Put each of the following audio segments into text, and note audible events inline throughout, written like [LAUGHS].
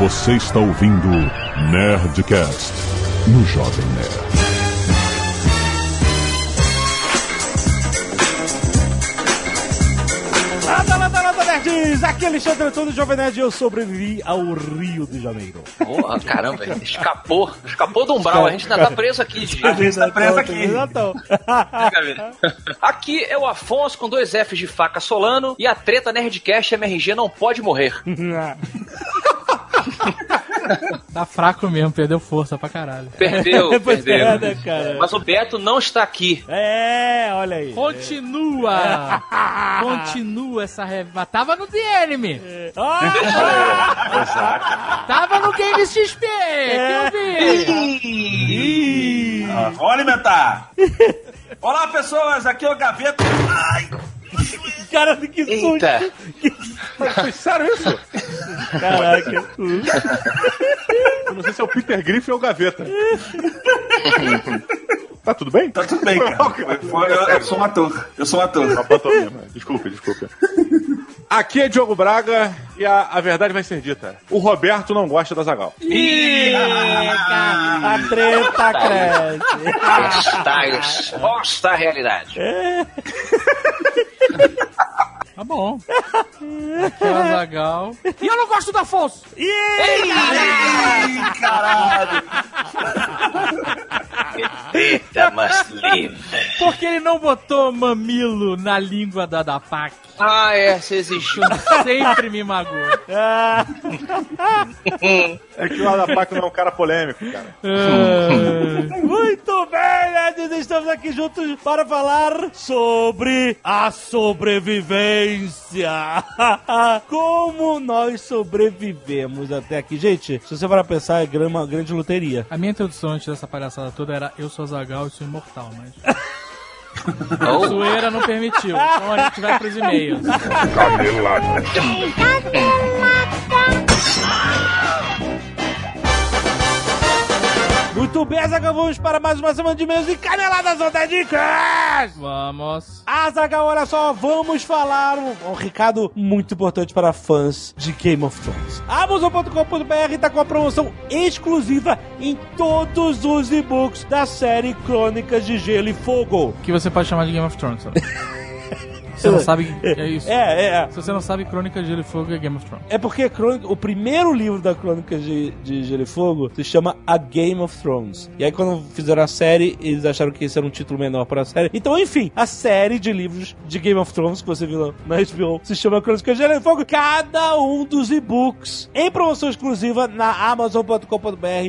Você está ouvindo Nerdcast no Jovem Nerd. Lada, lada, lada, nerds! Aqui é Alexandre Antônio Jovem Nerd e eu sobrevivi ao Rio de Janeiro. Porra, caramba, escapou. Escapou do umbral. A gente ainda tá preso aqui, gente. A gente tá preso aqui. Exatão. Aqui é o Afonso com dois Fs de faca Solano e a treta Nerdcast MRG não pode morrer. [LAUGHS] Tá fraco mesmo, perdeu força pra caralho. Perdeu, [LAUGHS] perdeu. é, né, cara? Mas o Beto não está aqui. É, olha aí. Continua! [LAUGHS] Continua essa reva. Tava no The Enemy! Ah, Tava no Game XP! É. Que eu vi! Vamos alimentar. Olá, pessoas. Aqui é o Gaveta. Ai, cara, que susto. Eita. Foi sério isso? Caraca. Eu não sei se é o Peter Griffin ou o Gaveta. tá tudo bem? tá tudo bem, cara. [LAUGHS] Foi- foi- eu, eu sou um ator. Eu sou um ator. Desculpe, desculpe. Aqui é Diogo Braga e a, a verdade vai ser dita. O Roberto não gosta da Zagal. A treta cresce. Está exposta à realidade. [LAUGHS] Tá bom. Aqui é o Azagal. E eu não gosto do Afonso! [LAUGHS] Eita, mas livre. Porque ele não botou mamilo na língua da da PAC. Ah, é, você existiu. [LAUGHS] Sempre me magoou. É que o Adapaco não é um cara polêmico, cara. Muito bem, nerds. Estamos aqui juntos para falar sobre a sobrevivência. [LAUGHS] Como nós sobrevivemos até aqui. Gente, se você para pensar, é uma grande loteria. A minha introdução antes dessa palhaçada toda era eu sou Azagal e sou imortal, mas. [LAUGHS] Oh, Zoeira não permitiu. Então a gente vai pros e-mails. Muito bem, Azaghal, vamos para mais uma semana de e-mails e caneladas ou dicas. Vamos. Azaghal, olha só, vamos falar um, um recado muito importante para fãs de Game of Thrones. Amazon.com.br está com a promoção exclusiva em todos os e-books da série Crônicas de Gelo e Fogo. Que você pode chamar de Game of Thrones, sabe? [LAUGHS] Você não [LAUGHS] sabe. É isso. É, é, é. Se você não sabe, Crônica de Gelo e Fogo é Game of Thrones. É porque crônica- o primeiro livro da Crônica de, de Gelo e Fogo se chama A Game of Thrones. E aí, quando fizeram a série, eles acharam que esse era um título menor para a série. Então, enfim, a série de livros de Game of Thrones que você viu na HBO se chama Crônica de Gelo e Fogo. Cada um dos e-books em promoção exclusiva na Amazon.com.br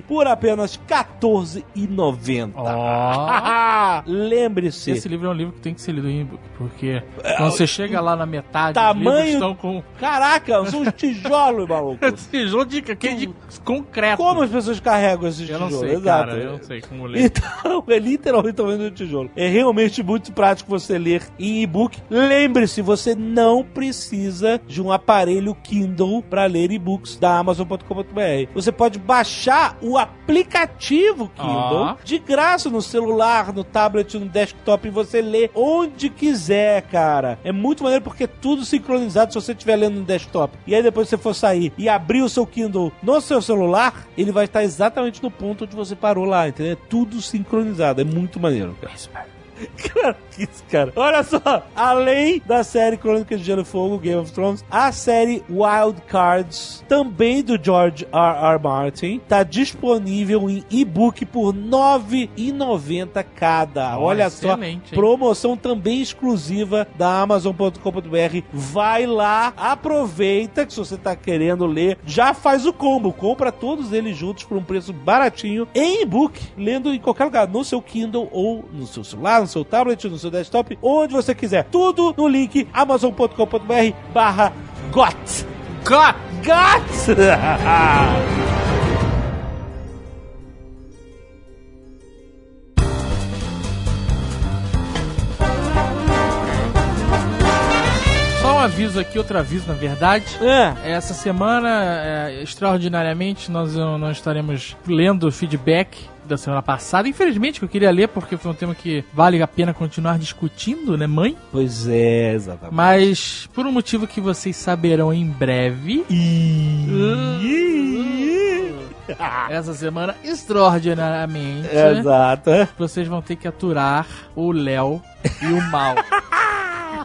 por apenas R$14,90. Ó. [LAUGHS] Lembre-se. Esse livro é um livro que tem que ser lido em e-book, porque quando você chega lá na metade, tamanho- os estão com Caraca, são uns tijolos, maluco. [LAUGHS] tijolo de, aquele de concreto. Como as pessoas carregam esses Eu não tijolos? sei, Exato. cara, eu não sei como ler. Então, [LAUGHS] é literalmente tamanho do tijolo. É realmente muito prático você ler em e-book. Lembre-se, você não precisa de um aparelho Kindle para ler e-books da Amazon.com.br. Você pode baixar o aplicativo Kindle de graça no celular, no tablet, no desktop e você lê onde quiser, cara. É muito maneiro porque é tudo sincronizado se você estiver lendo no desktop. E aí depois você for sair e abrir o seu Kindle no seu celular, ele vai estar exatamente no ponto onde você parou lá, entendeu? É tudo sincronizado. É muito maneiro, cara. [LAUGHS] Cara, isso, cara. Olha só, além da série Crônicas de Gelo e Fogo, Game of Thrones, a série Wild Cards, também do George R. R. Martin, tá disponível em e-book por R$ 9,90 cada. Olha só, hein? promoção também exclusiva da Amazon.com.br. Vai lá, aproveita que se você tá querendo ler, já faz o combo, compra todos eles juntos por um preço baratinho em e-book, lendo em qualquer lugar, no seu Kindle ou no seu celular, no seu tablet, no seu desktop, onde você quiser. Tudo no link amazon.com.br barra GOT. GOT! GOT! [LAUGHS] Só um aviso aqui, outro aviso na verdade. É. Essa semana, é, extraordinariamente, nós não estaremos lendo feedback da semana passada. Infelizmente, que eu queria ler, porque foi um tema que vale a pena continuar discutindo, né, mãe? Pois é, exatamente. Mas, por um motivo que vocês saberão em breve, E... [LAUGHS] Essa semana, extraordinariamente, Exato. vocês vão ter que aturar o Léo e o Mal. [LAUGHS]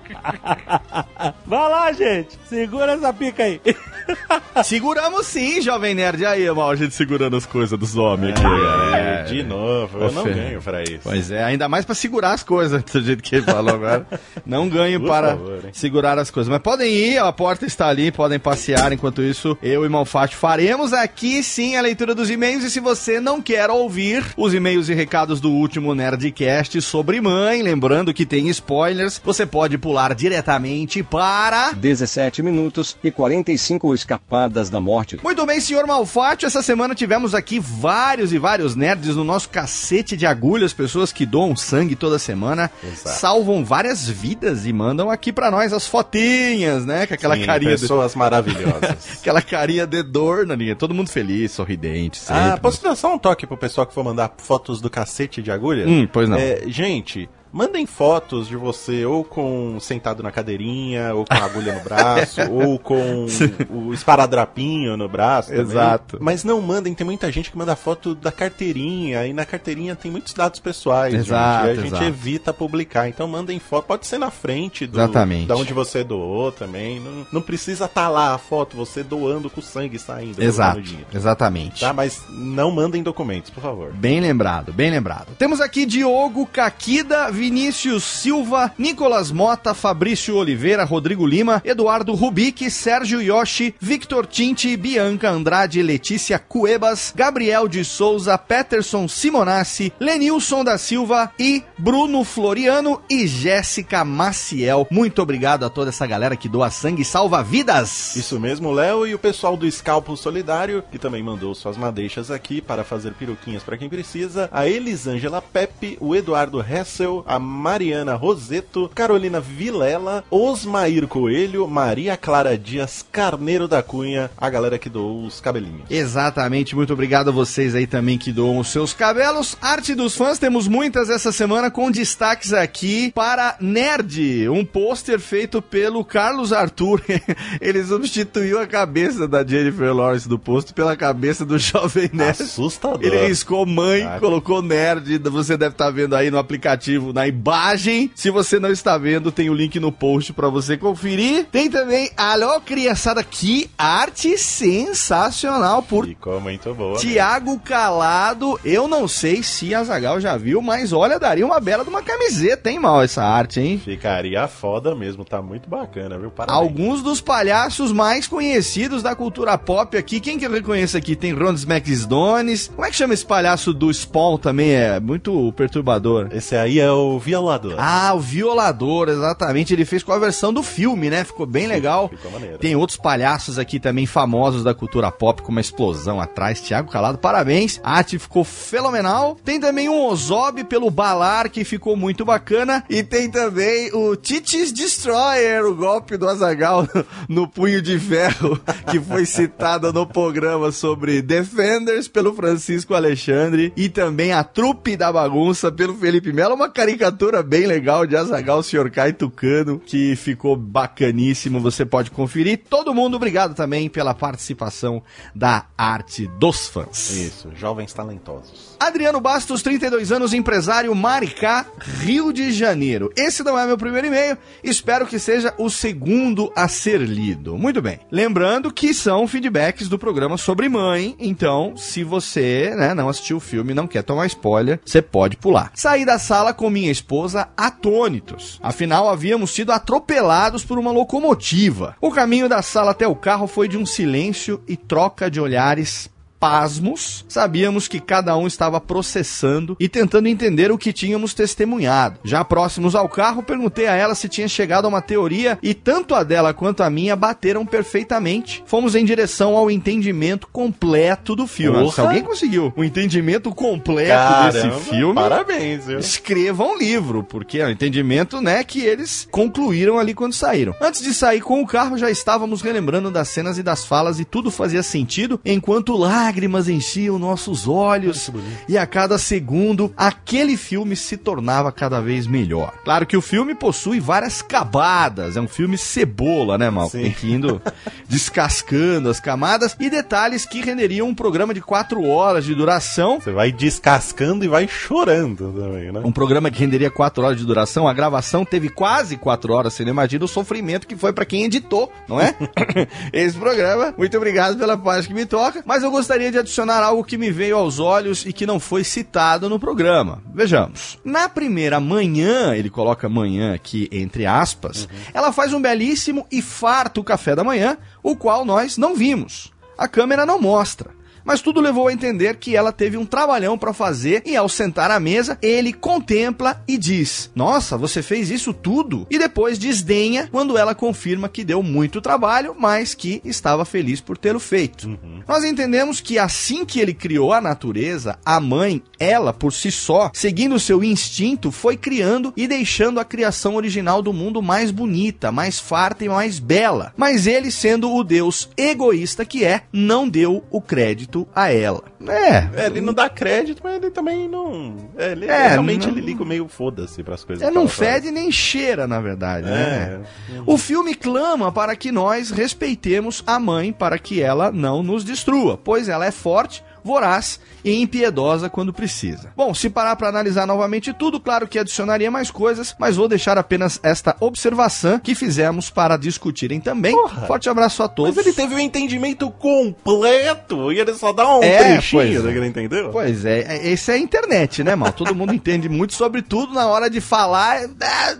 [LAUGHS] Vai lá, gente. Segura essa pica aí. [LAUGHS] Seguramos sim, Jovem Nerd. Aí, mal, a gente segurando as coisas dos homens aqui, galera. De novo, eu Ô, não ganho pra isso. Pois é, ainda mais pra segurar as coisas, [LAUGHS] do jeito que ele falou agora. Não ganho Por para favor, segurar as coisas. Mas podem ir, a porta está ali, podem passear. Enquanto isso, eu e Malfatti faremos aqui sim a leitura dos e-mails. E se você não quer ouvir os e-mails e recados do último Nerdcast sobre mãe, lembrando que tem spoilers, você pode pular diretamente para. 17 minutos e 45 escapadas da morte. Muito bem, senhor Malfátio. Essa semana tivemos aqui vários e vários nerds no nosso cacete de agulhas, pessoas que doam sangue toda semana, Exato. salvam várias vidas e mandam aqui pra nós as fotinhas, né? Com aquela Sim, carinha, de, pessoas maravilhosas. [LAUGHS] aquela carinha de dor na linha. Todo mundo feliz, sorridente, sempre. ah, posso dar só um toque pro pessoal que for mandar fotos do cacete de agulha? Hum, pois não. É, gente, mandem fotos de você ou com sentado na cadeirinha, ou com a agulha no braço, [LAUGHS] ou com o esparadrapinho no braço. também. Exato. Mas não mandem, tem muita gente que manda foto da carteirinha, e na carteirinha tem muitos dados pessoais, Exato, gente, e a gente exato. evita publicar. Então mandem foto, pode ser na frente do, Exatamente. da onde você doou também. Não, não precisa estar lá a foto, você doando com o sangue saindo. Exato, exatamente. Tá, mas não mandem documentos, por favor. Bem lembrado, bem lembrado. Temos aqui Diogo Caquida, Vinícius Silva, Nicolas Mota, Fabrício Oliveira, Rodrigo Lima, Eduardo Rubik, Sérgio Yoshi, Victor Tinti, Bianca Andrade, Letícia Cuebas, Gabriel de Souza, Peterson Simonassi, Lenilson da Silva e Bruno Floriano e Jéssica Maciel. Muito obrigado a toda essa galera que doa sangue e salva vidas. Isso mesmo, Léo, e o pessoal do Scalpo Solidário, que também mandou suas madeixas aqui para fazer peruquinhas para quem precisa. A Elisângela Pepe, o Eduardo Hessel, a Mariana Roseto, Carolina Vilela, Osmair Coelho, Maria Clara Dias, Carneiro da Cunha, a galera que doou os cabelinhos. Exatamente, muito obrigado a vocês aí também que doam os seus cabelos. Arte dos fãs, temos muitas essa semana com destaques aqui para Nerd, um pôster feito pelo Carlos Arthur. [LAUGHS] Ele substituiu a cabeça da Jennifer Lawrence do pôster pela cabeça do [LAUGHS] Jovem Nerd. Assustador. Ele riscou mãe, Ah. colocou nerd. Você deve estar vendo aí no aplicativo, na imagem. Se você não está vendo, tem o link no post para você conferir. Tem também, alô, criançada, que arte sensacional por Ficou muito boa. Tiago Calado. Eu não sei se a Zagal já viu, mas olha, daria uma bela de uma camiseta, hein, mal, essa arte, hein? Ficaria foda mesmo, tá muito bacana, viu? Parabéns. Alguns dos palhaços mais conhecidos da cultura pop aqui. Quem que eu reconheço aqui? Tem Ron McDones. Como é que chama esse palhaço do Spawn também? É muito perturbador. Esse aí é o Violador. Ah, o Violador, exatamente. Ele fez com a versão do filme, né? Ficou bem legal. ficou maneiro. Tem outros palhaços aqui também famosos da cultura pop, com uma explosão atrás. Tiago Calado, parabéns. A arte ficou fenomenal. Tem também um Ozob pelo Balar, que ficou muito bacana. E tem também o Titis Destroyer, o golpe do Azagal [LAUGHS] no punho de ferro, [LAUGHS] que foi citado no programa sobre Defenders pelo Francisco Alexandre. E também a Trupe da Bagunça pelo Felipe Melo. Uma caricatura bem legal de Azagal, Sr. Kai Tucano, que ficou bacaníssimo. Você pode conferir. Todo mundo, obrigado também pela participação da arte dos fãs. Isso, jovens talentosos. Adriano Bastos, 32 anos, empresário Maricá, Rio de Janeiro. Esse não é meu primeiro e-mail, espero que seja o segundo a ser lido. Muito bem. Lembrando que são feedbacks do programa sobre mãe, então, se você né, não assistiu o filme e não quer tomar spoiler, você pode pular. Saí da sala com minha esposa atônitos. Afinal, havíamos sido atropelados por uma locomotiva. O caminho da sala até o carro foi de um silêncio e troca de olhares pasmos, sabíamos que cada um estava processando e tentando entender o que tínhamos testemunhado. Já próximos ao carro, perguntei a ela se tinha chegado a uma teoria e tanto a dela quanto a minha bateram perfeitamente. Fomos em direção ao entendimento completo do filme. Porra! Se alguém conseguiu o entendimento completo Caramba, desse filme, Parabéns, viu? escreva um livro, porque é o entendimento, né, que eles concluíram ali quando saíram. Antes de sair com o carro, já estávamos relembrando das cenas e das falas e tudo fazia sentido, enquanto lágrimas lágrimas enchiam nossos olhos e a cada segundo aquele filme se tornava cada vez melhor. Claro que o filme possui várias camadas, é um filme cebola, né, Mal? Sim. Tem que indo [LAUGHS] descascando as camadas e detalhes que renderiam um programa de quatro horas de duração Você vai descascando e vai chorando também, né? um programa que renderia quatro horas de duração, a gravação teve quase quatro horas. Você não imagina o sofrimento que foi pra quem editou, não é? [LAUGHS] Esse programa. Muito obrigado pela parte que me toca. Mas eu gostaria de adicionar algo que me veio aos olhos e que não foi citado no programa. Vejamos. Na primeira manhã, ele coloca manhã aqui entre aspas, ela faz um belíssimo e farto café da manhã, o qual nós não vimos. A câmera não mostra. Mas tudo levou a entender que ela teve um trabalhão para fazer e ao sentar à mesa, ele contempla e diz: "Nossa, você fez isso tudo?" E depois desdenha quando ela confirma que deu muito trabalho, mas que estava feliz por tê-lo feito. Nós entendemos que assim que ele criou a natureza, a mãe, ela por si só, seguindo seu instinto, foi criando e deixando a criação original do mundo mais bonita, mais farta e mais bela. Mas ele, sendo o Deus egoísta que é, não deu o crédito a ela. É, É, ele não dá crédito, mas ele também não. É, ele, É, realmente não- ele liga meio foda-se pras coisas. É, não faz. fede nem cheira, na verdade, né? É. O filme clama para que nós respeitemos a mãe para que ela não nos destrua, pois ela é forte, voraz e impiedosa quando precisa. Bom, se parar para analisar novamente tudo, claro que adicionaria mais coisas, mas vou deixar apenas esta observação que fizemos para discutirem também. Forte abraço a todos. Mas ele teve o entendimento completo e ele só dá um É, trechinho pois é. do que ele entendeu. Pois é, é- esse é a internet, né, mal? Todo mundo entende muito sobre tudo na hora de falar. é-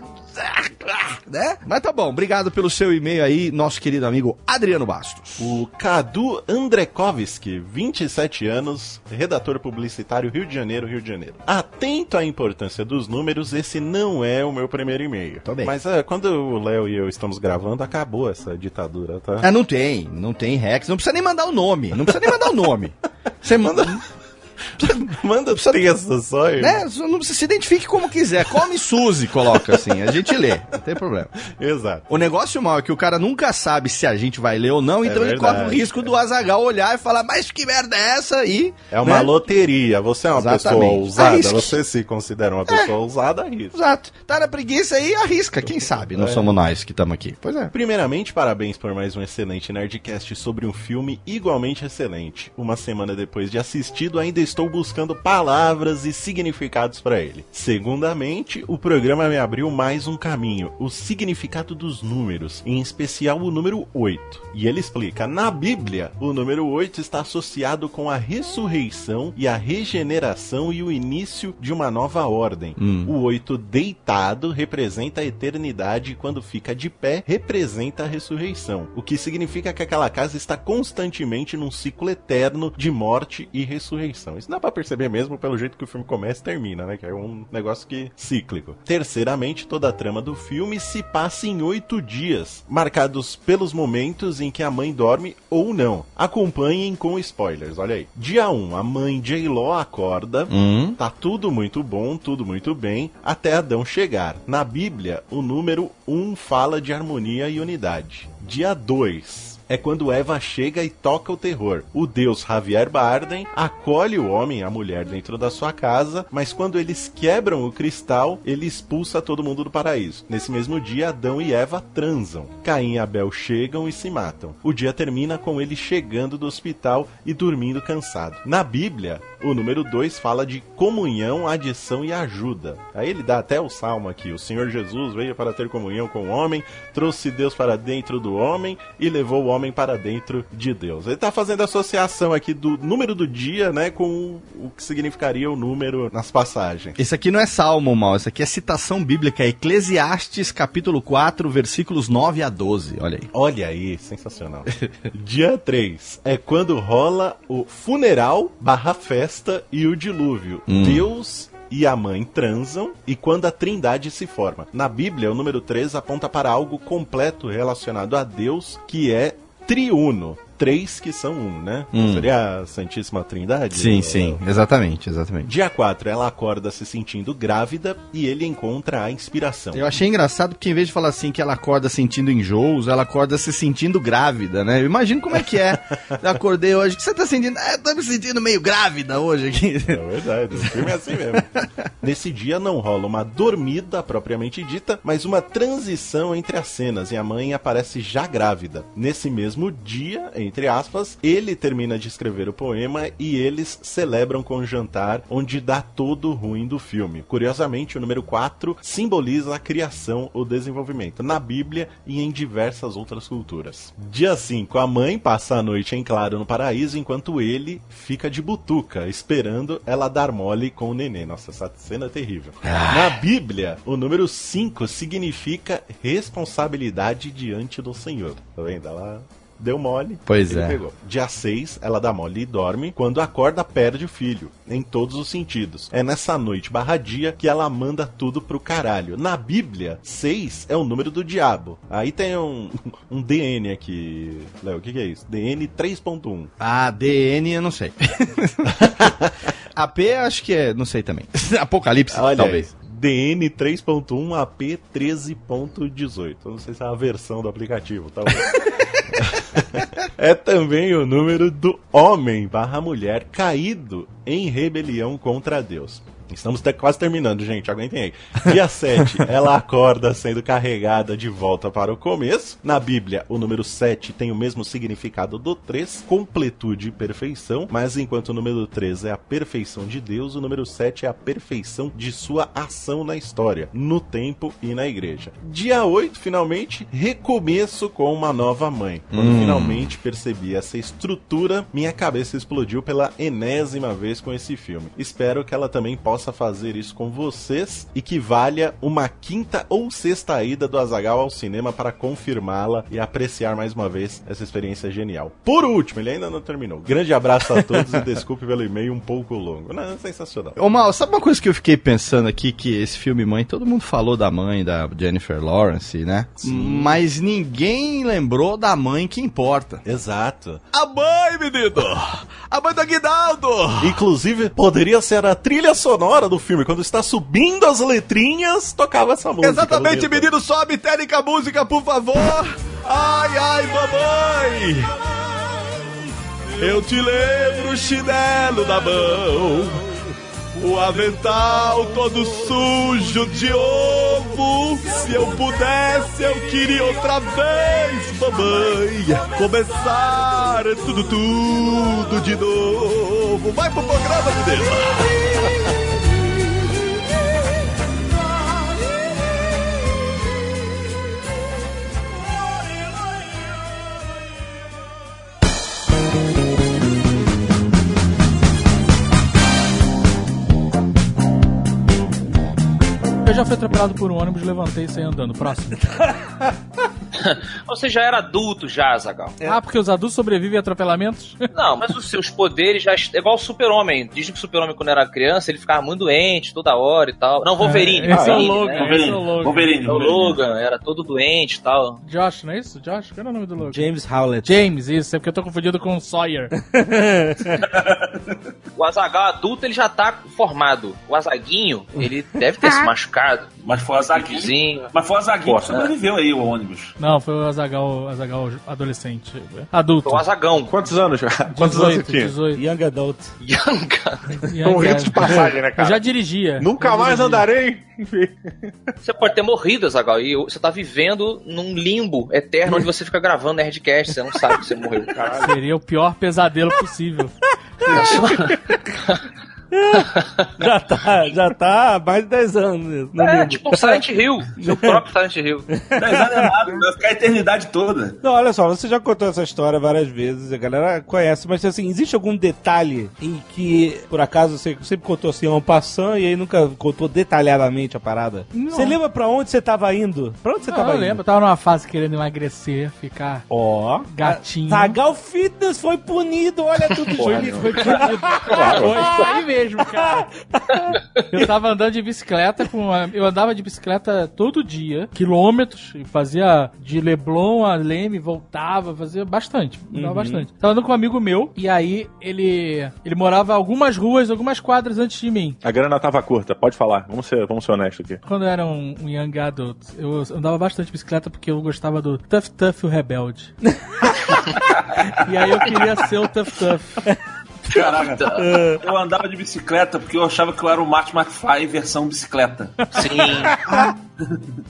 Né? Mas tá bom, obrigado pelo seu e-mail aí, nosso querido amigo Adriano Bastos. O Cadu Andrekovski, 27 anos, redator publicitário Rio de Janeiro, Rio de Janeiro. Atento à importância dos números, esse não é o meu primeiro e-mail. Tô bem. Mas é, quando o Léo e eu estamos gravando, acabou essa ditadura, tá? Ah, não tem, não tem Rex, não precisa nem mandar o nome, não precisa nem mandar o nome. Você [LAUGHS] manda, [LAUGHS] Manda texto só. né? Não precisa, se identifique como quiser, come Suzy, coloca assim, a gente lê, não tem problema. Exato. O negócio mal é que o cara nunca sabe se a gente vai ler ou não, então ele verdade. corre o risco do Azagal olhar e falar, mas que merda é essa? E, É uma né? loteria. Você é uma Exatamente. pessoa ousada? Arrisque. Você se considera uma pessoa ousada? Arrisca. Exato. Tá na preguiça aí, arrisca. Quem sabe? Não somos nós que estamos aqui. Pois é. Primeiramente, parabéns por mais um excelente Nerdcast sobre um filme igualmente excelente. Uma semana depois de assistido, ainda estou buscando palavras e significados para ele. Segundamente, o programa me abriu mais um caminho, o significado dos números, em especial o número 8. E ele explica: na Bíblia, o número 8 está associado com a ressurreição e a regeneração e o início de uma nova ordem. O 8 deitado representa a eternidade e quando fica de pé representa a ressurreição. O que significa que aquela casa está constantemente num ciclo eterno de morte e ressurreição. Isso dá pra perceber mesmo pelo jeito que o filme começa e termina, né? Que é um negócio que cíclico. Terceiramente, toda a trama do filme se passa em oito dias, marcados pelos momentos em que a mãe dorme ou não. Acompanhem com spoilers, olha aí. Dia 1, a mãe J-Lo acorda, tá tudo muito bom, tudo muito bem, até Adão chegar. Na Bíblia, o número 1 fala de harmonia e unidade. Dia 2, é quando Eva chega e toca o terror. O deus Javier Bardem acolhe o homem e a mulher dentro da sua casa, mas quando eles quebram o cristal, ele expulsa todo mundo do paraíso. Nesse mesmo dia, Adão e Eva transam. Caim e Abel chegam e se matam. O dia termina com ele chegando do hospital e dormindo cansado. Na Bíblia, o número 2 fala de comunhão, adição e ajuda. Aí ele dá até o salmo aqui: O Senhor Jesus veio para ter comunhão com o homem, trouxe Deus para dentro do homem e levou o homem para dentro de Deus. Ele está fazendo associação aqui do número do dia, né, com o que significaria o número nas passagens. Esse aqui não é salmo, mal. Esse aqui é citação bíblica. É Eclesiastes, capítulo 4, versículos 9 a 12. Olha aí. Olha aí, sensacional. [LAUGHS] Dia 3 é quando rola o funeral barra festa e o dilúvio. Deus e a mãe transam e quando a trindade se forma. Na Bíblia, o número 3 aponta para algo completo relacionado a Deus, que é triuno. Três que são um, né? Hum. Seria a Santíssima Trindade? Sim, sim, exatamente, exatamente. Dia 4, ela acorda se sentindo grávida e ele encontra a inspiração. Eu achei engraçado porque em vez de falar assim que ela acorda sentindo enjoos, ela acorda se sentindo grávida, né? Eu imagino como é que é. [LAUGHS] Eu acordei hoje, o que você tá sentindo? Ah, eu tô me sentindo meio grávida hoje aqui. É verdade, o filme é assim mesmo. [LAUGHS] Nesse dia não rola uma dormida propriamente dita, mas uma transição entre as cenas e a mãe aparece já grávida. Nesse mesmo dia, entre aspas, ele termina de escrever o poema e eles celebram com um jantar onde dá todo o ruim do filme. Curiosamente, o número 4 simboliza a criação ou desenvolvimento na Bíblia e em diversas outras culturas. Dia 5, a mãe passa a noite em claro no paraíso enquanto ele fica de butuca, esperando ela dar mole com o neném. Nossa, essa cena é terrível. Na Bíblia, o número 5 significa responsabilidade diante do Senhor. Tá vendo? Ela deu mole. Pois ele é. pegou. Dia 6, ela dá mole e dorme. Quando acorda, perde o filho. Em todos os sentidos. É nessa noite barradia que ela manda tudo pro caralho. Na Bíblia, 6 é o número do diabo. Aí tem um, [LAUGHS] um DN aqui. Léo, o que, que é isso? DN 3.1. Ah, DN eu não sei. [LAUGHS] AP acho que é, não sei também. [LAUGHS] Apocalipse, Olha talvez. aí. DN 3.1 AP 13.18. Eu não sei se é a versão do aplicativo, talvez. [LAUGHS] é também o número do homem barra mulher caído em rebelião contra Deus. Estamos até quase terminando, gente. Aguentem aí. Dia [LAUGHS] 7, ela acorda sendo carregada de volta para o começo. Na Bíblia, o número 7 tem o mesmo significado do 3, completude e perfeição. Mas enquanto o número 3 é a perfeição de Deus, o número 7 é a perfeição de sua ação na história, no tempo e na igreja. Dia 8, finalmente, recomeço com uma nova mãe. Quando Hum. finalmente percebi essa estrutura, minha cabeça explodiu pela enésima vez com esse filme. Espero que ela também possa fazer isso com vocês e que valha uma quinta ou sexta ida do Azagal ao cinema para confirmá-la e apreciar mais uma vez essa experiência genial. Por último, ele ainda não terminou. Grande abraço a todos e desculpe pelo e-mail um pouco longo. Não, é sensacional. Ô Mal, sabe uma coisa que eu fiquei pensando aqui, que esse filme Mãe, todo mundo falou da mãe da Jennifer Lawrence, né? Mas ninguém lembrou da mãe que importa. Exato. A mãe, menino! A mãe do Aguinaldo! Inclusive, poderia ser a trilha sonora do filme. Quando está subindo as letrinhas, tocava essa música. Exatamente, menino, sobe técnica música, por favor! Ai, ai, mamãe! Eu te lembro o chinelo na mão, o avental todo sujo de ovo. Se eu pudesse, eu queria outra vez, mamãe, começar tudo, tudo de novo. Vai pro programa, menina! Eu já fui atropelado por um ônibus, levantei e saí andando. Próximo. [LAUGHS] [LAUGHS] Você já era adulto já, Zagal. Ah, porque os adultos sobrevivem a atropelamentos? [LAUGHS] Não, mas os seus poderes já. É igual o Super-Homem. Dizem que o Super-Homem, quando era criança, ele ficava muito doente toda hora e tal. Não, Wolverine. É, esse é o Wolverine, Logan, né? esse é o Logan. Wolverine, É o Wolverine. Logan, era todo doente e tal. Josh, não é isso? Josh? Qual era o nome do Logan? James Howlett. James, isso. É porque eu tô confundido com o Sawyer. [LAUGHS] O Azagal adulto, ele já tá formado. O Azaguinho, ele deve ter se machucado. Mas foi o Azaguinho. Mas foi o Azaguinho que Pô, sobreviveu aí, o ônibus. Não, foi o Azagal, Azagal adolescente. Adulto. Foi o Azagão. Quantos anos já? [LAUGHS] Quantos anos você 18, tinha? 18. Young Adult. Yanga. [LAUGHS] Um rito de passagem, né, Eu cara? já dirigia. Nunca Eu mais dirigia. andarei. [LAUGHS] Você pode ter morrido, Azagal, e você tá vivendo num limbo eterno onde você fica gravando Nerdcast, você não sabe que você morreu. Seria o pior pesadelo possível. [LAUGHS] Já tá, já tá há mais de 10 anos. No É, limbo. tipo o Silent Hill, seu [LAUGHS] próprio Silent Hill. 10 anos é nada, vai ficar a eternidade toda. Não, olha só, você já contou essa história várias vezes, a galera conhece, mas assim, existe algum detalhe em que, por acaso, você sempre contou assim, um passando e aí nunca contou detalhadamente a parada? Não. Você lembra pra onde você tava indo? Pra onde você Ah, tava eu indo? lembro, eu tava numa fase querendo emagrecer, ficar Ó, gatinho. Zagal Fitness foi punido, olha tudo Foi, junto. foi punido. [LAUGHS] Foi isso aí mesmo. Mesmo, cara. [LAUGHS] Eu tava andando de bicicleta com uma, eu andava de bicicleta todo dia, quilômetros, e fazia de Leblon a Leme, voltava, fazia bastante, andava bastante. Tava andando com um amigo meu e aí ele ele morava algumas ruas, algumas quadras antes de mim. A grana tava curta, pode falar. Vamos ser, vamos ser honestos aqui. Quando eu era um, um young adult, eu andava bastante de bicicleta porque eu gostava do Tough Tough o Rebelde. [LAUGHS] e aí eu queria ser o Tough Tough. Caraca, eu andava de bicicleta porque eu achava que eu era o Marty McFly versão bicicleta. Sim.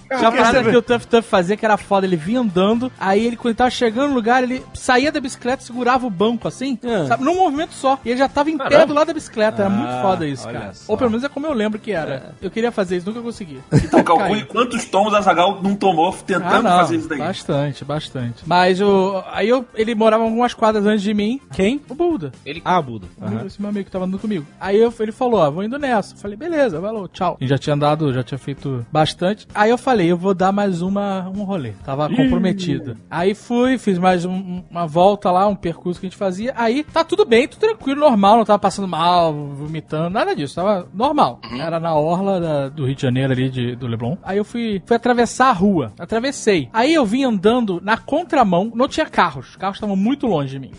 Tinha uma parada que o Tough Tough fazia que era foda. Ele vinha andando, aí ele, quando ele tava chegando no lugar, ele saía da bicicleta, segurava o banco assim, Ah. sabe, num movimento só. E ele já tava em pé do lado da bicicleta. Era muito Ah, foda isso, cara. só. Ou pelo menos é como eu lembro que era. Eu queria fazer isso, nunca consegui. [LAUGHS] Então calcule quantos tomos a Zagal não tomou Ah, tentando não. fazer isso daí. Bastante, bastante. Mas o, aí eu, ele morava algumas quadras antes de mim. Quem? O Buda. Ele Ah, Buda. Esse meu amigo que tava andando comigo. Aí eu, ele falou, ó, vou indo nessa. Eu falei, beleza, valeu, tchau. E já tinha andado, já tinha feito bastante. Aí eu falei, eu vou dar mais uma, um rolê. Tava comprometido. Aí fui, fiz mais um- uma volta lá, um percurso que a gente fazia. Aí tá tudo bem, tudo tranquilo, normal, não tava passando mal, vomitando, nada disso. Tava normal. Era na orla da- do Rio de Janeiro ali, de, do Leblon. Aí eu fui, fui atravessar a rua. Atravessei. Aí eu vim andando na contramão, não tinha carros. Os carros estavam muito longe de mim.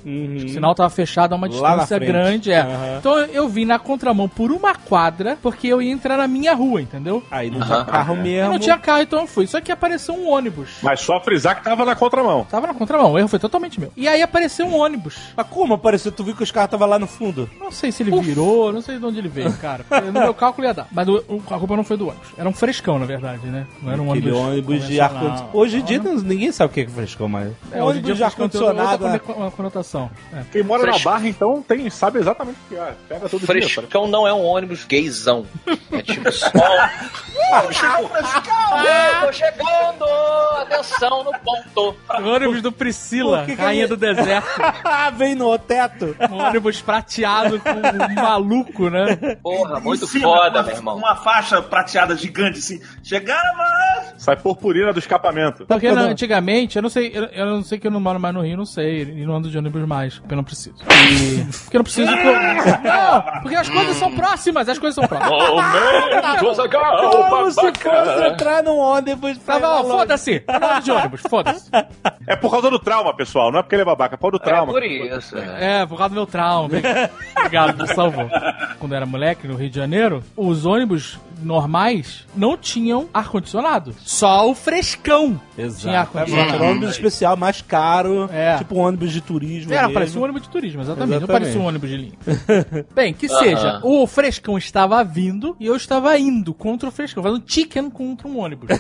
O sinal tava fechado a uma Uhum. Distância frente. grande, é. Aham. Então eu vim na contramão por uma quadra, porque eu ia entrar na minha rua, entendeu? Aí não tinha Aham. carro Eu mesmo. não tinha carro, então eu fui. Só que apareceu um ônibus. Mas só frisar que tava na contramão. Tava na contramão, o erro foi totalmente meu. E aí apareceu um ônibus. Mas como apareceu? Tu viu que os carros estavam lá no fundo? Não sei se ele virou, não sei de onde ele veio, cara. [LAUGHS] No meu cálculo ia dar. Mas o- o- a culpa não foi do ônibus. Era um frescão, na verdade, né? Não era um Aquele ônibus. ônibus de ar-condicionado. Hoje em dia não- ninguém sabe o que é que frescou mais. É, hoje em dia ônibus de frescão ar-condicionado. outra con- conotação. É. Quem mora Fresh- na Barra, então, tem, sabe exatamente o que é. Pega todo dia. Frescão não é um ônibus gaysão. É tipo só. [LAUGHS] Ô, tipo, "Ah, tô chegando! Atenção no ponto. O ônibus do Priscila, que que rainha ele- do deserto. Ah, [LAUGHS] vem no teto. Um ônibus prateado com um maluco, né? Porra, muito cima, foda, uma, meu irmão. Uma faixa prateada gigante assim. Chegaram, mas. Sai purpurina do escapamento. Porque Não. na- antigamente, eu não sei, eu, eu não sei que eu não moro mais no Rio, não sei, e não ando de ônibus mais, porque eu não preciso. [LAUGHS] E, porque eu não preciso. [LAUGHS] não, porque as coisas são próximas, as coisas são próximas. Oh, man, Como se fosse entrar num ônibus pra Tá foda-se, de ônibus, foda-se. É por causa do trauma, pessoal. Não é porque ele é babaca, é por causa do É trauma. por isso. é. É, por causa do meu trauma. [LAUGHS] Obrigado, me salvou. Quando eu era moleque, no Rio de Janeiro, os ônibus normais não tinham ar-condicionado. Só o frescão tinha Exato. ar-condicionado. Era um ônibus especial, mais caro. É. Tipo um ônibus de turismo. Era, mesmo. parecia um ônibus de turismo, exatamente. Não Exatamente. parecia um ônibus de linha. [LAUGHS] Bem, que seja, o frescão estava vindo e eu estava indo contra o frescão, fazendo chicken contra um ônibus. [LAUGHS]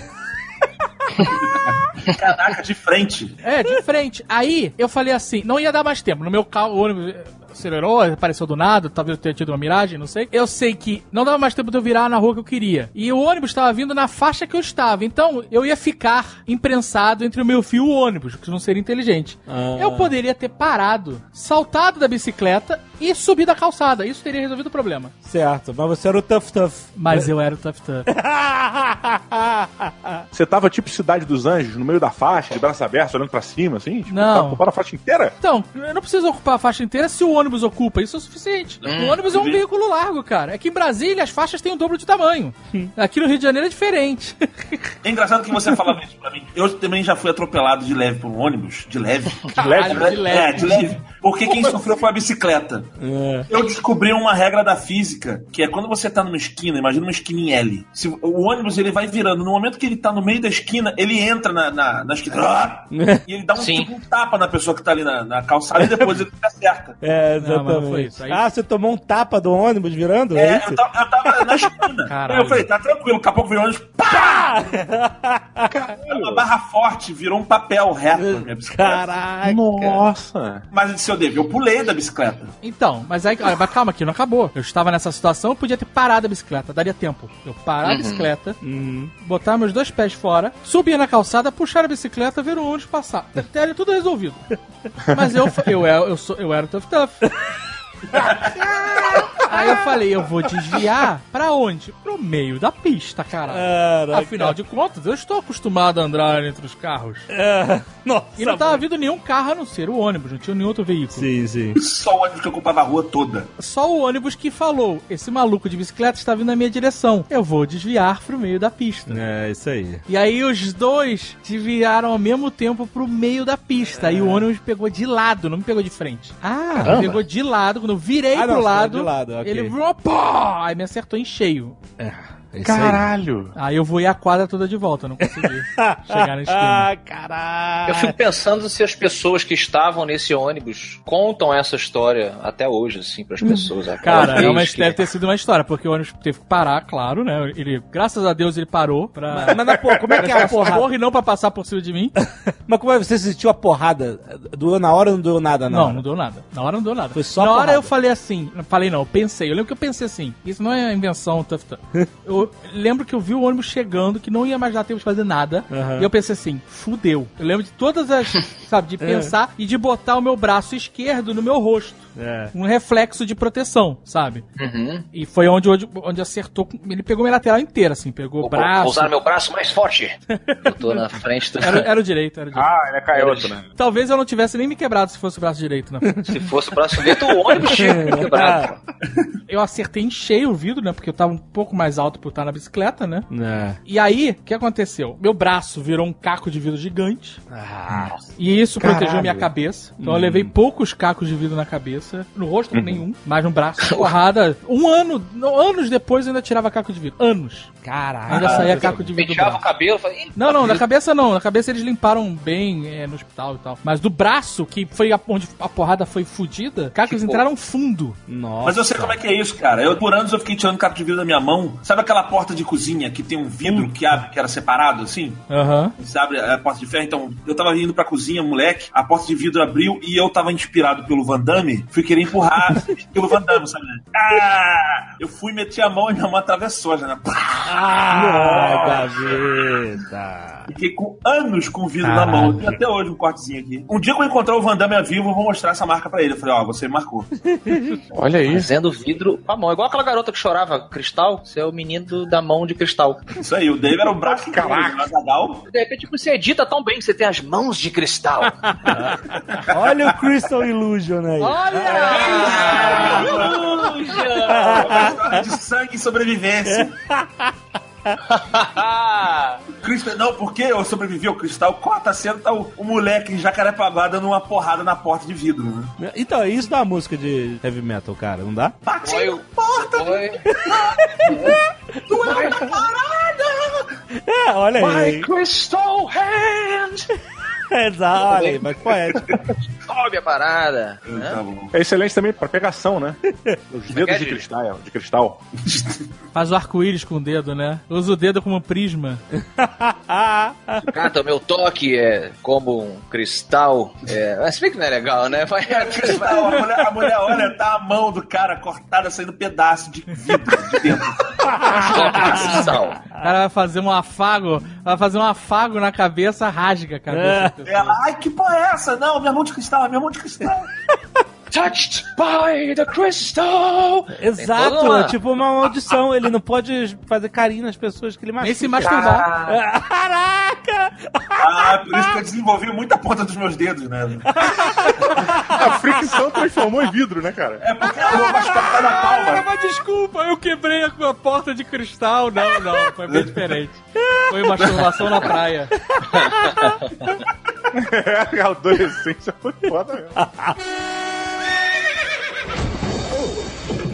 Caraca, de frente. É, de frente. Aí eu falei assim, não ia dar mais tempo. No meu carro, o ônibus acelerou, apareceu do nada, talvez eu tenha tido uma miragem, não sei. Eu sei que não dava mais tempo de eu virar na rua que eu queria. E o ônibus estava vindo na faixa que eu estava. Então eu ia ficar imprensado entre o meu fio e o ônibus, que não seria inteligente. Ah. Eu poderia ter parado, saltado da bicicleta e subido a calçada. Isso teria resolvido o problema. Certo, mas você era o Tough Tough. Mas eu era o Tough Tough. [LAUGHS] Você tava tipo Cidade dos Anjos, no meio da faixa, de braço aberto, olhando pra cima, assim? Tipo, Não. Tava ocupando a faixa inteira? Então, eu não preciso ocupar a faixa inteira se o ônibus ocupa. Isso é o suficiente. o ônibus é um veículo largo, cara. É que em Brasília as faixas têm o dobro de tamanho. Aqui no Rio de Janeiro é diferente. [LAUGHS] É engraçado que você falava isso pra mim. Eu também já fui atropelado de leve por um ônibus. De leve. [LAUGHS] leve? Caralho, de leve. É, de leve. Porque quem sofreu foi a bicicleta. Eu descobri uma regra da física, que é quando você tá numa esquina, imagina uma esquina em L. Se o ônibus ele vai virando, no momento que ele tá no meio da esquina, ele entra na, na, na esquina. Ah! [LAUGHS] E ele dá um, tipo, um tapa na pestua que tá ali na, na calçada e depois [LAUGHS] ele acerta. É, Não, mas não foi exatamente. isso. Aí- Ah, você tomou um tapa do ônibus virando? É, É, isso? eu tava, eu tava na esquina. [LAUGHS] Caralho. Eu falei, tá tranquilo, daqui a pouco virou ônibus. Pá! Uma barra forte, virou um papel reto na minha bicicleta. Caraca. Nossa. Mas se eu devo, eu pulei da bicicleta. Então, mas aí, olha, mas calma aqui, não acabou. Eu estava nessa situação, eu podia ter parado a bicicleta, daria tempo. Eu parar a bicicleta, botar meus dois pés fora, subir na calçada, puxar a bicicleta, ver o ônibus passar. Teria tudo resolvido. Mas eu, eu, eu, eu, sou, eu era o Tough [LAUGHS] Tough. Aí eu falei, eu vou desviar pra onde? Pro meio da pista, cara. Caraca. Afinal de contas, eu estou acostumado a andar entre os carros. É, [LAUGHS] Nossa. E não tava vindo nenhum carro a não ser o ônibus, não tinha nenhum outro veículo. Sim, sim. Só o ônibus que ocupava a rua toda. Só o ônibus que falou: esse maluco de bicicleta está vindo na minha direção. Eu vou desviar pro meio da pista. É, isso aí. E aí os dois desviaram ao mesmo tempo pro meio da pista. E o ônibus pegou de lado, não me pegou de frente. Ah, Caramba. pegou de lado. Quando eu virei Ah, não, pro você lado, de lado, ok. ele pô! Aí me acertou em cheio. É isso Caralho. Aí eu voei a quadra toda de volta, não consegui [LAUGHS] chegar na esquina. Ah, caralho. Eu fico pensando se as pessoas que estavam nesse ônibus contam essa história até hoje, assim, pras pessoas. Cara, é uma, que- deve ter sido uma história, porque o ônibus teve que parar, claro, né? Ele, graças a Deus, ele parou pra. Mas, mas, pô, como é que é a [LAUGHS] porrada? Porra, e não pra passar por cima de mim. [LAUGHS] Mas como é que você sentiu a porrada? Doeu na hora ou não doeu nada, Não, não? não, deu nada. Na hora não deu nada. Foi só Na hora porrada. eu falei assim, não falei não, eu pensei, eu lembro que eu pensei assim, isso não é invenção, tough, tough. Eu lembro que eu vi o ônibus chegando, que não ia mais dar tempo de fazer nada, Aham. e eu pensei assim, fudeu. Eu lembro de todas as, [LAUGHS] sabe, de pensar e de botar o meu braço esquerdo no meu rosto. É. Um reflexo de proteção, sabe? Uhum. E foi onde, onde, onde acertou. Ele pegou minha lateral inteira, assim, pegou o Vou, vou braço. usar meu braço mais forte. Eu tô na frente do... Era, era o direito, era o direito. Ah, ele é canhoto, né? Talvez eu não tivesse nem me quebrado se fosse o braço direito, né? [LAUGHS] Se fosse o braço direito, o ônibus tinha quebrado. [LAUGHS] Eu acertei em cheio o vidro, né? Porque eu tava um pouco mais alto por estar na bicicleta, né? É. E aí, o que aconteceu? Meu braço virou um caco de vidro gigante. E isso protegeu minha cabeça. Então eu levei poucos cacos de vidro na cabeça. No rosto, nenhum. Mas no braço, porrada. Um ano, anos depois eu ainda tirava caco de vidro. Anos. Caralho. Ainda saía caco de vidro do Penteava o cabelo, falei, "Ih, Não, não, na cabeça não. Na cabeça eles limparam bem é, no hospital e tal. Mas do braço, que foi a- onde a porrada foi fudida, cacos Tipo- entraram fundo. Nossa. Mas eu sei como é que é isso, cara. Eu, por anos eu fiquei tirando caco de vidro da minha mão. Sabe aquela porta de cozinha que tem um vidro que abre, que era separado, assim? Aham. Você abre a porta de ferro. Então, eu tava indo pra cozinha, moleque, a porta de vidro abriu e eu tava inspirado pelo Van Damme. Fui querer empurrar [LAUGHS] pelo Van Damme, sabe? Ah! Eu fui meter a mão e minha mão atravessou, já, né? Ah, gaveta. Fiquei com anos com o vidro na mão. Tem até hoje um cortezinho aqui. Um dia que eu encontrar o Van Damme a vivo, eu vou mostrar essa marca pra ele. Eu falei, ó, você marcou. [LAUGHS] Olha aí. Fazendo vidro com a mão. Igual aquela garota que chorava cristal, você é o menino do- da mão de cristal. Isso aí, o Dave era o braço Caraca. do Azaghal. De repente você edita tão bem que você tem as mãos de cristal. [LAUGHS] Olha o Crystal Illusion aí. Olha! De sangue e sobrevivência. [LAUGHS] Cristal, não, porque eu sobrevivi ao cristal, quarta cena tá o, o moleque em Jacarepaguá dando uma porrada na porta de vidro, né? Então, é isso da música de heavy metal, cara, não dá? Bate Foi na o- porta, Foi. tu [LAUGHS] é uma parada! É, olha aí. Crystal Hand! Exato, olha aí, mas poético. Sobe a parada. né? Tá bom. É excelente também pra pegação, né? [LAUGHS] Os dedos é, de cristal, de cristal. Faz o arco-íris com o dedo, né? Usa o dedo como prisma. [LAUGHS] Cata, o meu toque é como um cristal. É... Mas se bem que não é legal, né? Vai- Cristal, a, mulher, a mulher olha, tá a mão do cara cortada saindo pedaço de vidro de dentro. cristal. O cara vai fazer um afago, vai fazer um afago na cabeça, rasga a cabeça. Ela, ai, que porra é essa? Não, minha mão de cristal, minha mão de cristal. Touched by the crystal. Exato, uma- é tipo uma maldição. Ele não pode fazer carinho nas pessoas que ele machuca. Nem se masturbar. Caraca! Ah, por isso que eu desenvolvi muita ponta dos meus dedos, né? [LAUGHS] A fricção transformou em vidro, né, cara? É porque a lua machucada na Ah, palma. mas desculpa, eu quebrei a a porta de cristal. Não, não, foi bem diferente. Foi masturbação na praia. [LAUGHS] É, a adolescência foi foda mesmo. [LAUGHS]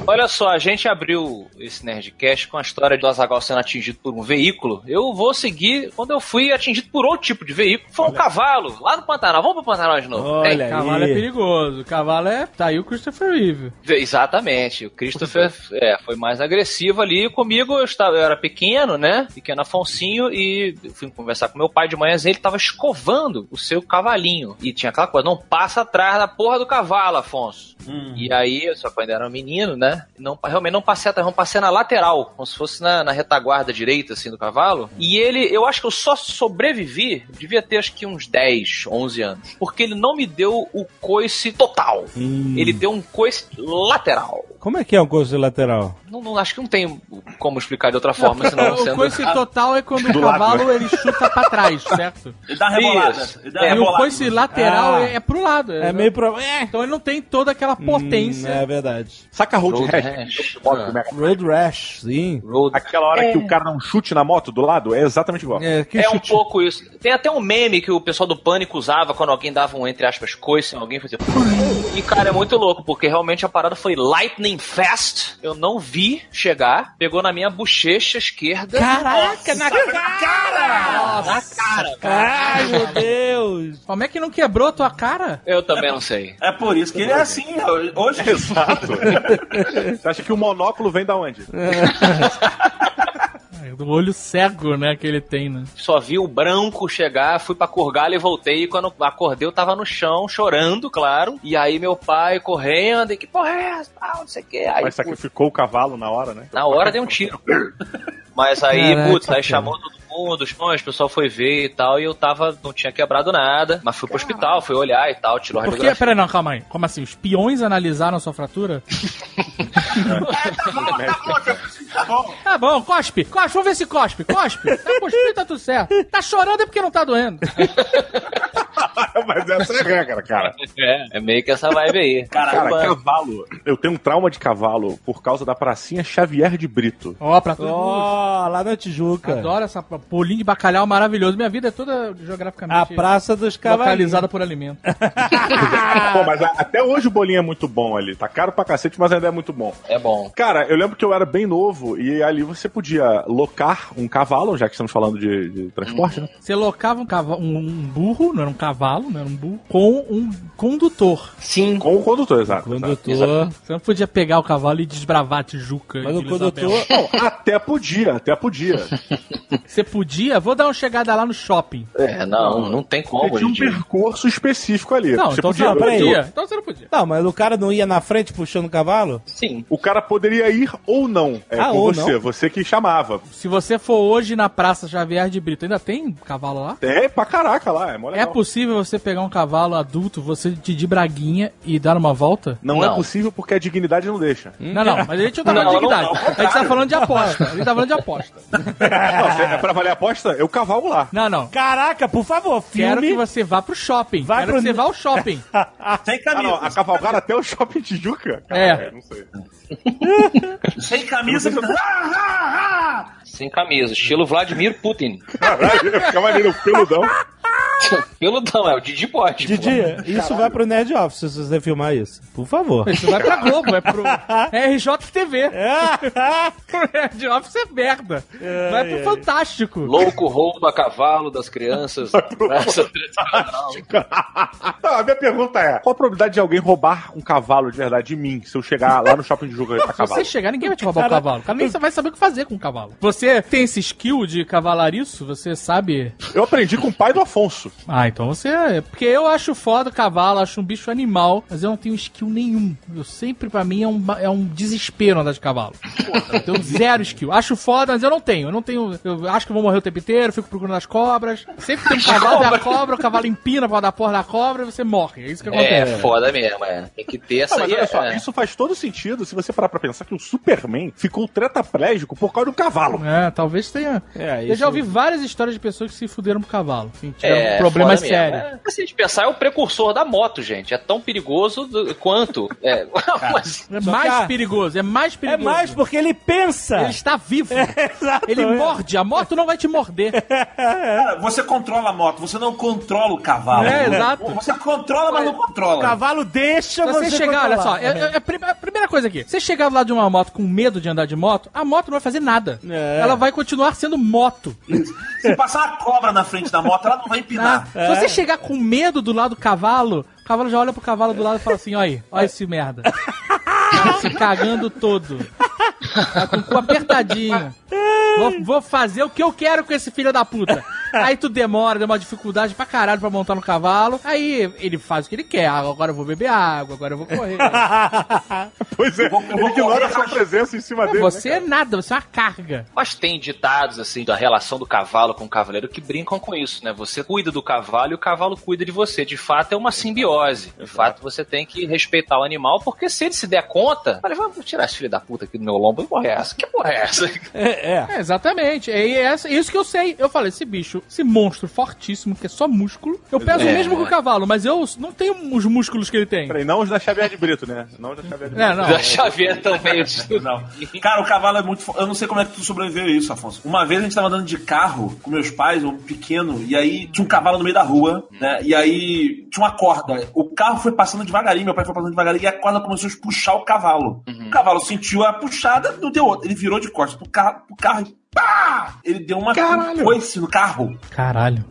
Olha só, a gente abriu esse Nerdcast com a história do Azagal sendo atingido por um veículo. Eu vou seguir quando eu fui atingido por outro tipo de veículo. Foi um cavalo, lá no Pantanal. Vamos pro Pantanal de novo. Olha aí. Cavalo é perigoso. Cavalo é. Tá aí o Christopher Reeve. Exatamente. O Christopher é, foi mais agressivo ali comigo. Eu, estava, eu era pequeno, né? Pequeno Afonsinho. E eu fui conversar com meu pai de manhãzinha. Ele tava escovando o seu cavalinho. E tinha aquela coisa: não passa atrás da porra do cavalo, Afonso. E aí, só que eu ainda era um menino, né? Não, realmente não passei atrás, não passei na lateral, como se fosse na, na retaguarda direita, assim, do cavalo. E ele, eu acho que eu só sobrevivi, devia ter acho que uns 10, 11 anos. Porque ele não me deu o coice total. Ele deu um coice lateral. Como é que é um coice lateral? Não, não- acho que não tem como explicar de outra forma, senão [LAUGHS] o sendo... coice total é quando Do o lado, cavalo ele chuta pra trás, [LAUGHS] certo? Ele dá rebolada. Ele dá uma E o rebolada. coice lateral Ah. é, é pro lado. É meio pro... É. Então ele não tem toda aquela potência. Hum, é verdade. Saca Road Road Rash? Rash. Road Rash, sim. Road- Aquela hora que o cara dá um chute na moto do lado, é exatamente igual. É, que É um pouco isso. Tem até um meme que o pessoal do Pânico usava quando alguém dava um, entre aspas, coice em alguém fazia. E, cara, é muito louco, porque realmente a parada foi lightning fast. Eu não vi chegar, pegou na minha bochecha esquerda. Caraca, na cara! Na cara! Ai, meu Deus! Como é que não quebrou a tua cara? Eu também não sei. É por isso que ele é assim. Hoje. Exato. [LAUGHS] Você acha que o monóculo vem da onde? É, [LAUGHS] [LAUGHS] Do olho cego, né, que ele tem, né? Só vi o branco chegar, fui pra Curgalha e voltei. E quando acordei, eu tava no chão, chorando, claro. E aí meu pai correndo, e que porra é essa? Ah, não sei o que. Aí, Mas sacrificou o cavalo na hora, né? Na hora deu um tiro. [LAUGHS] Mas aí, Caraca, putz, aí chamou todo mundo, pães, o pessoal foi ver e tal, e eu tava, não tinha quebrado nada, mas fui pro hospital, fui olhar e tal, tirou a Por que? Peraí, não, calma aí. Como assim? Os peões analisaram a sua fratura? Tá bom, cospe. Cospe, vamos ver se cospe. Cospe. Tá cuspindo, tá tudo certo. Tá chorando é porque não tá doendo. [LAUGHS] Mas essa é a regra, cara. É, é meio que essa vibe aí. Cara, Caramba. cavalo. Eu tenho um trauma de cavalo por causa da pracinha Xavier de Brito. Ó, pra todos. Ó, lá na Tijuca. Adoro essa bolinho de bacalhau maravilhoso. Minha vida é toda geograficamente A Praça dos Cavalinhos. localizada por alimento. [LAUGHS] Pô, mas a- até hoje o bolinho é muito bom ali. Tá caro pra cacete, mas ainda é muito bom. É bom. Cara, eu lembro que eu era bem novo e ali você podia locar um cavalo, já que estamos falando de, de transporte, né? Você locava um, cavalo, um, um burro, não era um cavalo, não era um burro, com um condutor. Sim. Com o condutor, exato. exato. Condutor. Você não podia pegar o cavalo e desbravar a Tijuca. Mas de o condutor. Não, até podia, até podia. Você podia? Vou dar uma chegada lá no shopping. É, não, não tem como, Você tinha um gente. percurso específico ali. Não, você então podia, você não podia. Então você não podia. Não, mas o cara não ia na frente puxando o cavalo? Sim. O cara poderia ir ou não. É Ah, com ou você, não. você que chamava. Se você for hoje na Praça Xavier de Brito, ainda tem cavalo lá? É pra caraca lá, é mó É possível você pegar um cavalo adulto, você de, de braguinha e dar uma volta? Não, é Não. possível porque a dignidade não deixa. Não, não, mas a gente não tá falando de dignidade. não, não, a gente tá falando de aposta. A gente tá falando de aposta. [LAUGHS] Não, é pra valer a aposta, eu cavalo lá. Não, não. Caraca, por favor, Quero filme. que você vá pro shopping. Vai Quero pro- que você vá ao shopping. [LAUGHS] Sem Ah, não, camisa. a cavalgar até o shopping Tijuca? É. Não sei. [LAUGHS] Sem camisa. Sem camisa. Estilo Vladimir Putin. [LAUGHS] Caralho, fica maneiro, o peludão. Peludão, é. O Didi pode. Didi, isso vai pro Nerd Office se você filmar isso. Por favor. Isso vai pra Globo, é pro RJTV. Red Office é merda. Vai pro Fantástico. Louco roubo a cavalo das crianças. [LAUGHS] Essa treta Não, a minha pergunta é: qual a probabilidade de alguém roubar um cavalo de verdade de mim se eu chegar lá no shopping de Tijuca a Se cavalo? você chegar, ninguém vai te roubar o cavalo. O cara nem vai saber o que fazer com o cavalo. Você tem esse skill de cavalariço? Você sabe. Eu aprendi com o pai do Afonso. Ah, então você. é- Porque eu acho foda o cavalo, acho um bicho animal, mas eu não tenho skill nenhum. Eu sempre, pra mim, é um, é um desespero andar de cavalo. Eu tenho zero skill. Acho foda, mas eu não tenho. Eu não tenho. Eu acho que eu vou morrer o tempo inteiro, fico procurando as cobras. Sempre tem um [LAUGHS] cavalo, tem a cobra, o cavalo empina pra dar porra da cobra e você morre. É isso que É, acontece. foda mesmo, é. Tem que ter essa Não, mas olha só, é. isso faz todo sentido se você parar pra pensar que o Superman ficou tetraplégico por causa do cavalo. É, talvez tenha. É, Eu isso- já ouvi várias histórias de pessoas que se fuderam pro cavalo. Assim, tiveram É, foda mesmo. sérios. É, se a gente pensar, é o precursor da moto, gente. É tão perigoso do- quanto. É, [LAUGHS] mas- É mais que- perigoso, é mais É perigoso. mais porque ele pensa. Ele está vivo. [LAUGHS] Exato. Ele morde, a moto não vai te morder. [LAUGHS] Cara, você controla a moto, você não controla o cavalo. É, exato. Você controla, mas não O controla. cavalo deixa você, você chegar, olha só, é, é a prim- a primeira coisa aqui. Você chegar do lado de uma moto com medo de andar de moto, a moto não vai fazer nada. É. Ela vai continuar sendo moto. Se passar uma cobra na frente da moto, ela não vai Tá? empinar. Se você chegar com medo do lado do cavalo, o cavalo já olha pro cavalo do lado e fala assim: olha aí, olha esse merda. [LAUGHS] Tá se cagando todo. Tá com o cu apertadinho. Vou, vou fazer o que eu quero com esse filho da puta. Aí tu demora, deu uma dificuldade pra caralho pra montar no cavalo. Aí ele faz o que ele quer. Ah, agora eu vou beber água, agora eu vou correr. [LAUGHS] Pois é, vou- eu vou ignora correr a sua presença em cima dele. você né, é nada, você é uma carga. Mas tem ditados, assim, da relação do cavalo com o cavaleiro que brincam com isso, né? Você cuida do cavalo e o cavalo cuida de você. De fato, é uma simbiose. De fato, você tem que respeitar o animal, porque se ele se der conta, falei, vamos tirar esse filho da puta aqui do meu lombo. Que porra é essa? Que porra é essa? É, é. É, exatamente. É essa, isso que eu sei. Eu falei, esse bicho, esse monstro fortíssimo, que é só músculo, eu peso o É. mesmo que o cavalo, mas eu não tenho os músculos que ele tem. Peraí, não os da Xavier de Brito, né? Não os da Xavier de Brito. É, não. Da Xavier também. [LAUGHS] Não. Cara, o cavalo é muito. fo- Eu não sei como é que tu sobreviveu a isso, Afonso. Uma vez a gente tava andando de carro com meus pais, um pequeno, e aí tinha um cavalo no meio da rua, né? E aí tinha uma corda. O carro foi passando devagarinho, meu pai foi passando devagarinho, e a corda começou a puxar o cavalo. O cavalo sentiu a puxada, não deu outra. Ele virou de costas pro carro, pro carro e pá! Ele deu uma um coice no carro. Caralho.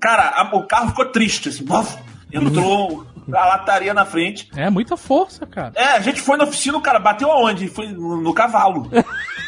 Cara, a- o carro ficou triste, assim. buf, Entrou a lataria na frente. É muita força, cara. É, a gente foi na oficina, o cara bateu aonde? Foi no, no cavalo. [LAUGHS]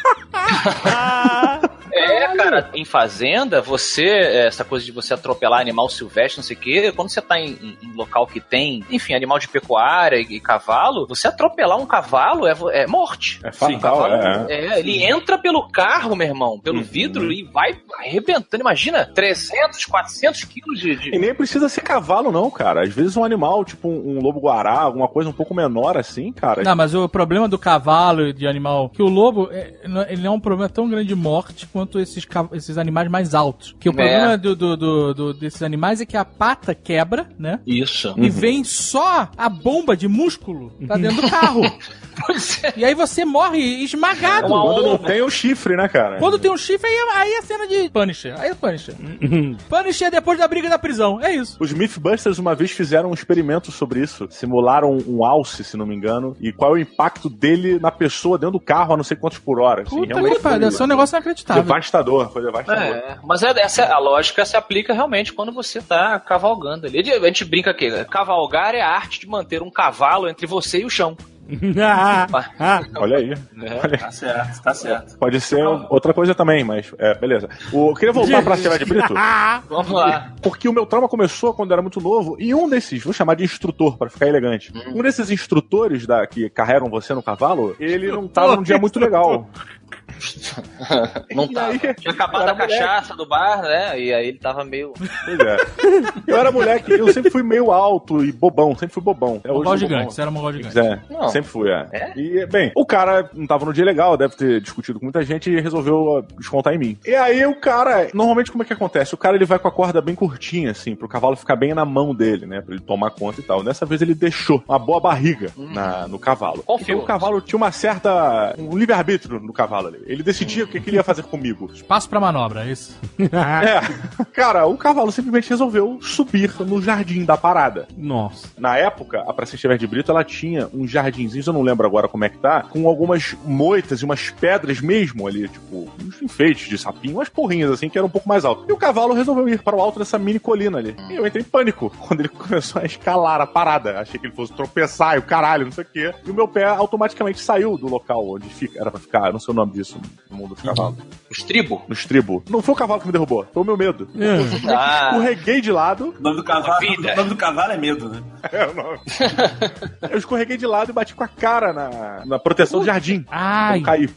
É, cara, em fazenda, você, essa coisa de você atropelar animal silvestre, não sei o quê, quando você tá em, em- local que tem, enfim, animal de pecuária e, e cavalo, você atropelar um cavalo é, é morte. É fatal, cavalo, é, é, ele entra pelo carro, meu irmão, pelo vidro e vai arrebentando. Imagina, 300, 400 quilos de. de- E nem precisa ser cavalo, não, cara. Às vezes um animal, tipo um, um lobo-guará, alguma coisa um pouco menor assim, cara. Não, mas o problema do cavalo e de animal, que o lobo, é, ele não é um problema tão grande de morte quanto esses, esses animais mais altos. Que o É. problema do, do- do- do- desses animais é que a pata quebra, né? Isso. E vem só a bomba de músculo pra dentro do carro. [LAUGHS] É. e aí você morre esmagado. É Quando não tem o chifre, né, cara? Quando tem um chifre, aí, é- aí é cena de Punisher. Aí é Punisher. Punisher é depois da briga da prisão. É isso. Os Mythbusters uma vez fizeram um experimento sobre isso. Simularam um alce, se não me engano. E qual é o impacto dele na pessoa dentro do carro a não sei quantos por hora. Assim, Puta realmente que pariu. Deve ser um negócio inacreditável. devastador. Foi devastador. É, mas é, essa, a lógica se aplica realmente quando você tá cavalgando ali. A gente brinca aqui, cavalgar é a arte de manter um cavalo entre você e o chão. [LAUGHS] Olha aí. É. Tá certo, tá certo. Pode ser outra coisa também, mas é, beleza. O, eu queria voltar pra Xavier de Brito. [LAUGHS] Vamos lá. Porque o meu trauma começou quando eu era muito novo, e um desses, vou chamar de instrutor para ficar elegante. Um desses instrutores da, que carregam você no cavalo, ele não tava num dia muito legal. [LAUGHS] [LAUGHS] Não tava. aí, Tinha acabado a cachaça do bar, né? E aí ele tava meio. Pois é. Eu era moleque, eu sempre fui meio alto e bobão, sempre fui bobão. É, hoje Mongol gigante. bobão. Você era um mongol gigante. É, Não. sempre fui, é. É? E, bem, o cara não tava no dia legal, deve ter discutido com muita gente e resolveu ó, descontar em mim. E aí o cara, normalmente como é que acontece? O cara ele vai com a corda bem curtinha, assim, pro cavalo ficar bem na mão dele, né? Pra ele tomar conta e tal. Dessa vez ele deixou uma boa barriga na, no cavalo. Confiou. Então o cavalo tinha uma certa. um livre-arbítrio no cavalo ali. Ele decidia o que, que ele ia fazer comigo. Espaço pra manobra, é isso. [LAUGHS] É. Cara, o cavalo simplesmente resolveu subir no jardim da parada. Nossa. Na época, a Praça Xavier de Brito, ela tinha uns jardinzinhos, eu não lembro agora como é que tá, com algumas moitas e umas pedras mesmo ali, tipo, uns enfeites de sapinho, umas porrinhas assim, que eram um pouco mais alto. E o cavalo resolveu ir para o alto dessa mini colina ali. E eu entrei em pânico [LAUGHS] quando ele começou a escalar a parada. Achei que ele fosse tropeçar e o caralho, não sei o quê. E o meu pé automaticamente saiu do local onde fica, era pra ficar, não sei o nome disso no mundo dos cavalos. Estribo? No estribo. Não foi o cavalo que me derrubou, foi o meu medo. Eu simplesmente Ah. escorreguei de lado. O nome do cavalo, Vida. o nome do cavalo é medo, né? [LAUGHS] É o nome. eu escorreguei de lado e bati com a cara na, na proteção do jardim. Ai. Eu caí.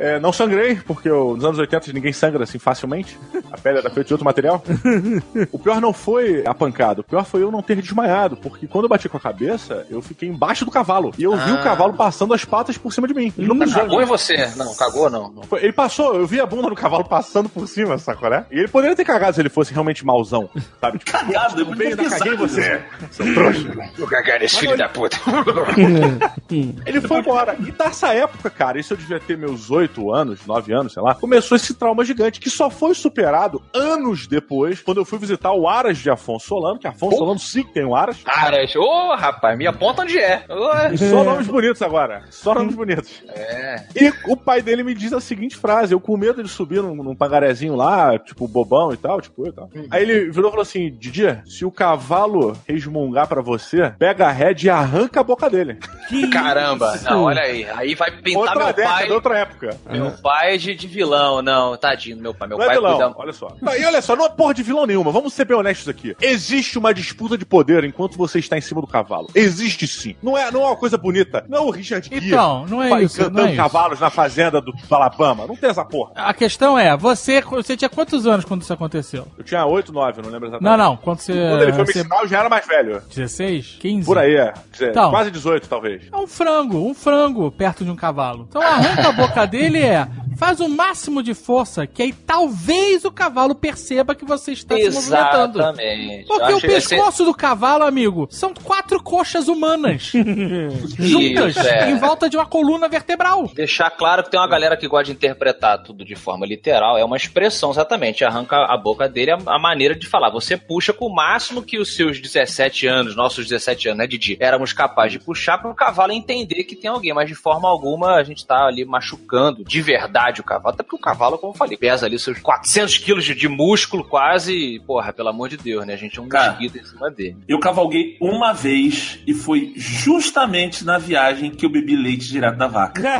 É, não sangrei, porque eu- nos anos 80 ninguém sangra assim facilmente. A pele era feita de outro material. [LAUGHS] o pior não foi a pancada, o pior foi eu não ter desmaiado, porque quando eu bati com a cabeça, eu fiquei embaixo do cavalo. E eu vi Ah. o cavalo passando as patas por cima de mim. Ele não pisou. Cagou em você? Não, cagou não. não. Foi- Ele passou, eu vi a bunda do cavalo passando por cima, sacolé? E ele poderia ter cagado se ele fosse realmente mauzão, sabe? [LAUGHS] Tipo, Cagado, eu podia ainda caguei você, [LAUGHS] seu trouxa. Vou cagar nesse filho da puta. [LAUGHS] Ele foi embora. E dessa época, cara, isso eu devia ter meus 8 anos, 9 anos, sei lá, começou esse trauma gigante que só foi superado anos depois, quando eu fui visitar o Aras de Afonso Solano, que Afonso Oh. Solano sim que tem o Aras. Aras, ô rapaz, me aponta onde é. Ô, Só nomes bonitos agora. Só nomes bonitos. É. E o pai dele me diz a seguinte frase: eu com medo de subir num, num pagarezinho lá, tipo, bobão e tal, tipo, eu e tal. Aí ele virou e falou assim: Didi, se o cavalo resmungar pra você, pega a rédea e arranca a boca dele. Que Caramba, isso? não, olha aí. Aí vai pintar Outra meu década, pai. outra época. Meu pai de, de vilão, não, tadinho meu pai. Meu Não é pai vilão, cuida. olha só. Não, E olha só, não é porra de vilão nenhuma. Vamos ser bem honestos aqui. Existe uma disputa de poder enquanto você está em cima do cavalo. Existe sim. Não é, não é uma coisa bonita. Não é o Richard Gere Então, não é isso, cantando não é isso. cavalos na fazenda do, do Alabama. Não tem essa porra. A questão é, você, você tinha quantos anos quando isso aconteceu? Eu tinha 8, 9, não lembro exatamente. Não, não, quando você... Quando ele foi me você- ensinar, eu já era mais velho. 16? 15? Por aí, é. Então. Quase 18, talvez. É um frango, um frango perto de um cavalo. Então arranca a boca dele é, faz o máximo de força, que aí talvez o cavalo perceba que você está se movimentando. Exatamente. Porque o pescoço do cavalo, amigo, são quatro coxas humanas [LAUGHS] juntas Isso, é. em volta de uma coluna vertebral. Deixar claro que tem uma galera que gosta de interpretar tudo de forma literal. É uma expressão, exatamente. Arranca a boca dele a, a maneira de falar. Você puxa com o máximo que os seus 17 anos, nossos 17 anos, né, Didi? Éramos capazes de puxar para o cavalo entender que tem alguém. Mas de forma alguma a gente tá ali machucando de verdade o cavalo. Até porque o cavalo, como eu falei, pesa ali seus 400 quilos de, de músculo quase. e, Porra, pelo amor de Deus, né? A gente é um Cara. mosquito em cima dele. Eu cavalguei uma vez e foi justamente na viagem que eu bebi leite direto da vaca. [LAUGHS]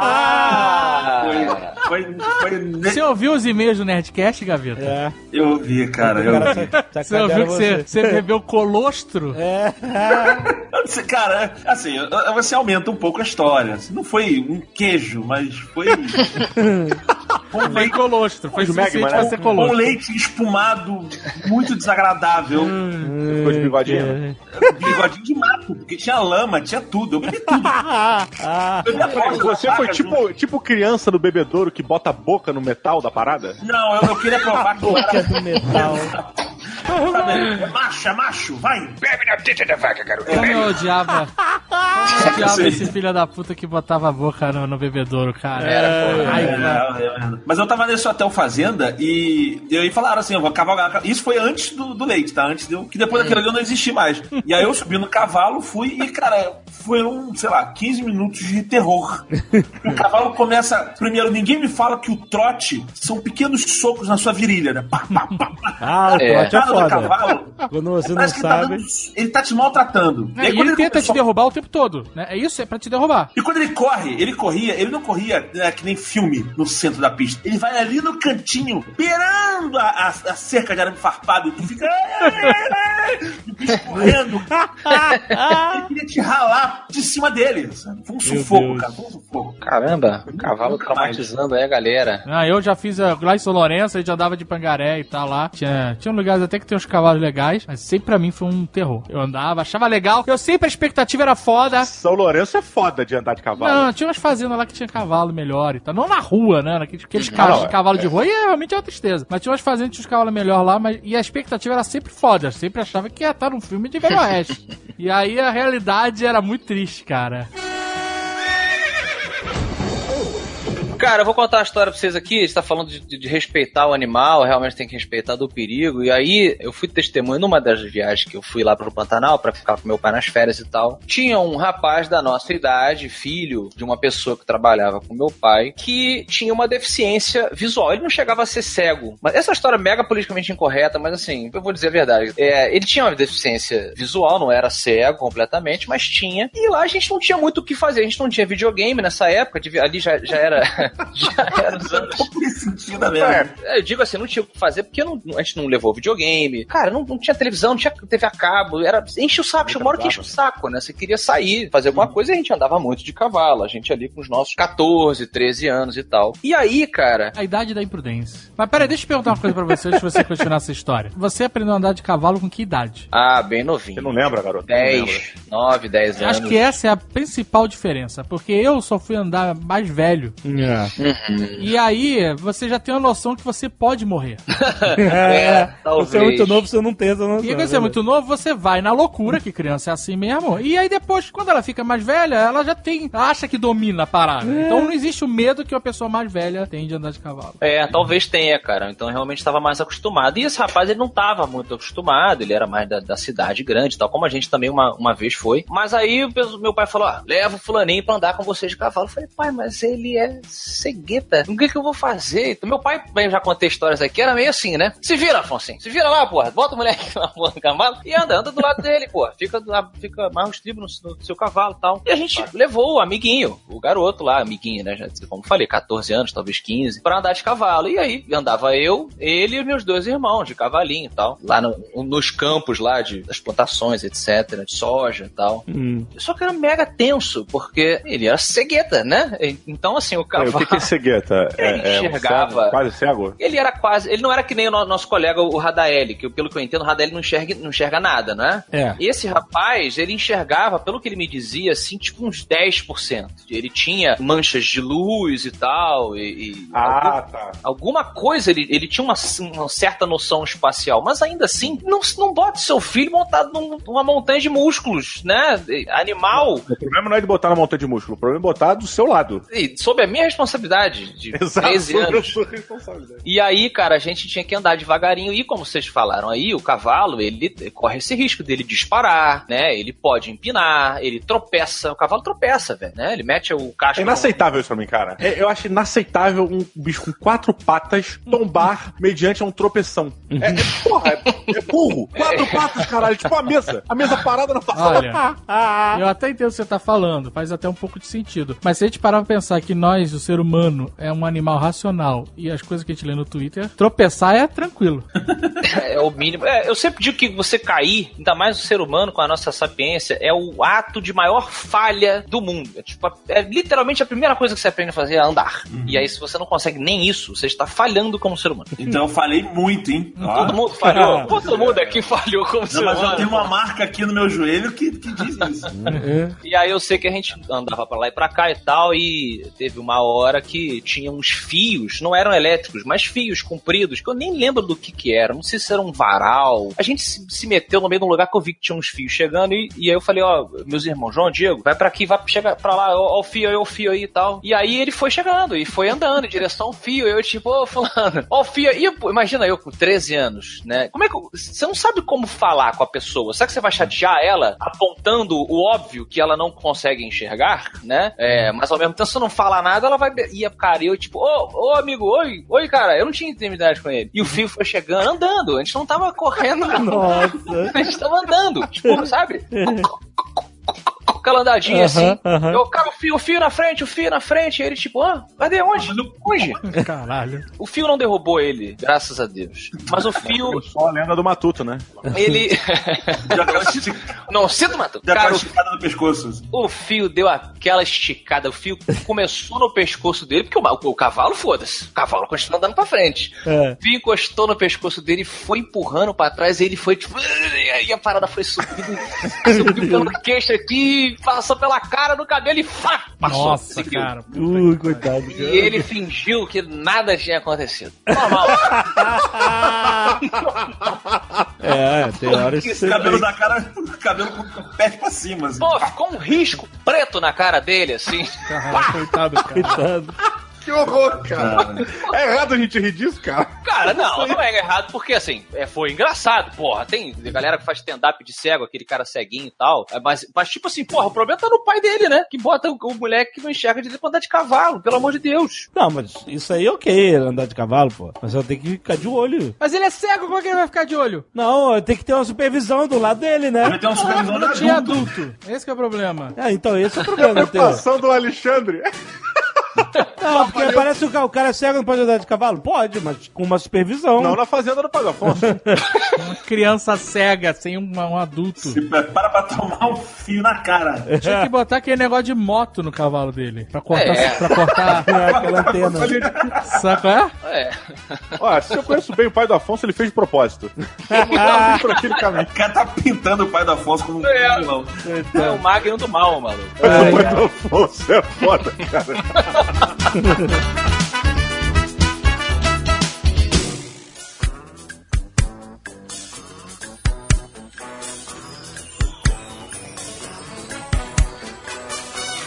Ah! Foi, foi, foi ne- Você ouviu os e-mails do Nerdcast, Gaveta? É. Eu ouvi, cara. Eu ouvi. sacanearam Você ouviu que você, você bebeu colostro? É. Você- Cara, assim, você aumenta um pouco a história. Assim, Não foi um queijo, mas foi [LAUGHS] um Foi colostro, foi suficiente Magma, pra né? ser um colostro. leite espumado muito desagradável. Ficou de bigodinho. Bigodinho de mato, porque tinha lama, tinha tudo. Eu bebi tudo. [LAUGHS] Eu bebi Você foi tipo, tipo criança do bebedouro que bota a boca no metal da parada? Não, eu, eu queria provar que Boca cara. do metal. [LAUGHS] É macho, é macho, vai. Bebe na teta da vaca, garoto. Como eu odiava. [LAUGHS] Como eu odiava esse filho da puta que botava a boca no, no bebedouro, cara. Era, Ai, É, cara. é, é. Mas eu tava nesse hotel fazenda e, e aí falaram assim: eu vou cavalgar. Isso foi antes do, do leite, tá? Antes de eu, que depois daquilo ali eu não existi mais. E aí eu subi no cavalo, fui e, cara, foram, sei lá, 15 minutos de terror. O cavalo começa. Primeiro, ninguém me fala que o trote são pequenos socos na sua virilha, né? Pá, pá, pá, pá. Ah, o É. trote é do foda. cavalo. Quando você não que ele tá, sabe. dando, ele tá te maltratando. É, aí e quando ele tenta te começou- derrubar o tempo todo, né? É isso, é pra te derrubar. E quando ele corre, ele corria, ele não corria né, que nem filme no centro da pista. Ele vai ali no cantinho, beirando a, a- a cerca de arame farpado, e tu fica. [LAUGHS] O bicho correndo. [LAUGHS] ele queria te ralar de cima dele. sabe? Foi um sufoco, cara. Foi um sufoco. Caramba, cavalo Nunca mais. traumatizando aí a galera. Ah, eu já fiz a, lá em São Lourenço, a gente andava de pangaré e tal lá. Tinha, tinha lugares até que tem uns cavalos legais, mas sempre pra mim foi um terror. Eu andava, achava legal. Eu sempre a expectativa era foda. São Lourenço é foda de andar de cavalo. Não, tinha umas fazendas lá que tinha cavalo melhor e tal. Não na rua, né? Naqueles aqueles carros de é, cavalo de rua e é, realmente é uma tristeza. Mas tinha umas fazendas que tinha uns cavalos melhor lá, mas e a expectativa era sempre foda. Eu sempre achava que ia estar num filme de Velho Oeste. [LAUGHS] e aí a realidade era muito triste, cara. Cara, eu vou contar a história pra vocês aqui. Você tá falando de, de- de respeitar o animal, realmente tem que respeitar do perigo. E aí, eu fui testemunho numa das viagens que eu fui lá pro Pantanal pra ficar com meu pai nas férias e tal. Tinha um rapaz da nossa idade, filho de uma pessoa que trabalhava com meu pai, que tinha uma deficiência visual. Ele não chegava a ser cego. Mas essa história é mega politicamente incorreta, mas assim, eu vou dizer a verdade. É, ele tinha uma deficiência visual, não era cego completamente, mas tinha. E lá a gente não tinha muito o que fazer. A gente não tinha videogame nessa época, ali já, já era. [LAUGHS] já era os anos. Sentido. É, eu digo assim, não tinha o que fazer porque não- a gente não levou videogame. Cara, não, não tinha televisão, não tinha TV a cabo. Era, enche o saco, chegou uma hora que enche o saco, né? Você queria sair, fazer alguma coisa e a gente andava muito de cavalo. A gente ali com os nossos 14, 13 anos e tal. E aí, cara, A idade da imprudência. Mas peraí, deixa eu perguntar uma coisa pra você antes de você continuar essa história. Você aprendeu a andar de cavalo com que idade? ah, bem Você novinho. não lembra, garoto? Não lembra. 10, 9, 10 anos. Acho que essa é a principal diferença, porque eu só fui andar mais velho. E aí, você já tem a noção que você pode morrer. [LAUGHS] É, talvez. você é muito novo, você não tem essa noção. E quando você é muito novo, você vai na loucura, que criança é assim mesmo. E aí depois, quando ela fica mais velha, ela já tem, acha que domina a parada. Então não existe o medo que uma pessoa mais velha tem de andar de cavalo. É, talvez tenha, cara. Então realmente estava mais acostumado. E esse rapaz, ele não estava muito acostumado, ele era mais da, da cidade grande tal, como a gente também uma, uma vez foi. Mas aí meu pai falou: ó, leva o fulaninho pra andar com você de cavalo. Eu falei, pai, mas ele é cegueta. O que que eu vou fazer? Então, meu pai, bem, já contei histórias aqui, era meio assim, né? Se vira, Afonso. Se vira lá, porra. Bota o moleque [LAUGHS] na porra do cavalo e anda, anda do lado dele, porra. Fica, fica mais um estribo no, no seu cavalo e tal. E a gente levou o amiguinho, o garoto lá, amiguinho, né? Já, como falei, 14 anos, talvez 15, pra andar de cavalo. E aí andava eu, ele e meus dois irmãos de cavalinho e tal. Lá no- nos campos lá de, das plantações, etc., de soja e tal. Hum. Só que era mega tenso, porque ele era cegueta, né? Então, assim, o cavalo. O que, que é cegueta? Ele É, é um enxergava. cego, quase cego? Ele era quase. Ele não era que nem o no- nosso colega, o Radaeli, que pelo que eu entendo, o Radaeli não enxerga, não enxerga nada, né? É. Esse rapaz, ele enxergava, pelo que ele me dizia, assim, tipo uns 10%. Ele tinha manchas de luz e tal, e. e Ah, tá. Alguma coisa, ele, ele tinha uma, uma certa noção espacial, mas ainda assim, não, não bote seu filho montado num- numa montanha de músculos, né? Animal. O problema não é de botar na montanha de músculo, o problema é botar do seu lado. E sob a minha responsabilidade de [LAUGHS] 13 anos. responsabilidade. E aí, cara, a gente tinha que andar devagarinho. E como vocês falaram aí, o cavalo, ele corre esse risco dele disparar, né? Ele pode empinar, ele tropeça. O cavalo tropeça, velho, né? Ele mete o É casco. inaceitável isso pra mim, cara. É- eu acho inaceitável um bicho com quatro patas tombar mediante um tropeção. É, é, porra, é, é burro. Quatro [LAUGHS] patas, caralho. Tipo a mesa. A mesa parada na passada. Olha, eu até entendo o que você tá falando, faz até um pouco de sentido. Mas se a gente parar pra pensar que nós, o ser humano, é um animal racional e as coisas que a gente lê no Twitter, tropeçar é tranquilo. [LAUGHS] É o mínimo. É, eu sempre digo que você cair, ainda mais o ser humano com a nossa sapiência, é o ato de maior falha do mundo. É, tipo, é literalmente a primeira coisa que você aprende a fazer é andar. E aí, se você não consegue nem isso, você está falhando como ser humano. Então eu falei muito, hein? Ó. Todo mundo falhou. [LAUGHS] Todo mundo aqui falhou como ser Não, mas eu humano. tenho uma marca aqui no meu joelho que, que diz isso. [LAUGHS] E aí eu sei que a gente andava pra lá e pra cá e tal, e teve uma hora que tinha uns fios, não eram elétricos, mas fios compridos, que eu nem lembro do que que era, não sei se era um varal. A gente se, se meteu no meio de um lugar que eu vi que tinha uns fios chegando, e, e aí eu falei, ó, meus irmãos, João, Diego, vai pra aqui, vai chega pra lá, ó, ó o fio aí, ó o fio aí e tal. E aí ele foi chegando, e foi andando em direção ao fio, eu tipo, ô, fulano, ó o fio aí. E, imagina eu com 13 anos, né? Como é que... Você não sabe como falar com a pessoa, será que você vai chatear ela apontando o óbvio que ela não consegue enxergar, né? É, mas ao mesmo tempo, se não falar nada, ela vai. Be- E, cara, eu, tipo, ô, ô amigo, oi, oi, cara, eu não tinha intimidade com ele. E o fio foi chegando, andando. A gente não tava correndo, não. Nossa. [LAUGHS] A gente tava andando, tipo, sabe? [LAUGHS] Aquela andadinha assim. Eu, cara, o fio, o fio na frente, o fio na frente. E ele, tipo, ah, cadê onde? Onde? Caralho. O fio não derrubou ele, graças a Deus. Mas o fio, Só a lenda do Matuto, né? ele. Não, sinto, Mato. já Cara, esticada no pescoço. O fio deu aquela esticada, o fio começou no pescoço dele, porque o, o cavalo, foda-se, o cavalo continua andando pra frente. É. O fio encostou no pescoço dele, foi empurrando pra trás, e ele foi tipo. E aí a parada foi subindo, [LAUGHS] subiu pelo queixo aqui, passou pela cara, no cabelo e fá, passou. Nossa, seguiu. cara. Ui, coitado. E ele fingiu que nada tinha acontecido. Normal. [LAUGHS] É, tem horas que Esse você cabelo da cara, cabelo com o pé pra cima. Assim. Pô, ficou um risco preto na cara dele, assim. Caralho, coitado, cara. Coitado. Que horror, cara. É errado a gente rir disso, cara. Cara, não, não é errado, porque assim, é, foi engraçado, porra. Tem galera que faz stand-up de cego, aquele cara ceguinho e tal. é, Mas, mas, tipo assim, porra, o problema tá no pai dele, né? Que bota o, o moleque que não enxerga de pra andar de cavalo, pelo amor de Deus. Não, mas isso aí é ok, andar de cavalo, pô. Mas eu tenho que ficar de olho. Mas ele é cego, como é que ele vai ficar de olho? Não, tem que ter uma supervisão do lado dele, Vai né? ter uma supervisão tinha adulto. adulto. Esse que é o problema. É, então esse é o problema, teu. Preocupação do Alexandre. Não, porque parece que o o cara cego não pode andar de cavalo? Pode, mas com uma supervisão. Não na fazenda do Pago Afonso. [LAUGHS] Uma criança cega, sem uma- um adulto. Se prepara pra tomar um fio na cara. Tinha que botar aquele negócio de moto no cavalo dele. Pra cortar. É. Pra cortar. [LAUGHS] É, aquela [LAUGHS] antena. Qual é? É. Ó, se eu conheço bem o pai do Afonso, ele fez de propósito. Por aquele caminho. O cara tá pintando o pai do Afonso como um É. vilão. É o Magno do mal, maluco. Mas o pai do Afonso é foda, cara.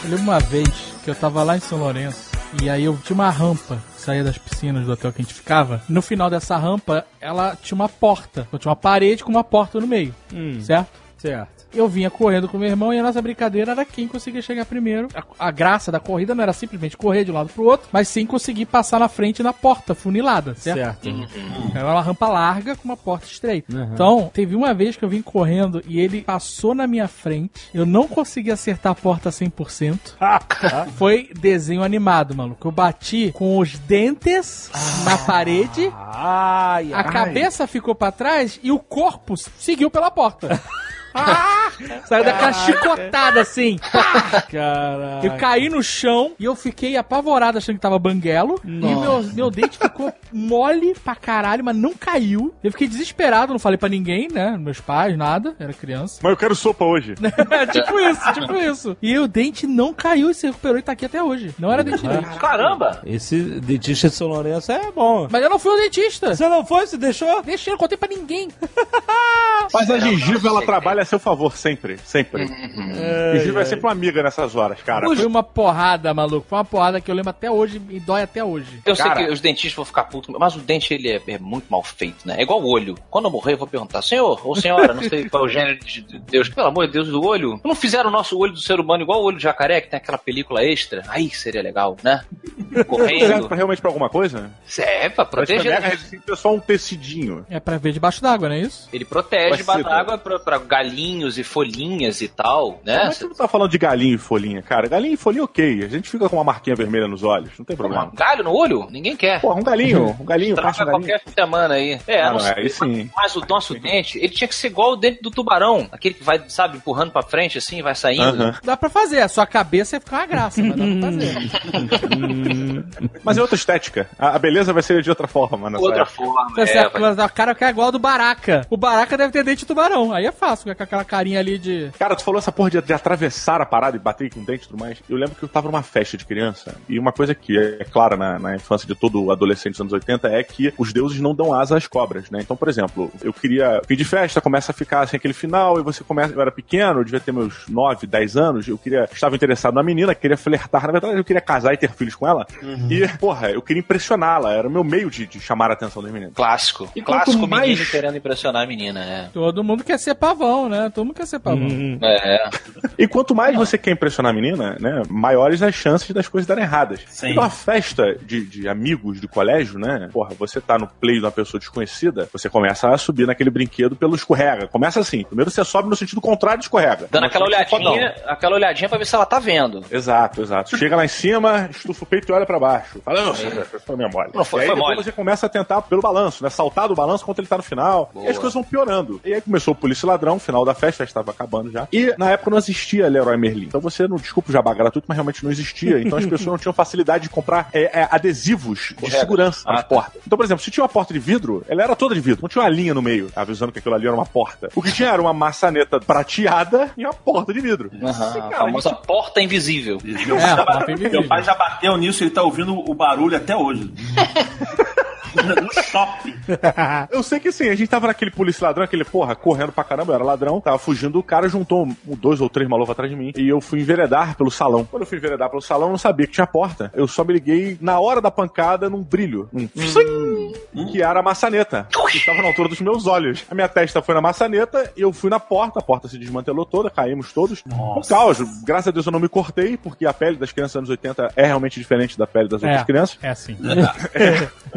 Eu lembro uma vez que eu tava lá em São Lourenço e aí eu tinha uma rampa que saía das piscinas do hotel que a gente ficava. No final dessa rampa, ela tinha uma porta. Então, tinha uma parede com uma porta no meio, Hum, certo? certo. Eu vinha correndo com meu irmão e a nossa brincadeira era quem conseguia chegar primeiro. A, a graça da corrida não era simplesmente correr de um lado pro outro, mas sim conseguir passar na frente na porta funilada, certo? Certo. Era uma rampa larga com uma porta estreita. Então, teve uma vez que eu vim correndo e ele passou na minha frente. Eu não consegui acertar a porta 100%. [LAUGHS] Foi desenho animado, maluco. Eu bati com os dentes na parede, Ai, a cabeça ficou pra trás e o corpo seguiu pela porta. [LAUGHS] Saiu daquela chicotada assim. Caralho. Eu caí no chão e eu fiquei apavorado achando que tava banguelo. E meu, meu dente ficou mole pra caralho, mas não caiu. Eu fiquei desesperado, não falei pra ninguém, né? Meus pais, nada. Era criança. Mas eu quero sopa hoje. [LAUGHS] tipo isso, tipo isso. E o dente não caiu e se recuperou e tá aqui até hoje. Não era dente dente. Caramba! Esse dentista de São Lourenço é bom. Mas eu não fui o dentista. Você não foi? Você deixou? Deixei, não contei pra ninguém. [LAUGHS] Mas a gengiva, ela trabalha a seu favor, sempre. Sempre. gengiva é sempre uma amiga nessas horas, cara. Foi uma porrada, maluco. Foi uma porrada que eu lembro até hoje e dói até hoje. Eu Cara. sei que os dentistas vão ficar putos, mas o dente ele é, é muito mal feito, né? É igual o olho. Quando eu morrer, eu vou perguntar, senhor ou senhora, não sei qual é o gênero de de Deus, pelo amor de Deus, do olho. Não fizeram o nosso olho do ser humano igual o olho de jacaré, que tem aquela película extra? Aí seria legal, né? Serve Correndo. pra, realmente pra alguma coisa? É, pra proteger. É só um tecidinho. É pra ver debaixo d'água, não é isso? Ele protege debaixo d'água pra, pra galinhos e folhinhas e tal, né? Como é que você não tá falando de galinha e folhinha, cara? Galinha e folhinha, ok. A gente fica com uma marquinha vermelha nos olhos, não tem problema. Galho no olho? Ninguém quer. Porra, um galinho, um [LAUGHS] galinho, Traga um galinho. qualquer semana aí. É, Ah, não aí sim. Mas o nosso dente, ele tinha que ser igual o dente do tubarão. Aquele que vai, sabe, empurrando pra frente assim, e vai saindo. Aham. Dá pra fazer. A sua cabeça ia ficar uma graça, mas dá pra fazer. [LAUGHS] Mas é outra estética. A, beleza vai ser de outra forma, nessa Outra época. forma. É, vai- mas a cara que é igual ao do Baraka. O Baraka deve ter dente de tubarão. Aí é fácil, com aquela carinha ali de. Cara, tu falou essa porra de, de atravessar a parada e bater com o dente e tudo mais. Eu lembro que eu tava numa festa de criança, e uma coisa que é clara na, na infância de todo adolescente dos anos 80 é que os deuses não dão asa às cobras, né? Então, por exemplo, eu queria. Fim de festa, começa a ficar assim aquele final, e você começa. Eu era pequeno, eu devia ter meus 9, 10 anos, eu queria. Estava interessado na menina, queria flertar. Na verdade, eu queria casar e ter filhos com ela. E, porra, eu queria impressioná-la. Era o meu meio de, de chamar a atenção das meninas. Clássico. E Clássico quanto menino mais- querendo impressionar a menina, é. Todo mundo quer ser pavão, né? Todo mundo quer ser pavão. É. E quanto mais você quer impressionar a menina, né, maiores as chances das coisas darem erradas. Sim. Então, a festa de, de amigos de colégio, né? Porra, você tá no play de uma pessoa desconhecida, você começa a subir naquele brinquedo pelo escorrega. Começa assim. Primeiro você sobe no sentido contrário do escorrega. Dando aquela olhadinha, fodão. aquela olhadinha pra ver se ela tá vendo. Exato, exato. Chega lá em cima, estufa o peito e olha pra baixo. Fala, não, foi minha mole. Não, foi- e aí foi depois mole. você começa a tentar pelo balanço, né? Saltar do balanço enquanto ele tá no final. E as coisas vão piorando. E aí começou o Polícia e Ladrão, final da festa, a festa tava acabando já. E na época não existia Leroy Merlin. Então você não, desculpa o jabá gratuito, mas realmente não existia. Então as pessoas não tinham facilidade de comprar é, é, adesivos de Correto. segurança Ah, nas tá. portas. Então, por exemplo, se tinha uma porta de vidro, ela era toda de vidro. Não tinha uma linha no meio, avisando que aquilo ali era uma porta. O que tinha era uma maçaneta prateada e uma porta de vidro. Aham, a famosa porta invisível. Meu, É, pai- porta [LAUGHS] invisível. meu pai já bateu nisso, ele tá ouvindo o barulho até hoje. [LAUGHS] no shopping. [LAUGHS] Eu sei que assim, a gente tava naquele polícia ladrão, aquele porra, correndo pra caramba, eu era ladrão, tava fugindo, o cara juntou um- dois ou três malucos atrás de mim e eu fui enveredar pelo salão. Quando eu fui enveredar pelo salão, eu não sabia que tinha porta. Eu só me liguei na hora da pancada num brilho, um que era a maçaneta, que estava na altura dos meus olhos. A minha testa foi na maçaneta e eu fui na porta, a porta se desmantelou toda, caímos todos. Um caos. Graças a Deus eu não me cortei, porque a pele das crianças dos anos 80 é realmente diferente da pele das outras É, crianças. é assim. [LAUGHS]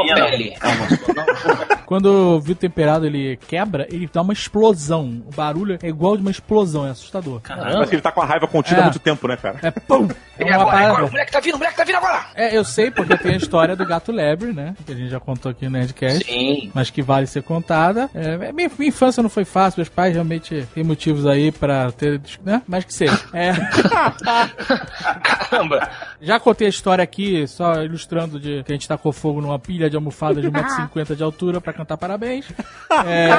Rinopele. [LAUGHS] Quando o vidro temperado ele quebra, ele dá uma explosão. O barulho é igual de uma explosão, é assustador. Parece que ele tá com a raiva contida É. há muito tempo, né, cara? É pum! É E uma agora, parada- agora, o moleque tá vindo, o moleque tá vindo agora! É, eu sei porque tem a história do gato lebre, né? Que a gente já contou aqui no Nerdcast. Sim. Mas que vale ser contada. É, minha, minha infância não foi fácil, meus pais realmente têm motivos aí pra ter. né? Mas que seja. É, [LAUGHS] Caramba! já contei a história aqui, só ilustrando de que a gente tacou fogo numa pilha de almofada de 1,50m [LAUGHS] de altura pra cantar parabéns. [LAUGHS] É,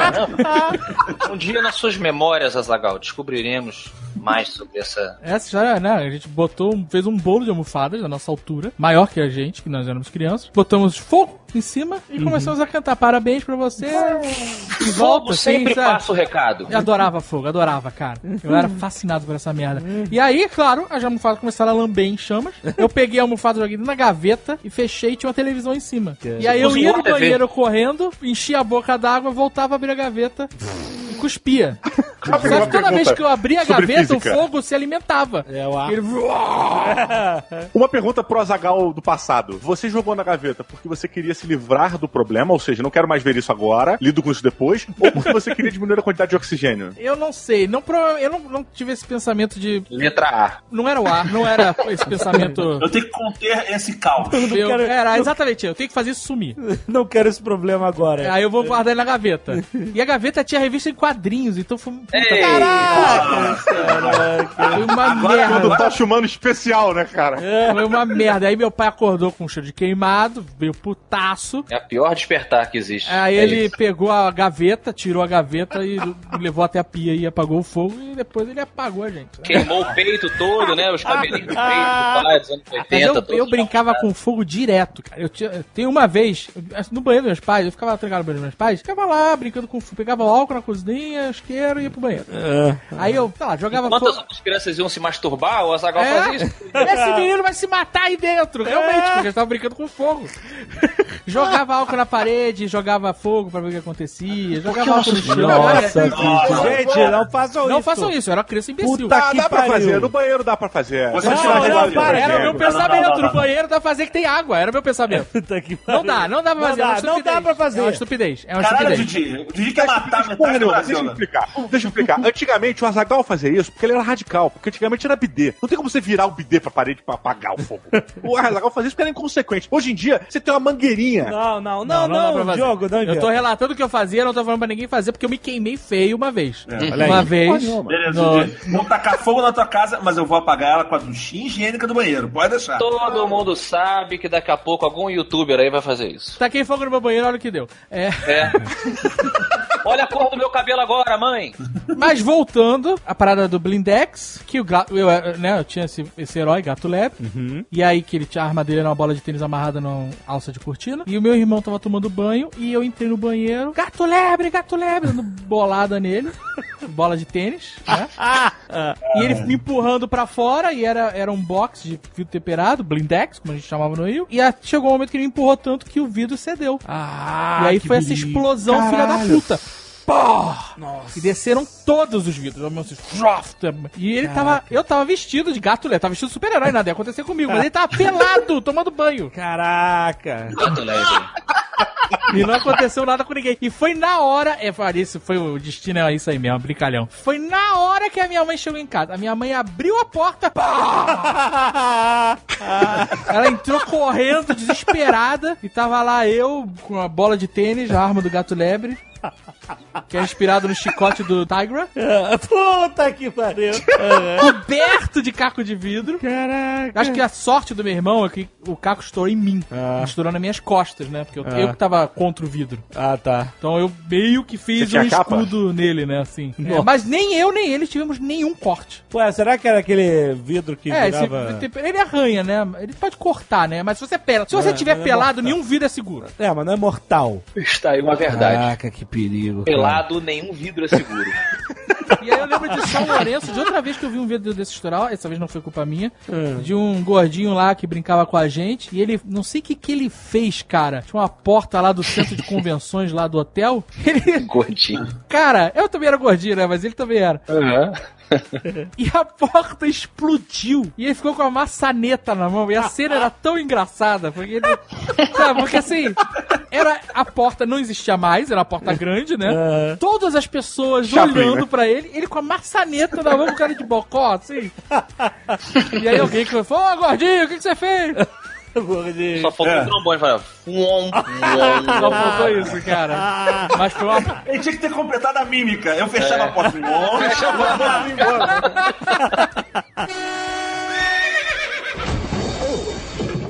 Um dia nas suas memórias, Azagal, descobriremos mais sobre essa. essa história, né? A gente botou, fez um bolo de almofadas da nossa altura, maior que a gente, que nós éramos crianças. Botamos fogo em cima e começamos a cantar parabéns pra você. E volta, Fogo assim, sempre sabe? passa o recado. Eu adorava fogo, adorava, cara. Eu era fascinado por essa merda. E aí, claro, as almofadas começaram a lamber em chamas. Eu peguei a almofada, joguei da gaveta e fechei e tinha uma televisão em cima. E aí eu ia no banheiro correndo, enchia a boca d'água, voltava a abrir a gaveta cuspia. [LAUGHS] Só que toda vez que eu abria a gaveta, física. o fogo se alimentava. É o ar. Ele... Uma pergunta pro Azagal do passado. Você jogou na gaveta porque você queria se livrar do problema, ou seja, não quero mais ver isso agora, lido com isso depois, ou porque você queria diminuir a quantidade de oxigênio? [LAUGHS] Eu não sei, não, eu não, não tive esse pensamento de. Letra A. Não era o ar, não era esse pensamento. [LAUGHS] Eu tenho que conter esse caos. Eu, quero- era exatamente, eu tenho que fazer isso sumir. Não quero esse problema agora. Aí eu vou guardar ele na gaveta. E a gaveta tinha revista em quadrinhos, então foi, puta, Ei, foi uma Quando merda. tá chamando especial, né, cara? Foi uma merda. Aí meu pai acordou com um cheiro de queimado, veio putaço. É a pior despertar que existe. Aí É ele isso. pegou a gaveta, tirou a gaveta e levou até a pia e apagou o fogo. E depois ele apagou a gente. né? Queimou o peito todo, né? Os cabelinhos do peito do pai dos anos 80. Mas eu, eu brincava com fogo direto, cara. Eu tinha, tem uma vez, no banheiro dos meus pais, eu ficava trancado no banheiro dos meus pais, ficava lá brincando com fogo, pegava álcool na cozinha, isqueiro e ia pro banheiro. Aí eu, sei lá, jogava Enquanto fogo. as outras crianças iam se masturbar, o Azagal É, fazia isso. [LAUGHS] esse menino vai se matar aí dentro, realmente, porque eu tava brincando com fogo. jogava álcool na parede, jogava fogo pra ver o que acontecia, jogava álcool no chão. Nossa, gente, gente, não façam não isso. façam isso, eu era uma criança imbecil. Puta Ah, que dá pra pariu. fazer, no banheiro dá pra fazer. Você Não, não, não, para, Era o meu Não, não, não, pensamento, não, não, no não. banheiro dá pra fazer que tem água, era o meu pensamento. [LAUGHS] Puta que Não pariu. dá, não dá pra Não fazer, é dá, uma não estupidez. dá pra fazer. É uma estupidez, é uma Caralho, estupidez. Didi. O Didi quer matar metade do nenhuma, deixa eu explicar. Deixa eu explicar. Antigamente o Azagal fazia isso porque ele era radical. Porque antigamente era bidê. Não tem como você virar o bidê pra parede pra apagar o fogo. [LAUGHS] o Azagal fazia isso porque era inconsequente. Hoje em dia, você tem uma mangueirinha. Não, não, não, não, fazer. Diogo, não Eu tô relatando o que eu fazia, não tô falando pra ninguém fazer, porque eu me queimei feio uma vez. olha uma vez. Beleza, no-. Vou tacar fogo na tua casa, mas eu vou apagar ela com a duchinha higiênica do banheiro. Pode deixar. Todo mundo sabe que daqui a pouco algum youtuber aí vai fazer isso. Taquei fogo no meu banheiro, olha o que deu. É, É. [LAUGHS] Olha a cor do meu cabelo agora, mãe. [LAUGHS] mas voltando, a parada do Blindex, que o gato, eu, eh, né, eu tinha esse, esse herói, gato lebre, e aí que ele tinha a arma dele era uma bola de tênis amarrada numa alça de cortina, e o meu irmão tava tomando banho, e eu entrei no banheiro, gato lebre, gato lebre, dando [LAUGHS] bolada nele, bola de tênis, né? [LAUGHS] E ele me empurrando pra fora, e era, era um box de vidro temperado, blindex, como a gente chamava no Rio. E a- chegou um momento que ele me empurrou tanto que o vidro cedeu. Ah, e aí foi essa explosão, filha da Caralho. Puta. Pô! E desceram todos os vidros. Meu, trof, E ele tava. Eu tava vestido de gato lebre, tava vestido de super-herói, nada ia acontecer comigo. Mas ele tava pelado, tomando banho. Caraca. Gato leve. E não aconteceu nada com ninguém. E foi na hora. É, foi isso foi o destino, é isso aí mesmo, brincalhão. Foi na hora que a minha mãe chegou em casa. A minha mãe abriu a porta. pá! [LAUGHS] Ela entrou correndo, desesperada. E tava lá eu com a bola de tênis, a arma do gato lebre. Que é inspirado no chicote do Tigra. Puta que pariu. [LAUGHS] Coberto de caco de vidro. Caraca. Acho que a sorte do meu irmão é que o caco estourou em mim. Ah. Estourou nas minhas costas, né? Porque eu, Ah. eu que tava contra o vidro. Ah, tá. Então eu meio que fiz um tinha capa? escudo nele, né? Assim. É, mas nem eu nem ele tivemos nenhum corte. Ué, será que era aquele vidro que é, esse, virava... ele arranha, né? Ele pode cortar, né? Mas se você pela, se você É, tiver é pelado, mortal. nenhum vidro é seguro. É, mas não é mortal. Está aí uma verdade. Caraca, que perigo. Pelado, nenhum vidro é seguro. [LAUGHS] E aí eu lembro de São Lourenço, de outra vez que eu vi um vídeo desse estoural, essa vez não foi culpa minha, Hum. de um gordinho lá que brincava com a gente, e ele, não sei o que que ele fez, cara. Tinha uma porta lá do centro de convenções lá do hotel. Ele, [LAUGHS] Gordinho. cara, eu também era gordinho, né? Mas ele também era. Aham. [LAUGHS] E a porta explodiu. E ele ficou com a maçaneta na mão. E a cena era tão engraçada. Porque ele. Sabe, porque assim. Era, a porta não existia mais, era uma porta grande, né? Todas as pessoas Chaplin, olhando né? pra ele, ele com a maçaneta na mão, com cara de bocó, assim. E aí alguém que falou: Ô, gordinho, o que, que você fez? [LAUGHS] Gordinho. Só faltou É. um trombone. Falava, uom, Só uom. faltou isso, cara. Mas foi uma. Ele tinha que ter completado a mímica. Eu fechava É. a porta. Bom, [LAUGHS]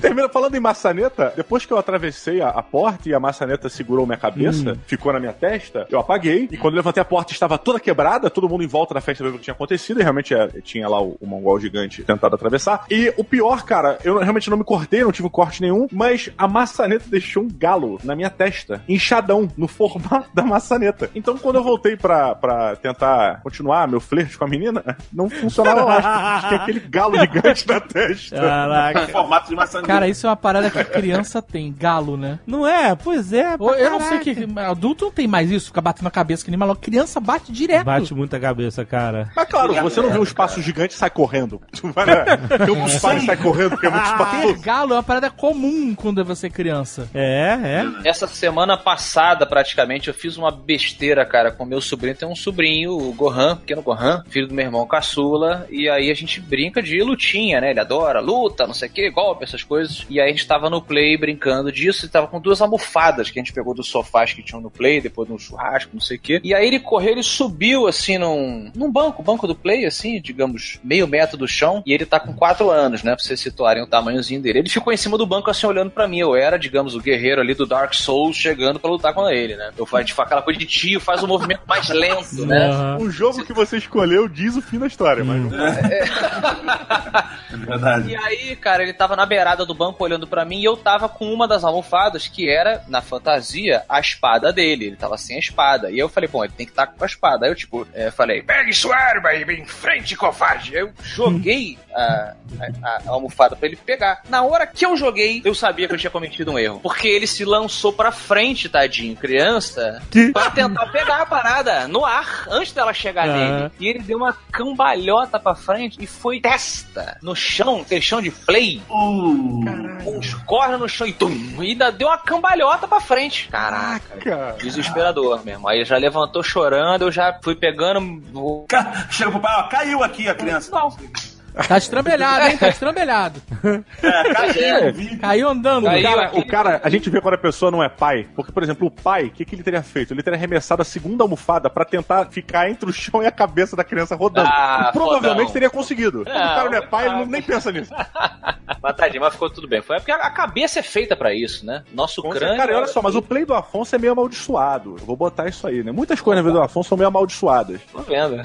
Termina falando em maçaneta, depois que eu atravessei a, a porta e a maçaneta segurou minha cabeça, Hum. ficou na minha testa, eu apaguei. E quando eu levantei a porta estava toda quebrada, todo mundo em volta da festa vendo o que tinha acontecido. E realmente é, tinha lá o, o mongol gigante tentado atravessar. E o pior, cara, eu realmente não me cortei, não tive corte nenhum, mas a maçaneta deixou um galo na minha testa, inchadão, no formato [LAUGHS] da maçaneta. Então quando eu voltei pra, pra tentar continuar meu flerte com a menina, não funcionava mais. porque Tinha aquele galo gigante na testa. Caraca. formato de maçã. Cara, isso é uma parada que criança tem, galo, né? Não é? Pois é. Pra eu não sei que. Adulto não tem mais isso, fica batendo a cabeça que nem maluco. Criança bate direto. Bate muita cabeça, cara. Mas claro, você não vê um espaço gigante e sai correndo. [LAUGHS] Tu vai na campo dos pais e sai correndo porque é muito Ter espaçoso. galo é uma parada comum quando você é criança. É, é. Essa semana passada, praticamente, eu fiz uma besteira, cara, com meu sobrinho. Tem um sobrinho, o Gohan, pequeno Gohan, filho do meu irmão caçula. E aí a gente brinca de lutinha, né? Ele adora luta, não sei o que, golpe, essas coisas. E aí a gente tava no play brincando disso e tava com duas almofadas que a gente pegou dos sofás que tinham no play, depois no churrasco, não sei o que. E aí ele correu, ele subiu assim num, num banco, banco do play, assim, digamos, meio metro do chão. E ele tá com quatro anos, né? Pra vocês situarem o tamanhozinho dele. Ele ficou em cima do banco assim, olhando pra mim. Eu era, digamos, o guerreiro ali do Dark Souls chegando pra lutar com ele, né? Eu faço tipo, aquela coisa de tio, faz o movimento mais lento, né? Aham. O jogo que você escolheu diz o fim da história, mas não [LAUGHS] É verdade. E aí, cara, ele tava na beirada do banco olhando pra mim e eu tava com uma das almofadas que era, na fantasia, a espada dele. Ele tava sem a espada. E eu falei, bom, ele tem que estar com a espada. Aí eu, tipo, é, falei, pegue sua arma e vem em frente, covarde. Eu joguei a, a- a almofada pra ele pegar. Na hora que eu joguei, eu sabia que eu tinha cometido um erro. Porque ele se lançou pra frente, tadinho, criança, pra tentar pegar a parada no ar, antes dela chegar Ah. nele. E ele deu uma cambalhota pra frente e foi testa no chão, aquele chão de play. Uh, Uns corre no chão e tum, e ainda deu uma cambalhota pra frente. Caraca. Cara, Desesperador mesmo. Aí já levantou chorando, eu já fui pegando. o- ca- Chega pro pai, ó, caiu aqui a criança. Não, Tá estrambelhado, hein? Tá estrambelhado. [LAUGHS] É, caiu, vi. Caiu andando. Caiu. cara, o cara, a gente vê quando a pessoa não é pai. Porque, por exemplo, o pai, o que, que ele teria feito? Ele teria arremessado a segunda almofada pra tentar ficar entre o chão e a cabeça da criança rodando. Ah, e provavelmente fodão. teria conseguido. Quando o cara não é pai, ele não, nem pensa nisso. [LAUGHS] Mas tadinho, mas ficou tudo bem. Foi porque a cabeça é feita pra isso, né? Nosso Com crânio. Cara, olha só, mas o play do Afonso é meio amaldiçoado. Eu vou botar isso aí, né? Muitas coisas na vida do Afonso são meio amaldiçoadas. Tô vendo.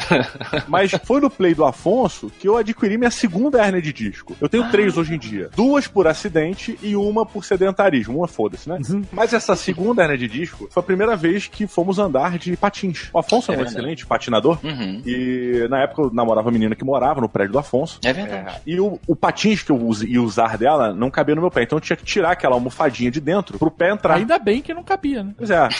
Mas foi no play do Afonso que eu adquiri minha segunda hérnia de disco. Eu tenho três hoje em dia. Duas por acidente e uma por sedentarismo. Uma foda-se, né? Mas essa segunda hérnia de disco foi a primeira vez que fomos andar de patins. O Afonso é, É um excelente patinador. Uhum. E na época eu namorava uma menina que morava no prédio do Afonso. É verdade. E o, o patins que eu us- ia usar dela não cabia no meu pé. Então eu tinha que tirar aquela almofadinha de dentro pro pé entrar. Ainda bem que não cabia, né? Pois é. [LAUGHS]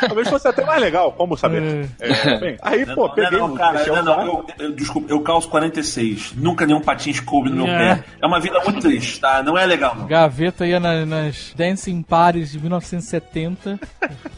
Talvez fosse até mais legal, como saber. É, bem, aí, Não, pô, não, peguei não, o cara, não, usar. não, eu, eu- desculpa, eu calço 46. Nunca nenhum patins coube no meu É. pé. É uma vida muito triste, tá? Não é legal, não. Gaveta ia na- nas Dancing Parties de 1970,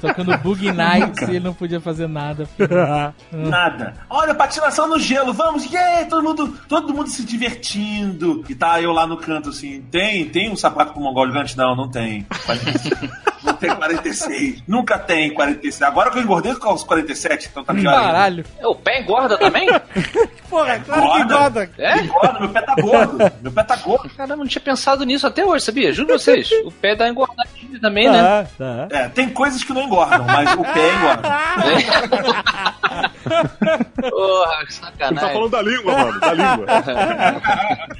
tocando Boogie Nights e ele não podia fazer nada. porque- [LAUGHS] Nada. Olha, patinação no gelo, vamos, yeah, todo mundo, todo mundo se divertindo. E tá eu lá no canto assim, tem, tem um sapato com mongol gigante? Não, não tem. [LAUGHS] Não tem 46. Nunca tem 46. Agora que eu engordei, eu calço 47, então tá pior. ainda. Caralho. É, O pé engorda também? [LAUGHS] Porra, claro que Engorda. engorda. É? Engorda, meu pé tá gordo. Meu pé tá gordo. Caramba, não tinha pensado nisso até hoje, sabia? Juro vocês. O pé dá engordadinha também, né? Tá, tá. É, tem coisas que não engordam, mas o pé engorda. Porra, que Ele tá sacanagem. falando da língua, mano. Da língua.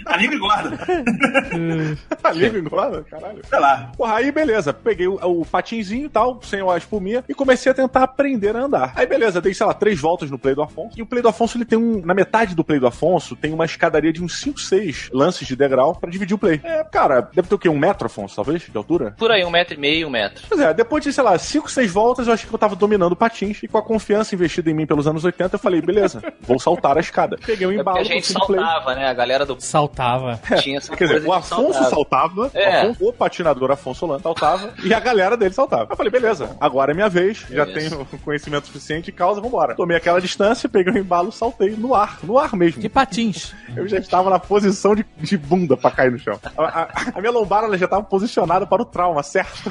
A língua engorda. [LAUGHS] A língua engorda, caralho. Sei lá. Porra, aí beleza, peguei o, o patinzinho e tal, sem a espuminha, e comecei a tentar aprender a andar. Aí beleza, dei, sei lá, três voltas no Play do Afonso, e o Play do Afonso, ele tem um, na metade do Play do Afonso, tem uma escadaria de uns 5, 6 lances de degrau pra dividir o Play. É, cara, deve ter o quê? Um metro, Afonso, talvez, de altura? Por aí, um metro e meio, um metro. Pois é, depois de, sei lá, 5, 6 voltas, eu achei que eu tava dominando patins, e com a confiança investida em mim pelos anos 80, eu falei, beleza, [LAUGHS] vou saltar a escada. Peguei um É embalo a do gente do Play. saltava, né? A galera do Saltava. tinha essa Quer dizer, o Afonso saltava. saltava, É. o, Afonso- o patinador Afonso Solano saltava, e a galera dele saltava. Eu falei, beleza, agora é minha vez, já Isso. tenho [LAUGHS] conhecimento suficiente de causa, vambora. Tomei aquela distância, peguei o embalo, saltei no ar, no ar mesmo. De patins. Eu já estava na posição de, de bunda pra cair no chão. A, a- a minha lombar ela já estava posicionada para o trauma, certo? [LAUGHS]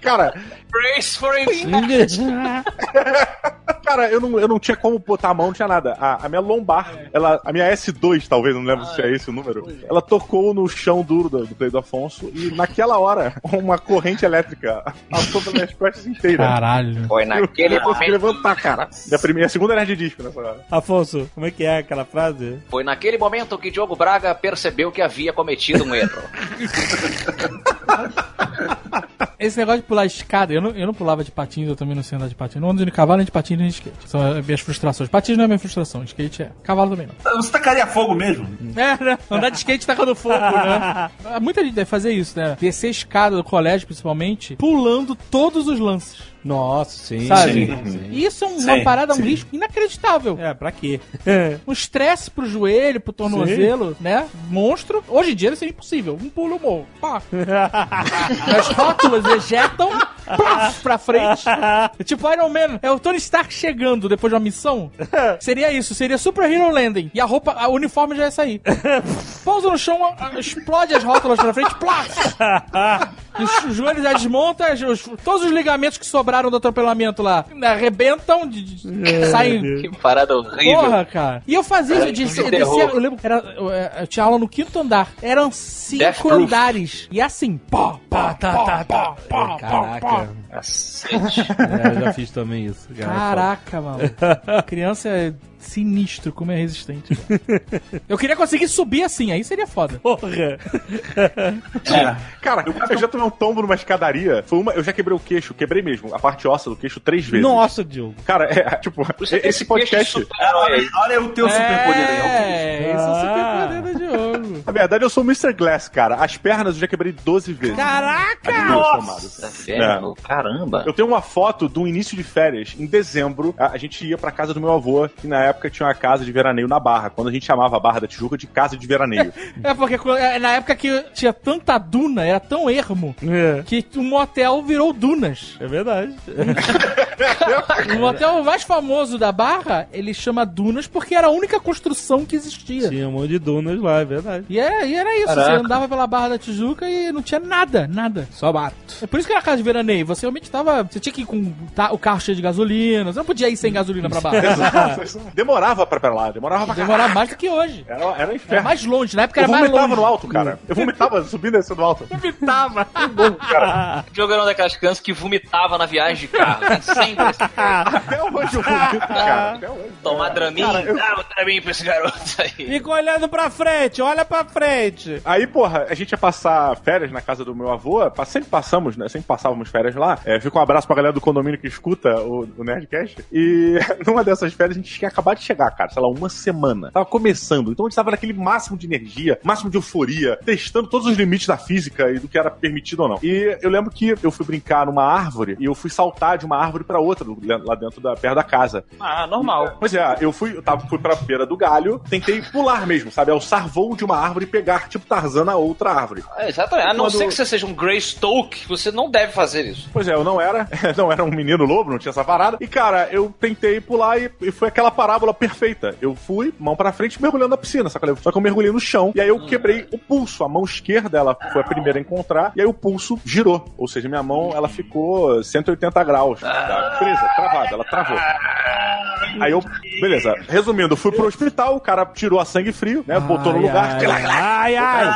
Cara, Brace for impact. [LAUGHS] cara, eu não, eu não tinha como botar a mão, não tinha nada. A, a minha lombar, ela, a minha S2, talvez, não lembro se é esse o número, ela tocou no chão duro do, do Play do Afonso e naquela hora, [LAUGHS] uma corrente elétrica passou pelas minhas costas inteiras. Caralho. Foi Eu naquele não consegui momento. levantar, cara. Minha primeira, segunda nerd de disco nessa hora. Afonso, como é que é aquela frase? Foi naquele momento que Diogo Braga percebeu que havia cometido um erro. [LAUGHS] esse negócio de pular escada, eu não, eu não pulava de patins, eu também não sei andar de patins. Não ando de cavalo, nem de patins, nem de skate. São as minhas frustrações. Patins não é minha frustração, skate é. Cavalo também não. Você tacaria fogo mesmo? É, né? Andar de skate tacando fogo, né? Muita gente deve fazer isso, né? Descer escada do colégio, principalmente, pulando todos os lances. Nossa, sim. Sabe? sim. Isso é uma Sim, parada, um risco inacreditável. É, pra quê? Um estresse pro joelho, pro tornozelo, né? Monstro. Hoje em dia isso é impossível. Um pulo, morro. Pá. [LAUGHS] As rótulas ejetam plaf, pra frente. Tipo Iron Man. É o Tony Stark chegando depois de uma missão. Seria isso. Seria Super Hero Landing. E a roupa, a uniforme já ia sair. Pousa no chão, explode as rótulas pra frente. Plaf. Os joelhos já os- todos os ligamentos que sobraram do atropelamento lá arrebentam, de, de- saem. Que parada horrível. Porra, cara. E eu fazia isso, de, de de, terror. eu lembro, era, eu, eu tinha aula no quinto andar. Eram cinco Death Proof. andares. E assim, pá, pá, tá, tá, tá, pá, Caraca. Cacete. [LAUGHS] É, eu já fiz também isso. cara. Caraca, mano. [LAUGHS] Criança é sinistro como é resistente. cara. Eu queria conseguir subir assim, aí seria foda. Porra. [LAUGHS] É. Cara, eu já tomei um tombo numa escadaria. Foi uma, eu já quebrei o queixo, quebrei mesmo, a parte óssea do queixo três vezes. Nossa, Diogo. Cara, é, tipo, Você esse podcast. aí. Olha o teu superpoder aí. É, isso é o Ah. superpoder do Diogo. Na verdade, eu sou o Mr. Glass, cara. As pernas eu já quebrei 12 vezes. Caraca! As duas somadas. Tá vendo? Caramba. Eu tenho uma foto do início de férias, em dezembro. A, a gente ia pra casa do meu avô, que na época tinha uma casa de veraneio na Barra, quando a gente chamava a Barra da Tijuca de casa de veraneio. [LAUGHS] É porque é, na época que tinha tanta duna, era tão ermo, É, que o motel virou dunas. é verdade. [LAUGHS] O motel mais famoso da Barra, ele chama Dunas porque era a única construção que existia. Tinha um monte de dunas lá, é verdade. E era, e era isso, Caraca. você andava pela Barra da Tijuca e não tinha nada, nada. Só mato. É por isso que era casa de veraneio, você realmente tava... Você tinha que ir com ta- o carro cheio de gasolina, você não podia ir sem gasolina pra Barra. demorava pra, pra lá, demorava pra caralho. Demorava mais do que hoje. Era, era um Era inferno. mais longe, na época Eu era mais vomitava longe. no alto, cara. Eu vomitava subindo e descendo alto. [LAUGHS] Vomitava. O Diogo era uma daquelas crianças que vomitava na viagem de carro. Sempre assim. Até hoje eu vomito, cara. Até hoje. Tomar Dramin. Dá um Dramin pra esse garoto aí. Fica olhando pra frente, olha pra frente. Aí, porra, a gente ia passar férias na casa do meu avô, sempre passamos, né? Sempre passávamos férias lá. É, fica um abraço pra galera do condomínio que escuta o, o Nerdcast. E [LAUGHS] numa dessas férias a gente tinha acabado de chegar, cara, sei lá, uma semana. Tava começando. Então a gente tava naquele máximo de energia, máximo de euforia, testando todos os limites da física e do que era permitido ou não. E eu lembro que eu fui brincar numa árvore e eu fui saltar de uma árvore pra outra, lá dentro da perto da casa. Ah, normal. Pois é, eu fui, eu tava, fui pra beira do galho, tentei pular mesmo, sabe? Alçar voo de uma árvore e pegar, tipo Tarzan na outra árvore. É, exatamente. A não Quando- ser que você seja um Greystoke, você não deve fazer isso. Pois é, eu não era, [LAUGHS] não era um menino lobo, não tinha essa parada. E cara, eu tentei pular e, e foi aquela parábola perfeita. Eu fui, mão pra frente, mergulhando na piscina, só que eu, só que eu mergulhei no chão. E aí eu quebrei o pulso. A mão esquerda, ela foi a primeira a encontrar. E aí o pulso girou. Ou seja, minha mão, ela ficou 180 graus. Tá presa, travada, ela travou. Aí eu, beleza. Resumindo, fui pro hospital, o cara tirou a sangue frio, né? botou no lugar. Ai, ai.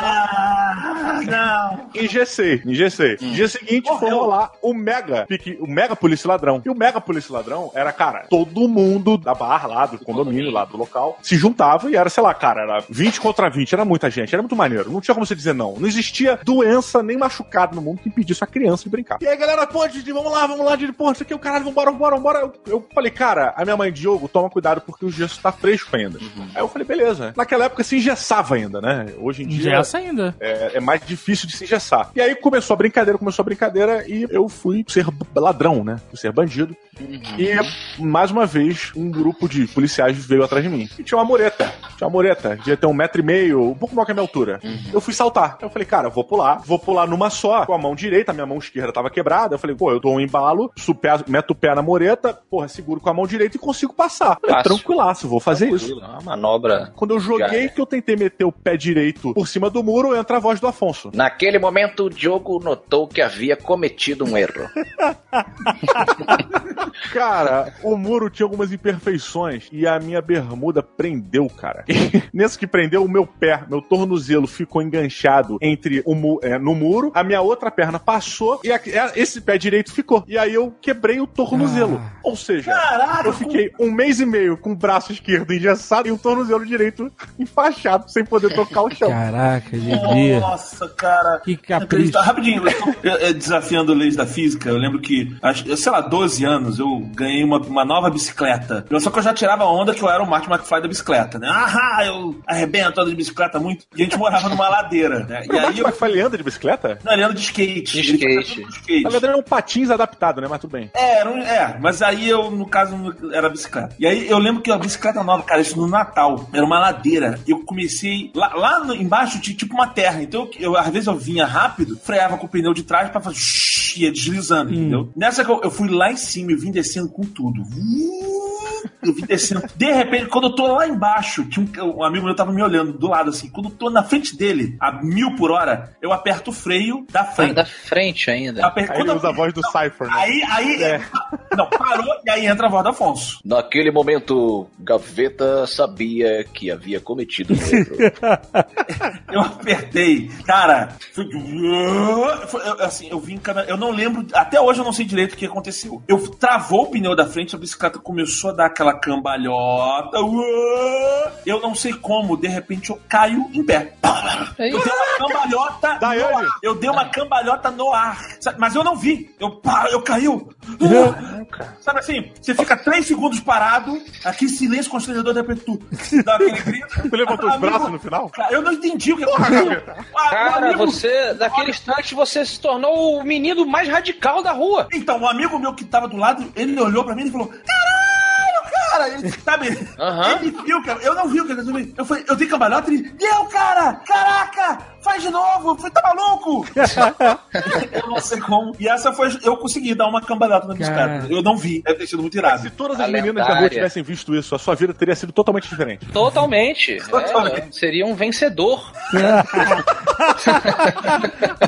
Engessei, engessei. Dia seguinte, fomos lá o mega, pique- o mega polícia ladrão. E o mega polícia ladrão era, cara, todo mundo da barra lá, do condomínio lá, do local, se juntava e era, sei lá, cara, era 20 contra 20, era muita gente, era muito maneiro. Não tinha como você dizer não. Não existia doença nem machucado no mundo que impedisse a criança de brincar. E aí, galera, pô, Didi, vamos lá, vamos lá, Didi, pô, isso aqui é o caralho, vambora, vambora, vambora. Eu, eu falei, cara, a minha mãe, Diogo, toma cuidado porque o gesso tá fresco ainda. Aí eu falei, beleza. Naquela época se engessava ainda, né? Hoje em dia. Ingessa ainda. É, é mais difícil de se engessar. E aí começou a brincadeira, começou a brincadeira e eu fui ser b- ladrão, né? Fui ser bandido. E, mais uma vez, um grupo de policiais veio atrás de mim. E tinha uma mureta. Tinha uma mureta. Devia ter um metro e meio, um pouco maior que a minha altura. Eu fui saltar. Eu falei, cara, vou pular. Vou pular numa só, com a mão direita. A minha mão esquerda tava quebrada. Eu falei, pô, eu dou um embalo, meto o pé na mureta, porra, seguro com a mão direita e consigo passar. Falei, tranquilaço, vou fazer isso. É Uma manobra. Quando eu joguei, que eu tentei meter o pé direito por cima do muro, entra a voz do Afonso. Naquele momento, o Diogo notou que havia cometido um erro. [LAUGHS] Cara, o muro tinha algumas imperfeições e a minha bermuda prendeu, cara. [LAUGHS] E nesse que prendeu, o meu pé, meu tornozelo ficou enganchado entre o mu é, no muro, a minha outra perna passou e a- é, esse pé direito ficou. E aí eu quebrei o tornozelo. Ou seja, eu fiquei um mês e meio com o braço esquerdo engessado e o tornozelo direito enfaixado, sem poder tocar o chão. Caraca, Didi. Nossa cara. Que capricho. Rapidinho, eu- eu- desafiando leis da física, eu lembro que, sei lá, 12 anos, eu ganhei uma, uma nova bicicleta. Eu- Só que eu já tirava onda que eu era o Martin McFly da bicicleta, né? Ah, eu arrebento de bicicleta muito. E a gente morava numa ladeira, né? E O aí Martin eu. McFly anda de bicicleta? Não, ele anda de skate. De skate. com skate. Na verdade, é um patins adaptado, né? Mas tudo bem. É, era um- é, mas aí eu, no caso, era bicicleta. E aí eu lembro que a bicicleta nova, cara, isso no Natal, era uma ladeira. Eu comecei. Lá, lá no- embaixo tinha tipo uma terra. Então eu, eu, às vezes eu vinha rápido, freava com o pneu de trás pra fazer. shhh, ia deslizando, entendeu? Nessa que eu, eu fui lá em cima, eu vim descendo com tudo. Eu vim descendo. De repente, quando eu tô lá embaixo, que um, um amigo meu tava me olhando do lado assim, quando eu tô na frente dele, a mil por hora, eu aperto o freio da Ah, frente. da frente ainda. Aper- Aí quando ele eu- usa a voz do Cypher, né? Aí, aí, não, parou e aí entra a voz do Afonso. Naquele momento, Gaveta sabia que havia cometido um erro. [LAUGHS] Eu apertei, cara, foi, foi- eu, assim, eu vim eu não lembro, até hoje eu não sei direito o que aconteceu. Eu travou o pneu da frente, a bicicleta começou a dar aquela cambalhota. Eu não sei como, de repente eu caio em pé. Eu dei uma cambalhota no ar. Eu dei uma cambalhota no ar. Mas eu não vi. Eu, pá, eu caiu. Sabe assim, você fica três segundos parado, aquele silêncio constrangedor, de repente tu dá aquele grito. Você levantou os braços no final? Eu não entendi o que aconteceu. Ah, Cara, amigo- você, naquele instante, você se tornou o menino mais radical da rua. Então, um amigo meu que tava do lado, ele olhou pra mim e falou: Caralho, cara! Ele, sabe? Aham. Ele viu, cara. Eu não vi o que aconteceu. Eu falei, eu dei cambalhota e ele, deu, cara! Caraca! Faz de novo! Eu falei, tá maluco? [LAUGHS] eu não sei como. E essa foi. Eu consegui dar uma cambalhota na bicicleta. Eu não vi. Deve ter sido muito irado. Se todas as A meninas da rua lendária. tivessem visto isso, a sua vida teria sido totalmente diferente. Totalmente. [LAUGHS] Totalmente. É, seria um vencedor. [LAUGHS]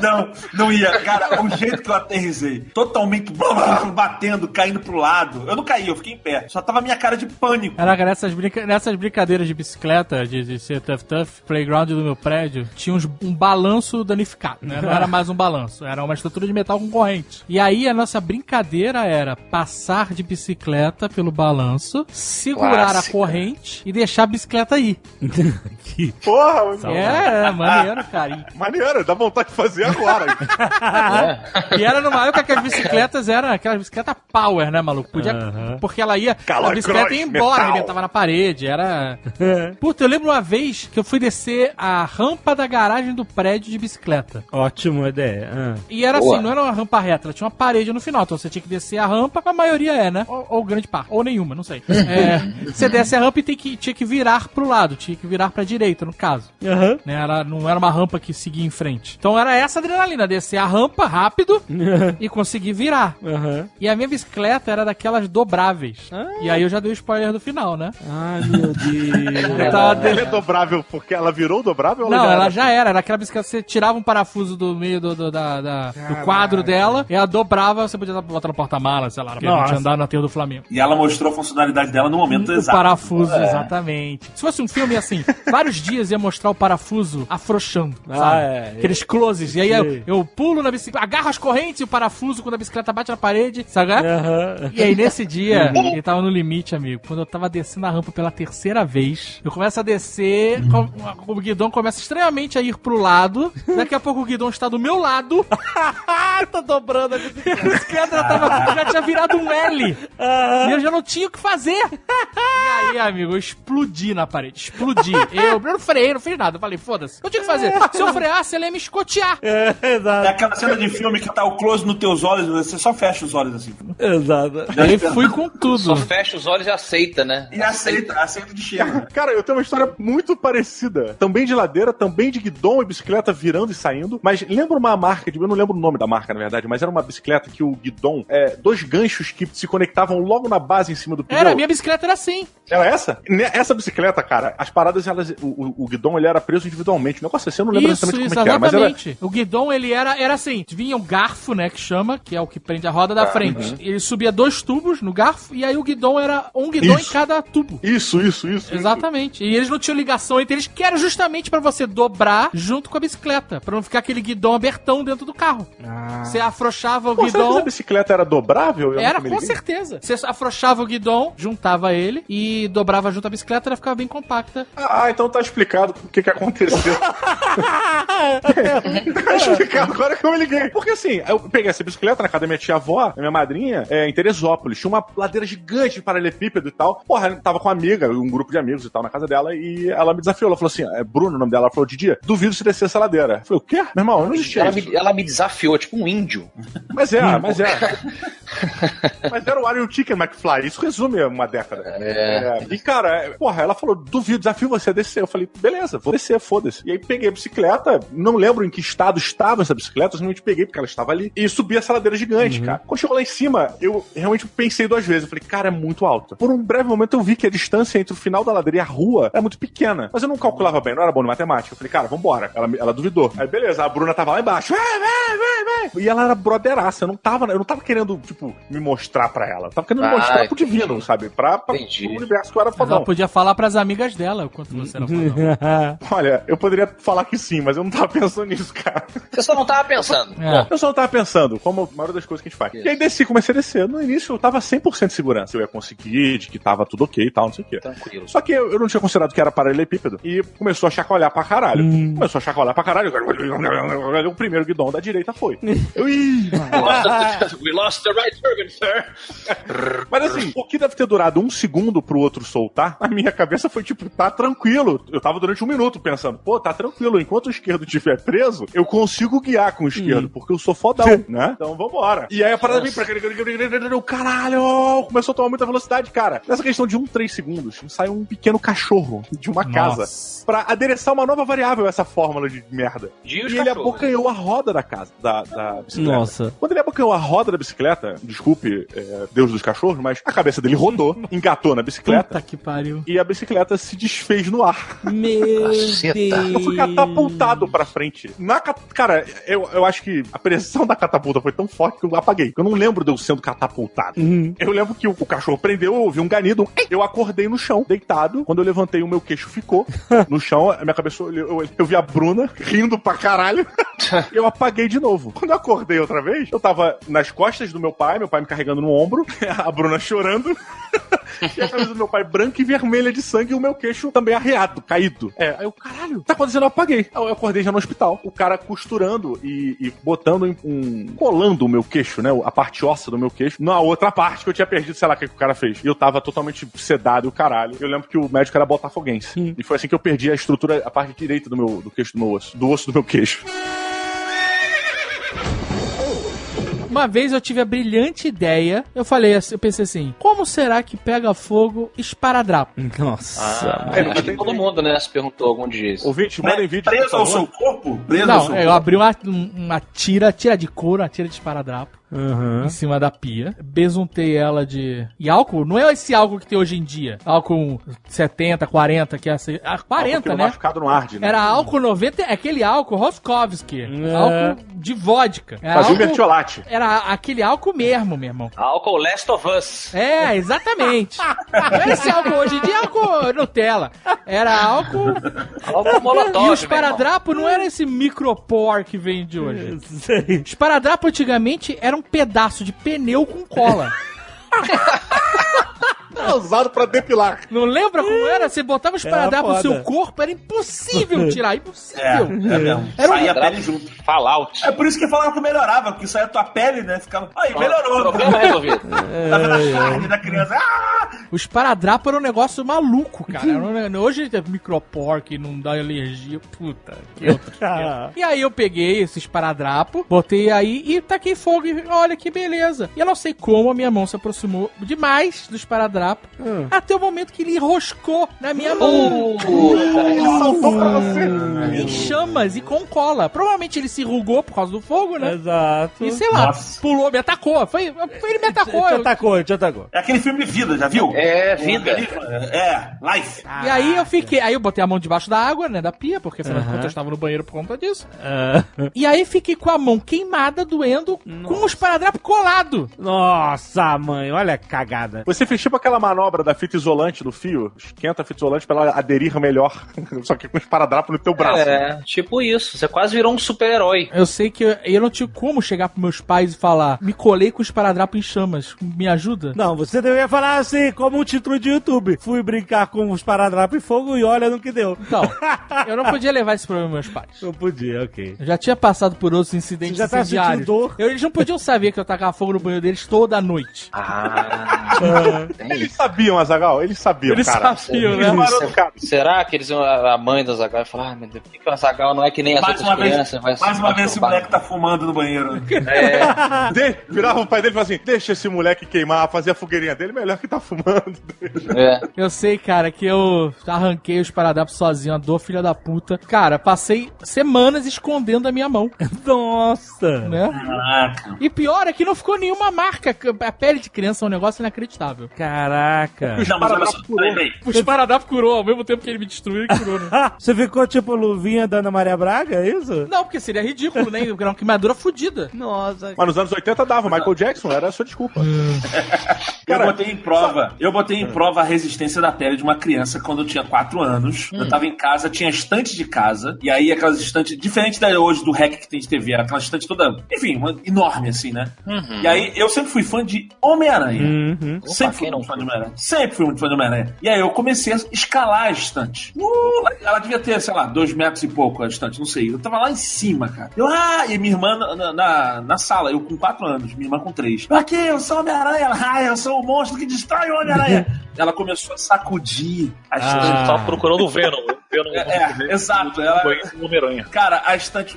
Não, não ia. Cara, o jeito que eu aterrisei, totalmente blá, blá, blá, batendo, caindo pro lado. Eu não caí, eu fiquei em pé. Só tava a minha cara de pânico. Caraca, nessas, brinca... nessas brincadeiras de bicicleta, de, de ser tough tough, playground do meu prédio, tinha uns- um balanço danificado, né? Não era mais um balanço, era uma estrutura de metal com corrente. E aí a nossa brincadeira era passar de bicicleta pelo balanço, segurar Clássica. a corrente e deixar a bicicleta ir. [LAUGHS] Porra, É, é maneiro, cara. E- maneiro, dá vontade de fazer agora. [LAUGHS] E era numa época que as bicicletas eram aquelas bicicletas power, né, maluco? Podia. Aham. Porque ela ia. Calor a bicicleta ia cross, embora, metal. arrebentava na parede. Era. [LAUGHS] Puta, eu lembro uma vez que eu fui descer a rampa da garagem do prédio de bicicleta. Ótima ideia. Ah. E era Boa. assim, não era uma rampa reta, ela tinha uma parede no final. Então você tinha que descer a rampa, a maioria é, né? Ou, ou grande parte, ou nenhuma, não sei. [LAUGHS] É, você desce a rampa e tem que, tinha que virar pro lado, tinha que virar pra direita, no caso. Aham. Né? Era, não era uma rampa que seguia em frente. Então era essa adrenalina, descer a rampa rápido e conseguir virar. Aham. E a minha bicicleta era daquelas dobráveis. E aí eu já dei o spoiler do final, né? Ai, meu Deus. [LAUGHS] De- Ela é dobrável porque ela virou dobrável ou Não, já ela era? já era. Era aquela bicicleta que você tirava um parafuso do meio do, do, da- da- do quadro dela, e ela dobrava, você podia botar no porta-mala, sei lá, pra gente andar na terra do Flamengo. E ela mostrou a funcionalidade dela no momento O exato. parafuso, exatamente. Se fosse um filme assim, vários dias ia mostrar o parafuso afrouxando, Ah, sabe? é. Aqueles closes. E aí eu, eu pulo na bicicleta, agarro as correntes e o parafuso quando a bicicleta bate na parede, sabe? E aí, nesse dia, [LAUGHS] ele tava no limite, amigo. Quando eu tava descendo a rampa pela terceira vez, eu começo a descer, com- o guidão começa extremamente a ir pro lado. Daqui a pouco o guidão está do meu lado. [LAUGHS] tá dobrando a bicicleta. A bicicleta já, tava, já tinha virado um L. E eu já não tinha o que fazer. E aí, amigo, eu explodi na parede. Explodi. Eu, eu não freiei, não fiz nada. Eu falei, foda-se. Eu tinha que fazer. Se eu freasse, ele ia me escotear. É, É exato. aquela cena de filme que tá o close nos teus olhos, você só fecha os olhos assim. Exato. Aí fui com tudo. Só fecha os olhos e aceita, né? E aceita, aceita de cheiro. Cara, eu tenho uma história muito parecida. Também de ladeira, também de guidão e bicicleta virando e saindo. Mas lembra uma marca, de- eu não lembro o nome da marca, na verdade, mas era uma bicicleta que o guidão, é, dois ganchos que se conectavam logo na base em cima do pneu. Era, minha bicicleta era assim. Era essa? Ne- Essa bicicleta, cara, as paradas, elas, o, o, guidão ele era preso individualmente. O negócio assim, eu não lembro Isso, exatamente isso, como é que era, mas era. exatamente. O guidão, ele era, era assim, vinha um garfo, né, que chama, que é o que prende a roda da frente. Ele subia dois tubos no garfo, e aí o guidão era um guidão Isso. em cada tubo. Isso, isso, isso. Exatamente. E eles não tinham ligação entre eles, que era justamente pra você dobrar junto com a bicicleta, pra não ficar aquele guidão abertão dentro do carro. Você afrouxava o Pô, será que guidão. essa bicicleta era dobrável? Eu Era, com certeza. Você afrouxava o guidão, juntava ele e e dobrava junto a bicicleta, ela ficava bem compacta. Ah, então tá explicado o que que aconteceu. [LAUGHS] tá explicado agora que eu me liguei. Porque assim, eu peguei essa bicicleta na casa da minha tia-avó, da minha madrinha, é, em Teresópolis. Tinha uma ladeira gigante de paralelepípedo e tal. Porra, eu tava com uma amiga, um grupo de amigos e tal, na casa dela, e ela me desafiou. Ela falou assim, é Bruno o nome dela, ela falou, Didi, duvido se descer essa ladeira. Eu falei, o quê? Meu irmão, não existia Ela isso. me, ela me desafiou, tipo um índio. Mas é, mas é. [LAUGHS] mas era o Ariel Chicken McFly. Isso resume uma década. É. E, cara, é, porra, ela falou, duvido, desafio você a descer. Eu falei, beleza, vou descer, foda-se. E aí peguei a bicicleta, não lembro em que estado estava essa bicicleta, eu simplesmente peguei porque ela estava ali. E subi essa ladeira gigante, cara. Quando chegou lá em cima, eu realmente pensei duas vezes. Eu falei, cara, é muito alta. Por um breve momento eu vi que a distância entre o final da ladeira e a rua era muito pequena. Mas eu não calculava bem, não era bom de matemática. Eu falei, cara, vambora. Ela, ela duvidou. Aí beleza, a Bruna tava lá embaixo. Vai, vai, vai, vai. E ela era brotheraça. Eu não tava, eu não tava querendo, tipo, me mostrar pra ela. Eu tava querendo me Ah, mostrar pro divino, sabe? Pra, pra Entendi. pro universo que eu era Mas ela fodão. podia falar pras amigas dela o quanto você era fodão. [LAUGHS] Olha, eu poderia falar que sim, mas eu não tava pensando nisso, cara. Você só não tava pensando. [LAUGHS] É. Eu só não tava pensando, como a maioria das coisas que a gente faz. Isso. E aí desci, comecei a descer. No início eu tava 100% de segurança. Eu ia conseguir, de que tava tudo ok e tal, não sei o quê. Tranquilo. Só que eu, eu não tinha considerado que era paralelepípedo. E começou a chacoalhar pra caralho. Começou a chacoalhar pra caralho. [LAUGHS] O primeiro guidão da direita foi. Eu, ih, We lost the right turban, sir. Mas assim, o que deve ter durado um segundo pro outro soltar, na minha cabeça foi tipo, tá tranquilo. Eu tava durante um minuto pensando, pô, tá tranquilo. Enquanto o esquerdo estiver preso, eu consigo guiar com o esquerdo, porque eu sou fodão, né? Então vambora. E aí a parada vem pra caralho, começou a tomar muita velocidade, cara. Nessa questão de um, três segundos, sai um pequeno cachorro de uma casa Nossa. pra adereçar uma nova variável a essa fórmula de merda. Dias E ele cachorros. abocanhou a roda da casa, da, da bicicleta. Nossa. Quando ele abocanhou a roda da bicicleta, desculpe, é, Deus dos cachorros, mas a cabeça dele rodou, [LAUGHS] engatou na bicicleta. Puta que pariu. E a bicicleta se desfez no ar. Meu. Eu fui catapultado pra frente. Na cat... Cara, eu, eu acho que a pressão da catapulta foi tão forte que eu apaguei. Eu não lembro de eu sendo catapultado. Eu lembro que o, o cachorro prendeu, eu ouvi um ganido. Eu acordei no chão, deitado. Quando eu levantei, o meu queixo ficou [LAUGHS] no chão. A minha cabeça, eu, eu, eu vi a Bruna rindo pra caralho. [LAUGHS] eu apaguei de novo. Quando eu acordei outra vez, eu tava nas costas do meu pai, meu pai me carregando no ombro, [LAUGHS] a Bruna chorando. e a camisa do meu pai branca e vermelha de sangue e o meu queixo também arreado, caído. É, aí eu, caralho, tá acontecendo? Eu apaguei. Eu acordei já no hospital. O cara costurando e, e botando em- um. colando o meu queixo, né? A parte óssea do meu queixo, na outra parte que eu tinha perdido, sei lá o que, que o cara fez. E eu tava totalmente sedado e o caralho. Eu lembro que o médico era botafoguense. E foi assim que eu perdi a estrutura, a parte direita do meu do queixo do meu osso. Do osso do meu queixo. Uma vez eu tive a brilhante ideia, eu falei assim, eu pensei assim, como será que pega fogo esparadrapo? Nossa. Ah, É, acho que todo mundo, né, se perguntou algum dia isso. Ouvinte, mandem vídeo. Preso ao seu corpo? Preso ao Não, seu eu corpo. abri uma, uma tira, tira de couro, uma tira de esparadrapo. Uhum. Em cima da pia, besuntei ela de. E álcool? Não é esse álcool que tem hoje em dia. Álcool 70, 40, que é essa. Ah, 40, Porque o né? machucado não arde, né? Era álcool 90, é aquele álcool Roskovski. É. Álcool de vodka. Era Fazia álcool- mertiolate. Era aquele álcool mesmo, meu irmão. Álcool Last of Us. É, exatamente. Não era esse álcool hoje em dia, é álcool Nutella. Era álcool. Álcool Molotov, e o esparadrapo não era esse micropor que vem de hoje. [LAUGHS] Sei. Esparadrapo antigamente era um pedaço de pneu com cola. [LAUGHS] Era usado pra depilar. Não lembra como era? Você botava esparadrapo no foda. seu corpo, era impossível tirar, [LAUGHS] É, impossível. é mesmo. Era um- Saía a pele junto. Fallout. É por isso que falavam que melhorava, porque saía a tua pele, né? Ficava. Aí, melhorou. Problema resolvido. Tá vendo a carne da criança? Ah! O esparadrapo era um negócio maluco, cara. Era um Hoje é micropor que não dá alergia. Puta, que [LAUGHS] outro. Ah. E aí eu peguei esse esparadrapo, botei aí e taquei fogo. E olha que beleza. E eu não sei como a minha mão se aproximou demais do esparadrapo. Hum. Até o momento que ele enroscou na minha mão. Saltou pra você. Em chamas e com cola. Provavelmente ele se rugou por causa do fogo, né? Exato. E sei lá, Nossa. pulou, me atacou. Foi, foi ele me atacou. Te eu- atacou, te atacou. É aquele filme de vida, já viu? É, vida. É, Life. E aí eu fiquei, aí eu botei a mão debaixo da água, né, da pia, porque afinal de contas eu estava no banheiro por conta disso. Ah. E aí fiquei com a mão queimada, doendo, com o esparadrapo colado. Nossa, mãe, olha a cagada. Você fez tipo aquela manobra da fita isolante do fio, esquenta a fita isolante pra ela aderir melhor, [LAUGHS] só que com esparadrapo no teu braço. É, tipo isso. Você quase virou um super-herói. Eu sei que eu, eu não tinha como chegar pros meus pais e falar, me colei com o esparadrapo em chamas, me ajuda? Não, você deveria falar assim, como um título de YouTube. Fui brincar com os paradrapos e fogo e olha no que deu. Então, [LAUGHS] eu não podia levar esse problema aos meus pais. Eu podia, ok. Eu já tinha passado por outros incidentes Você já incendiários. sentindo dor? Eu- Eles não podiam saber que eu tacava fogo no banheiro deles toda noite. Ah, [LAUGHS] tem Eles sabiam, Azagal, eles sabiam, Eles cara. sabiam, Eles né? tomaram- cara, Será que eles iam, a mãe do Zagal ia falar, ah, meu Deus, por que, o Azagal não é que nem as Mais outras uma vez, crianças? vai mais uma vez esse masturbar?" moleque tá fumando no banheiro. É, [LAUGHS] de- virava o pai dele e falava assim: deixa esse moleque queimar, fazer a fogueirinha dele, melhor que tá fumando. [LAUGHS] é. Eu sei, cara, que eu arranquei os paradrapos sozinho, a dor filha da puta. Cara, passei semanas escondendo a minha mão, [LAUGHS] Nossa! né? Caraca. E pior é que não ficou nenhuma marca. A pele de criança é um negócio inacreditável. Caraca! Não, mas olha só. Os curou, ao mesmo tempo que ele me destruiu, ele curou, né? [LAUGHS] Você ficou tipo luvinha da Ana Maria Braga, é isso? Não, porque seria ridículo, né? Porque era uma queimadura fodida. Nossa. Mas nos anos 80 dava, Michael Jackson era a sua desculpa. [LAUGHS] Eu botei em prova, eu botei em prova a resistência da pele de uma criança quando eu tinha 4 anos. Eu tava em casa, tinha estante de casa, e aí aquelas estantes, diferente da hoje do REC que tem de TV, aquela estante toda, enfim, uma- enorme assim, né? E aí eu sempre fui fã de Homem-Aranha. Uhum. Sempre Opa, fui quem não fã de Homem-Aranha. Sempre fui muito fã de Homem-Aranha. E aí eu comecei a escalar a estante. Uh, ela devia ter, sei lá, dois metros e pouco a estante, não sei. Eu tava lá em cima, cara. Eu, ah, e minha irmã na, na, na sala, eu com quatro anos, minha irmã com três. Aqui, eu sou Homem-Aranha. [LAUGHS] Ah, eu sou o monstro que destrói o Homem-Aranha. [LAUGHS] ela começou a sacudir a estante. Ah. Tava procurando o Venom. o Venom É, é, exato. Ela, cara, a estante.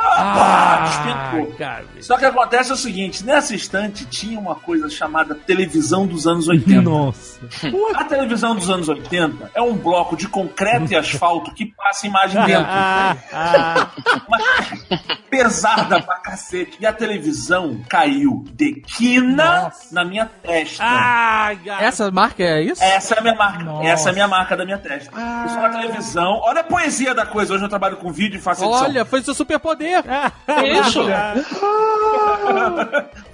Ah, despencou. cara. Só que acontece o seguinte: nessa estante tinha uma coisa chamada televisão dos anos 80. Nossa. A televisão dos anos 80 é um bloco de concreto e asfalto que passa imagem dentro. Ah, ah. Uma pesada pra cacete. E a televisão caiu de quina na minha testa. Ah, gato. Essa marca é isso? Essa é a minha marca. Nossa. Essa é a minha marca da minha testa. Eu sou na televisão. Olha a poesia da coisa. Hoje eu trabalho com vídeo e faço edição. Olha, foi seu superpoder. Isso! [LAUGHS]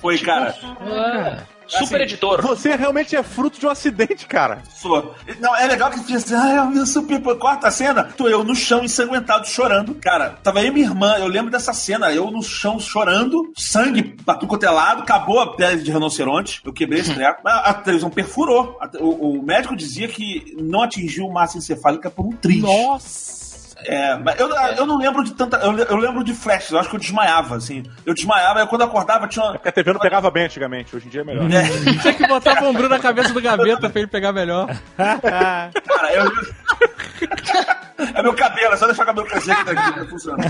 Foi, cara. Super editor. Você realmente é fruto de um acidente, cara. Sou. Não, é legal que fica assim, ah, é meu super. Corta a cena, tô eu no chão ensanguentado chorando. Cara, tava eu e minha irmã, eu lembro dessa cena, eu no chão chorando, sangue pra tudo quanto é lado, acabou a pele de rinoceronte, eu quebrei esse [LAUGHS] treco. Mas a televisão perfurou. A O, o médico dizia que não atingiu massa encefálica por um triz. Nossa. É, mas eu, eu não lembro de tanta. Eu, eu lembro de flashes, eu acho que eu desmaiava, assim. Eu desmaiava, aí quando acordava tinha uma. Porque a TV não pegava bem antigamente, hoje em dia é melhor. É, [LAUGHS] Tinha que botar o ombro na cabeça do gaveta pra ele pegar melhor. [LAUGHS] cara, eu. É meu cabelo, é só deixar o cabelo crescer que não funciona.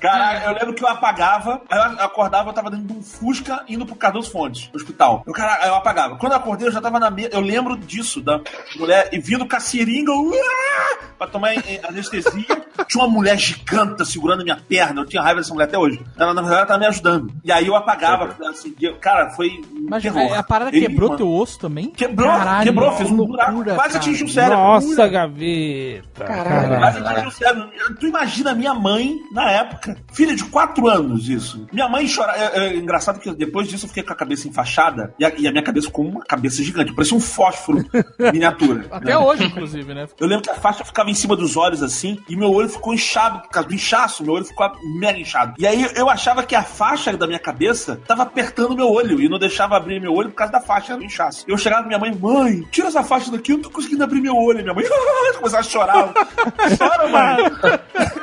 Caralho, eu lembro que eu apagava, aí eu acordava, eu tava dentro de um Fusca indo pro Cardoso Fontes, no hospital. Eu, cara, eu apagava. Quando eu acordei, eu já tava na mesa. Eu lembro disso, da mulher e vindo com a seringa uá, pra tomar anestesia. Tinha uma mulher giganta segurando a minha perna. Eu tinha raiva dessa mulher até hoje. Ela, na verdade, ela tava me ajudando. E aí eu apagava, assim, eu- cara, foi. Mas terror. a, a parada Eu e quebrou minha teu osso também? Quebrou, Caralho, quebrou, fez um loucura, buraco, quase cara. atingiu o cérebro. Nossa, gaveta. Quase atingiu o cérebro. Tu imagina a minha mãe na época, filha de 4 anos, isso. Minha mãe chora. É, é engraçado que depois disso eu fiquei com a cabeça enfaixada e a, e a minha cabeça com uma cabeça gigante, parecia um fósforo [LAUGHS] miniatura. Até né? hoje, inclusive, né? Eu lembro que a faixa ficava em cima dos olhos assim, e meu olho ficou inchado por causa do inchaço, meu olho ficou mega inchado. E aí eu achava que a faixa da minha cabeça tava apertando meu olho e não deixava abrir meu olho por causa da faixa, do inchaço. Eu chegava pra minha mãe, mãe, tira essa faixa daqui, eu não tô conseguindo abrir meu olho. E minha mãe [LAUGHS] começava a chorar. Chora, mãe.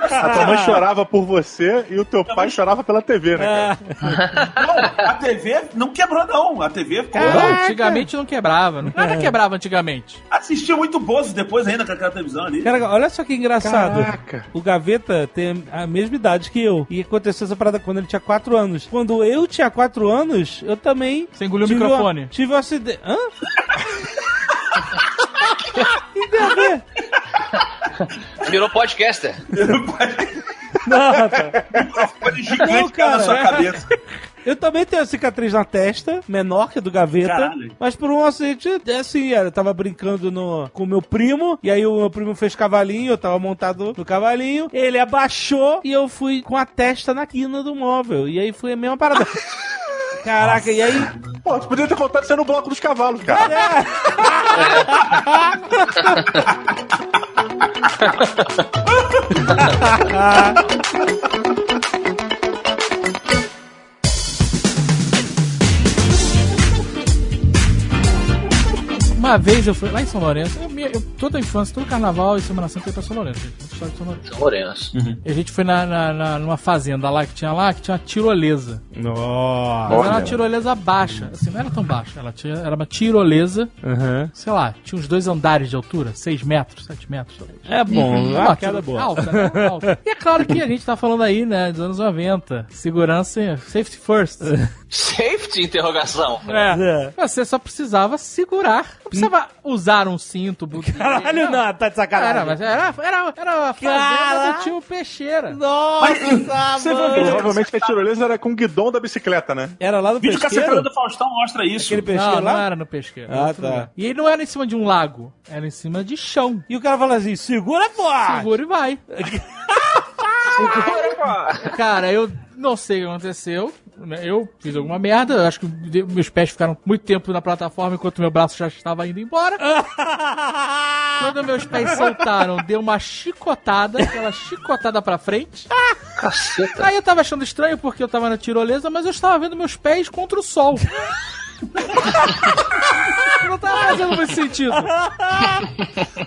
A tua mãe chorava por você e o teu pai chorava pela TV, né, cara? Não, a TV não quebrou, não. A TV ficou. Não, antigamente não quebrava. Nada quebrava antigamente. Assistia muito Bozo depois ainda com aquela televisão ali. Cara, olha só que engraçado. Caraca. O Gaveta tem a mesma idade que eu. E aconteceu essa parada quando ele tinha 4 anos. Quando eu tinha 4 anos, eu também. Você engoliu o tive microfone. Um, tive um acidente. Hã? que tem a ver? Virou podcaster. Não, cara. Microfone gigante Não, cara, na sua é. cabeça. Eu também tenho a cicatriz na testa, menor que a do Gaveta. Caralho. Mas por um acidente, é assim, era, eu tava brincando no, com o meu primo, e aí o meu primo fez cavalinho, eu tava montado no cavalinho, ele abaixou e eu fui com a testa na quina do móvel. E aí foi a mesma parada. [LAUGHS] Caraca, e aí. Pô, tu podia ter contado isso no bloco dos cavalos, cara. [LAUGHS] [LAUGHS] Uma vez eu fui lá em São Lourenço, eu, eu- toda a infância, todo carnaval e Semana Santa eu ia pra São Lourenço. gente. História de São Lourenço. São Lourenço. E a gente foi na, na- na- numa fazenda lá que tinha lá, que tinha uma tirolesa. Nossa. Mas era uma tirolesa baixa. Assim, não era tão baixa. Ela tinha, era uma tirolesa, Uhum. sei lá, tinha uns dois andares de altura, 6 metros, 7 metros. talvez. É bom, Uma uma queda tiro- boa. Alta, né? Alta. E é claro que a gente tá falando aí, né, dos anos 90. Segurança, safety first. [LAUGHS] Safety? Interrogação. É. Você só precisava segurar. Não precisava usar um cinto. [LAUGHS] buquê. Caralho, não, tá de sacanagem. Era, mas era, era, era a fazenda do tio Peixeira. Nossa, Você mano. viu Provavelmente a tirolesa era com o guidão da bicicleta, né? Era lá no vídeo que a pesqueiro? Secretaria do Faustão mostra isso. Aquele peixeiro Não, não lá? era no pesqueiro. Ah, tá. lugar. E ele não era em cima de um lago, era em cima de chão. E o cara fala assim, segura forte. Segura e vai. [LAUGHS] Cara, eu não sei o que aconteceu. Né? Eu fiz alguma merda. Eu acho que meus pés ficaram muito tempo na plataforma enquanto meu braço já estava indo embora. [LAUGHS] Quando meus pés soltaram, deu uma chicotada, aquela chicotada pra frente. Caceta. Aí eu tava achando estranho porque eu tava na tirolesa, mas eu estava vendo meus pés contra o sol. [LAUGHS] Não tava fazendo muito sentido.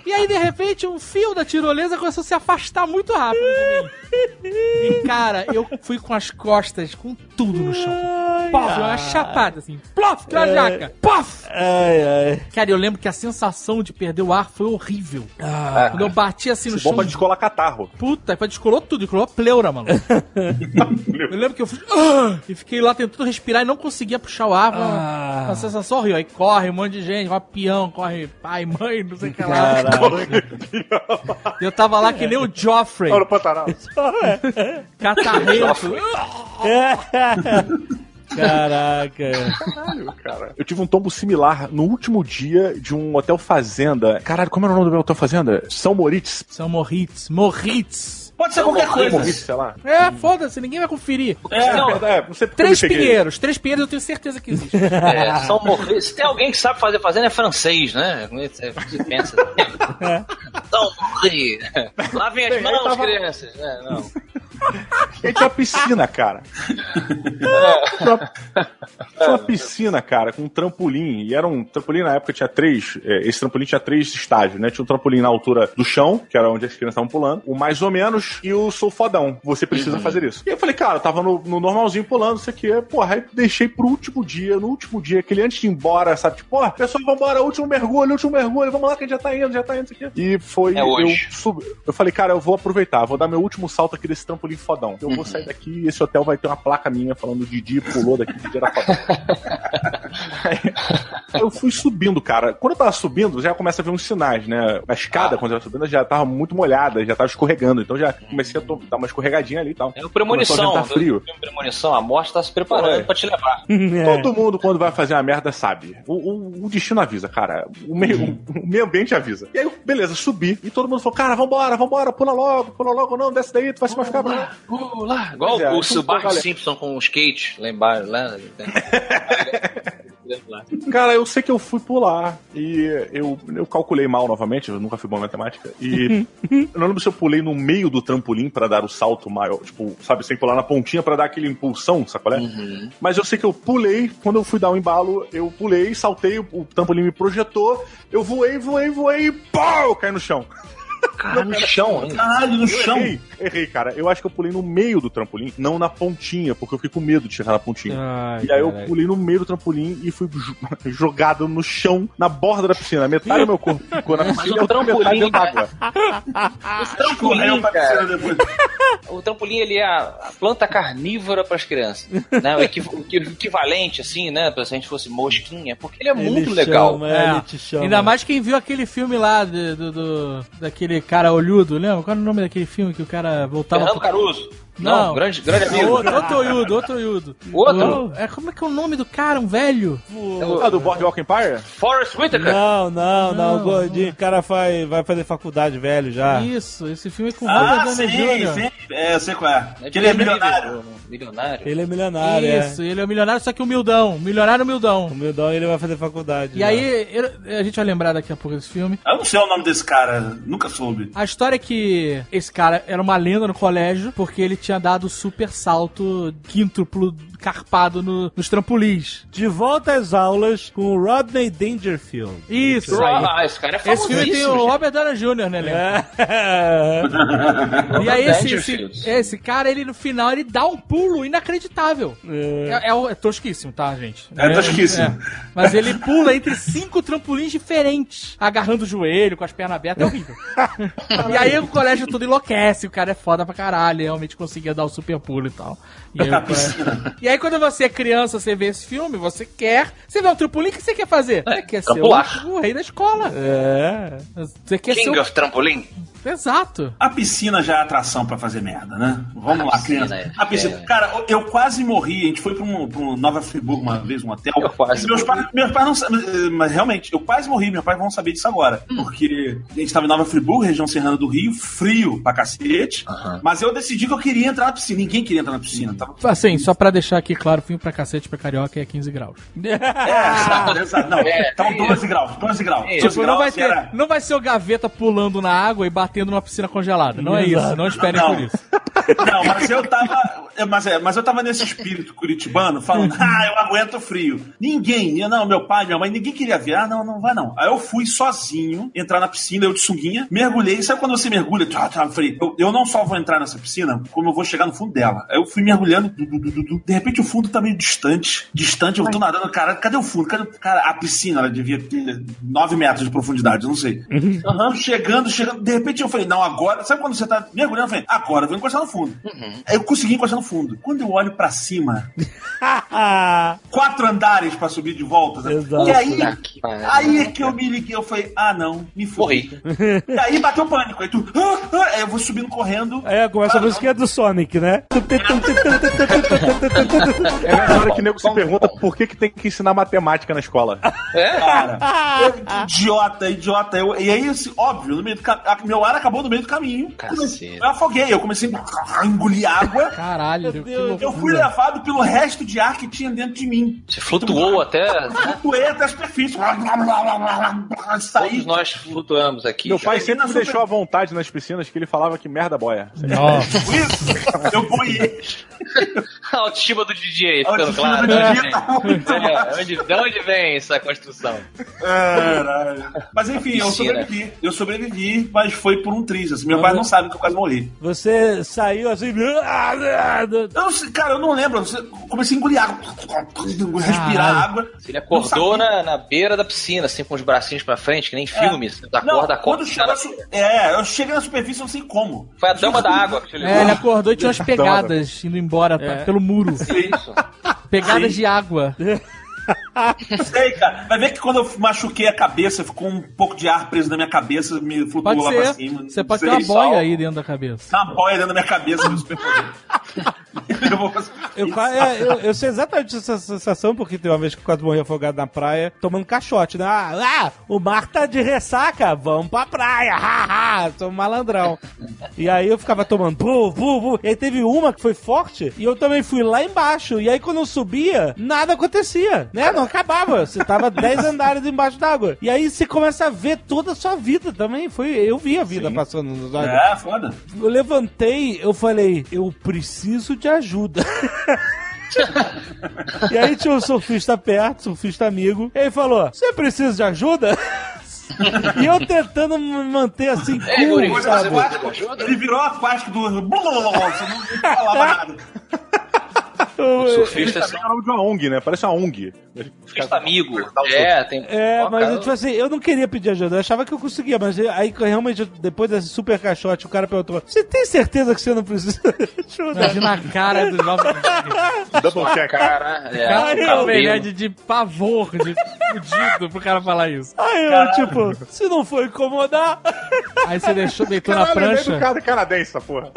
E aí, de repente, um fio da tirolesa começou a se afastar muito rápido de mim. E, cara, eu fui com as costas com tudo no chão. Pof, uma chapada, assim. Plof, na jaca. Pof! Ai, ai. Cara, eu lembro que a sensação de perder o ar foi horrível. Quando eu bati assim no Bom chão. pra descolar catarro. Puta, descolou tudo, descolou a pleura, mano. [LAUGHS] eu lembro que eu fui. "Ah!" e fiquei lá tentando respirar e não conseguia puxar o ar. Uma, Ah. uma sensação horrível. Aí corre um monte de gente, vai peão, corre pai, mãe, não sei o que lá. Caralho. [LAUGHS] Eu tava lá que nem o Joffrey, Olha o Pantanal. catarrento. [LAUGHS] Caraca. Caralho, cara. Eu tive um tombo similar no último dia de um hotel fazenda. Caralho, como era o nome do meu hotel fazenda? São Moritz. São Moritz. Moritz. Pode ser qualquer coisa. Sei lá. É, foda-se, ninguém vai conferir. É, Não, é, não sei porque Três pinheiros. Três pinheiros eu tenho certeza que existe. [LAUGHS] É, São Morri- Se tem alguém que sabe fazer fazenda, é francês, né? Você você pensa. São Morri. Lavem as Bem, aí mãos, tava- crianças. É, não. E aí tinha uma piscina, cara. Tinha uma, piscina, cara, com um trampolim. E era um trampolim, na época tinha três. é, esse trampolim tinha três estágios, né? Tinha um trampolim na altura do chão, que era onde as crianças estavam pulando. O mais ou menos e o sou fodão. Você precisa fazer isso. E eu falei, cara, eu tava no, no normalzinho pulando, isso aqui. Porra, aí deixei pro último dia, no último dia, aquele antes de ir embora, sabe? Tipo, porra, pessoal, vambora, último mergulho, último mergulho, vamos lá que a gente já tá indo, já tá indo, isso aqui. E foi. É. Eu, subi, eu falei, cara, eu vou aproveitar, vou dar meu último salto aqui desse trampolim fodão. Eu vou sair daqui e esse hotel vai ter uma placa minha falando Didi pulou daqui, Didi era fodão. [LAUGHS] Fui subindo, cara. Quando eu tava subindo, já começa a ver uns sinais, né? A escada, quando eu tava subindo, já tava muito molhada, já tava escorregando. Então já comecei a dar uma escorregadinha ali e tal. É o premonição. Ventar frio. Do filme Premonição, a morte tá se preparando É. pra te levar. [LAUGHS] Todo mundo, quando vai fazer uma merda, sabe. O, o- o destino avisa, cara. O meio, [LAUGHS] o meio ambiente avisa. E aí, beleza, subi. E todo mundo falou, cara, vambora, vambora, pula logo, pula logo, não, desce daí, tu vai se machucar. Lá, uh, lá. Igual é, o, o. Simpson com o skate lá embaixo. Lá, lá. [LAUGHS] Cara, eu sei que eu fui pular e eu, eu calculei mal novamente, eu nunca fui bom em matemática. E [LAUGHS] eu não lembro se eu pulei no meio do trampolim pra dar o salto maior, tipo, sabe, sem pular na pontinha pra dar aquele impulsão, sacolé? Mas eu sei que eu pulei, quando eu fui dar o embalo, eu pulei, saltei, o, o trampolim me projetou, eu voei, voei, voei e pau, eu caí no chão. [LAUGHS] Cara, no chão, hein? Caralho, no Eu chão. errei, errei, cara. Eu acho que eu pulei no meio do trampolim, não na pontinha, porque eu fiquei com medo de chegar na pontinha. Ai, E aí eu caralho. pulei no meio do trampolim e fui jo- [LAUGHS] jogado no chão, na borda da piscina. Metade do meu corpo ficou na piscina e [LAUGHS] o trampolim, d'água. O trampolim, cara, o trampolim ele é a planta carnívora para as crianças, né? O equi- o equi- o equivalente assim, né, para se a gente fosse mosquinha, porque ele é Ele muito legal. chama, é, ele te chama. Ainda mais quem viu aquele filme lá do, do- do- daquele cara olhudo, lembra? Qual era o nome daquele filme que o cara voltava Fernando pro... Caruso. Não. Não, grande, grande amigo. Outro, outro olhudo, outro olhudo. Outro? O- é, como é que é o nome do cara? Um velho? Ah, do Boardwalk Empire? Forrest Whitaker. Não, não, não, Não, gordinho. O cara vai, vai fazer faculdade velho já. Isso, esse filme é com o Ah, sim, Jr. sim. É, eu sei qual é. É Que ele é milionário. Milionário. Ele é milionário, Isso, ele é milionário, só que humildão. Milionário humildão. é. O Mildão ele vai fazer faculdade. E já. aí, eu- a gente vai lembrar daqui a pouco desse filme. Eu não sei o nome desse cara, nunca soube. A história é que esse cara era uma lenda no colégio porque ele tinha dado super salto quíntuplo carpado no- nos trampolins. De volta às aulas com o Rodney Dangerfield. Isso aí. Ah, esse cara é Esse filme tem o. Robert Downey Jr., né, Léo? É. [LAUGHS] E aí esse, esse, esse cara, ele no final, ele dá um pulo inacreditável. É, é, o- é tosquíssimo, tá, gente? É tosquíssimo. É. Mas ele pula entre cinco trampolins diferentes, agarrando o joelho, com as pernas abertas, é horrível. [LAUGHS] e aí o colégio todo enlouquece, o cara é foda pra caralho, ele realmente conseguia dar o super pulo e tal. E aí, [LAUGHS] aí quando você é criança, você vê esse filme, você quer... Você vê um trampolim, o que você quer fazer? Você quer ser o, trampular. o rei da escola. É. Você quer ser King o... of Trampolim? Exato. A piscina já é atração pra fazer merda, né? Vamos A lá, piscina, criança. é. A piscina. É. Cara, eu quase morri. A gente foi pra um, pra um Nova Friburgo uma vez, um hotel. Eu quase meus morri. pais, meus pais não sabem. Mas realmente, eu quase morri. Meus pais vão saber disso agora. Hum. Porque a gente tava em Nova Friburgo, região serrana do Rio, frio pra cacete. Mas eu decidi que eu queria entrar na piscina. Ninguém queria entrar na piscina. Tava... Assim, só pra deixar aqui claro, filme pra cacete pra carioca é 15 graus. [LAUGHS] É, exato, exato. Não, É, é 12 graus. 12 graus. É, 12 Tipo, não graus vai, ter, era- não vai ser o gaveta pulando na água e batendo numa piscina congelada. Não é isso. Não esperem Não. por isso. [LAUGHS] Não, mas eu tava. Mas, é, mas eu tava nesse espírito curitibano, falando, ah, eu aguento frio. Ninguém, eu- não, meu pai, minha mãe, ninguém queria ver. Ah, não, não vai não. Aí eu fui sozinho entrar na piscina, eu de sunguinha, mergulhei. Sabe quando você mergulha? Tchá, eu falei, eu, eu não só vou entrar nessa piscina, como eu vou chegar no fundo dela. Aí eu fui mergulhando, du, du, du, du, du. de repente o fundo tá meio distante. Distante, eu tô nadando, cara, cadê o fundo? Cadê. Cara, a piscina, ela devia ter 9 metros de profundidade, eu não sei. Aham, chegando, chegando. De repente eu falei, não, agora. Sabe quando você tá mergulhando? Eu falei, agora eu vou encostar no fundo. Aí eu consegui encostar no fundo. Quando eu olho pra cima, [LAUGHS] quatro andares pra subir de volta. sabe? Exato. E aí, aí é que eu me liguei, eu falei, ah não, me fui. E [LAUGHS] aí bateu pânico. Aí tu, ah, ah, aí eu vou subindo correndo. É, começa a música do Sonic, né? É na hora que o nego se pergunta por que, que tem que ensinar matemática na escola. É? Cara, eu- [LAUGHS] idiota, idiota. Eu, e aí, assim, óbvio, no meio do a- meu ar acabou no meio do caminho. Cacete. Eu afoguei, eu comecei a engolir água. Caralho, Eu fui levado pelo resto de ar que tinha dentro de mim. Você flutuou até. Flutuei até a superfície. Saí. Todos nós flutuamos aqui. Meu já. pai sempre me super- deixou à vontade nas piscinas que ele falava que merda boia. Nossa. [LAUGHS] Isso, eu boiei. A [LAUGHS] autoestima do DJ, A ficando claro. do né? DJ tá É, de onde vem essa construção? Caralho. Mas enfim, eu sobrevivi. Eu sobrevivi, mas foi por um triz. Assim. Meu pai não sabe que eu quase morri. Você saiu assim. Eu não sei, cara, eu não lembro. Eu comecei a engolir água. Respirar água. Ele acordou Não na, na beira da piscina, assim, com os bracinhos pra frente, que nem filme. Você Não, acorda, quando acorda. a su- É, eu cheguei na superfície, eu não sei como. Foi a dama da água que levou. É, ele acordou e tinha [LAUGHS] umas pegadas indo embora tá, pelo muro. Isso. Pegadas Sim. de água. [LAUGHS] [LAUGHS] Sei, cara. Vai ver que quando eu machuquei a cabeça, ficou um pouco de ar preso na minha cabeça, me flutuou Pode lá pra cima. Você pode ter uma boia aí dentro da cabeça. Uma boia dentro da minha cabeça, meu superpoder. [LAUGHS] [LAUGHS] eu é, eu, eu sei exatamente essa sensação, porque tem uma vez que eu quase morri afogado na praia, tomando caixote, né? Ah, ah, o mar tá de ressaca, vamos pra praia, [LAUGHS] haha, sou um malandrão. E aí eu ficava tomando, bu, bu, bu. E aí teve uma que foi forte, e eu também fui lá embaixo. E aí quando eu subia, nada acontecia, né? Não acabava. Você tava [LAUGHS] 10 andares embaixo d'água. E aí você começa a ver toda a sua vida também. Foi, eu vi a vida passando nos olhos. É, foda. Eu levantei, eu falei, eu preciso de ajuda. [LAUGHS] e aí tinha um surfista perto, surfista amigo, e ele falou: Você precisa de ajuda? [LAUGHS] e eu tentando me manter assim, É, Guri, cool, sabe? Ele virou aquático do. [LAUGHS] Você não falava nada. Surfista Também é o nome de uma ONG, né? Parece uma ONG. surfista amigo. É, tem. É, mas cara, eu, tipo assim, eu não queria pedir ajuda, eu achava que eu conseguia, mas aí realmente, depois desse super caixote, o cara perguntou: Você tem certeza que você não precisa [LAUGHS] de ajuda? Imagina a cara do [LAUGHS] jovem. Double check. Cara, é, Cara, o é cabelo. de, de pavor, de fudido pro cara falar isso. Aí eu, tipo, se não for incomodar. Aí você deixou, deitou na Caralho, é prancha. educado canadense, essa porra.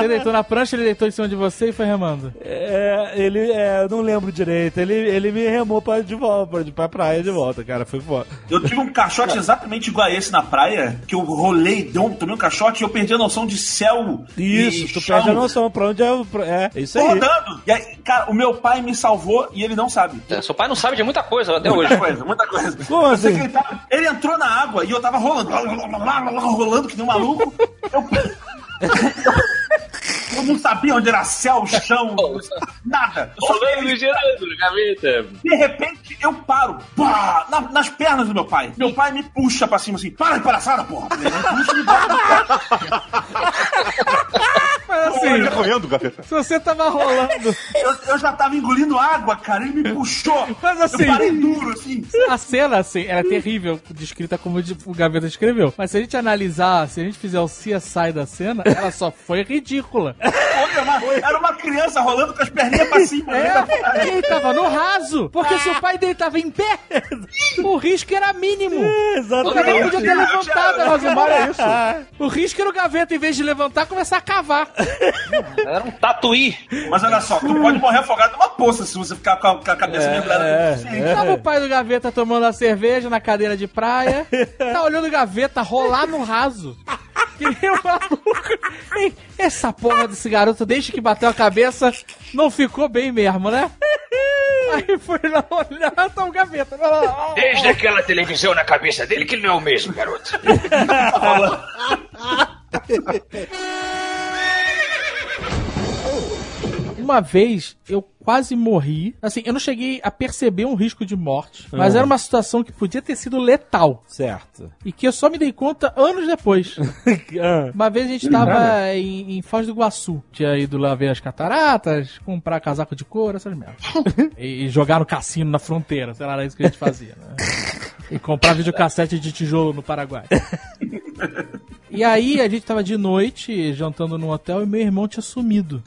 Você deitou na prancha, ele deitou em cima de você e foi remando. É, ele, é, eu não lembro direito. Ele, ele me remou pra, de volta, pra, pra praia de volta, cara. Foi foda. Eu tive um caixote exatamente igual a esse na praia, que eu rolei, dei um, tomei um caixote e eu perdi a noção de céu. Isso, e tu chão. perde a noção pra onde é É, é isso Tô aí. rodando. E aí, cara, o meu pai me salvou e ele não sabe. É, Seu pai não sabe de muita coisa até hoje. Muita coisa, muita coisa. Como assim? que ele, tava- ele entrou na água e eu tava rolando, [LAUGHS] rolando que nem um maluco. Eu, eu [LAUGHS] não sabia onde era céu, chão, [LAUGHS] nada. E girando, gaveta. De repente, eu paro, pá, na- nas pernas do meu pai. Meu pai me puxa pra cima assim, para de palhaçada, porra. Ele me puxa e me bota no pé. Mas Sai assim, correndo, gaveta. se você tava rolando Eu, eu já tava engolindo água, cara, ele me puxou. Mas assim- Eu parei duro, assim. A cena, assim, era terrível, descrita como o Gaveta escreveu. Mas se a gente analisar, se a gente fizer o CSI da cena, ela só foi ridícula. Era uma, era uma criança rolando com as perninhas pra cima. né? É, ele tava no raso. Porque se o pai dele tava em pé, o risco era mínimo. O cara não podia ter levantado, mas o mal é isso. O risco era o Gaveta, em vez de levantar, começar a cavar. [LAUGHS] Era um tatuí. Mas olha só, tu pode morrer afogado numa poça se você ficar com a, com a cabeça mergulhada. É, Tava o pai do Gaveta tomando a cerveja na cadeira de praia. Tá olhando o Gaveta rolar no raso. Que nem um maluco. Essa porra desse garoto, desde que bateu a cabeça, não ficou bem mesmo, né? Aí foi lá olhar, tá o Gaveta. Desde aquela televisão na cabeça dele que ele não é o mesmo, garoto. [LAUGHS] [LAUGHS] Uma vez eu quase morri. Assim, eu não cheguei a perceber um risco de morte, mas era uma situação que podia ter sido letal. Certo. E que eu só me dei conta anos depois. [LAUGHS] Ah, Uma vez a gente tava em, em Foz do Iguaçu. Tinha ido lá ver as cataratas, comprar casaco de couro, essas merdas. [LAUGHS] e, e jogar no cassino na fronteira. Sei lá, era isso que a gente fazia, né? [LAUGHS] E comprar videocassete de tijolo no Paraguai. E aí a gente tava de noite jantando num hotel e meu irmão tinha sumido.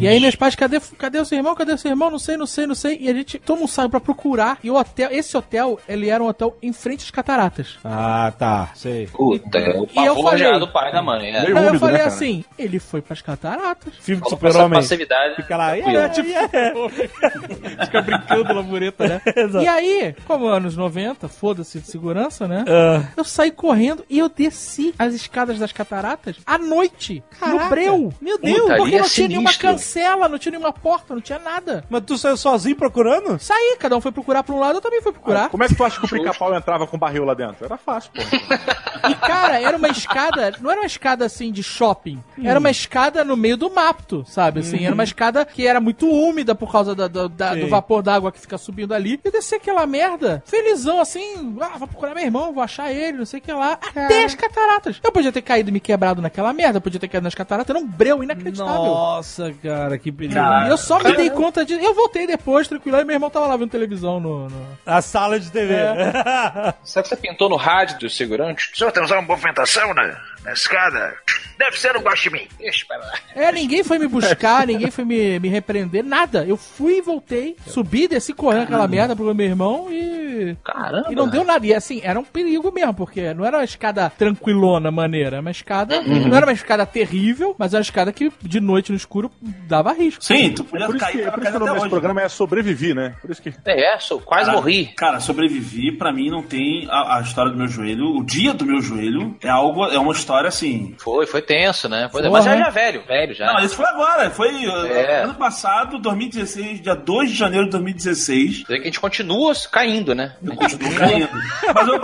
E aí meus pais, cadê, cadê o seu irmão? Cadê o seu irmão? Não sei, não sei, não sei. E a gente toma um saio pra procurar. E o hotel, esse hotel, ele era um hotel em frente às cataratas. Ah, tá. Sei. Puta, é o E eu falei- do pai e da mãe. É. Aí eu falei né, assim, ele foi pras cataratas. Filme de super-homem. passividade. Fica lá. tranquilo. É, tipo, [LAUGHS] Fica brincando na mureta, né? [LAUGHS] Exato. E aí, como anos 90, foda-se de segurança, né? Ah. Eu saí correndo e eu desci as escadas das cataratas à noite, no Caraca. breu. Meu Deus, Puta, porque ali é não tinha nenhuma cancela, não tinha nenhuma porta, não tinha nada. Mas tu saiu sozinho procurando? Saí, cada um foi procurar pra um lado, eu também fui procurar. Como é que tu acha que o pica-pau entrava com barril lá dentro? Era fácil, pô. [LAUGHS] E, cara, era uma escada, não era uma escada assim de shopping, era uma escada no meio do mato, sabe? Assim, era uma escada que era muito úmida por causa da- da- da- do vapor d'água que fica subindo ali. E desci aquela merda, felizão assim, ah, vou procurar meu irmão, vou achar ele, não sei o que lá, até as cataratas. Eu podia ter caído e me quebrado naquela merda, eu podia ter caído nas cataratas, era um breu inacreditável. Nossa, cara, que perigo. Eu só me dei conta disso. Eu voltei depois, tranquilo, e meu irmão tava lá vendo televisão no. no- A sala de TV. [LAUGHS] Sabe que você pintou no rádio dos segurantes? O senhor tem usado uma movimentação na, na escada? Deve ser um guaxinim. Deixa pra lá. É, ninguém foi me buscar, [LAUGHS] ninguém foi me, me repreender, nada. Eu fui e voltei, subi, desci correndo aquela merda pro meu irmão e. Caramba. E não deu nada. E assim, era um perigo mesmo, porque não era uma escada tranquilona, maneira. Era uma escada. Não era uma escada terrível, mas era uma escada que de noite no escuro dava risco. Sim, tu podia Por isso que, cair é pra por isso que o nome desse programa é Sobrevivi, né? Por isso que. É, sou, quase Cara, morri. Cara, sobrevivi, pra mim não tem a, a história do meu joelho. O dia do meu joelho é algo, é uma história assim. Foi, foi tenso, né? É, Porra. mas já, já velho, velho já. Não, esse foi agora, foi uh, É. ano passado, 2016, dia 2 de janeiro de 2016. Quer dizer que a gente continua caindo, né? Eu continuo caindo. [LAUGHS] Mas eu.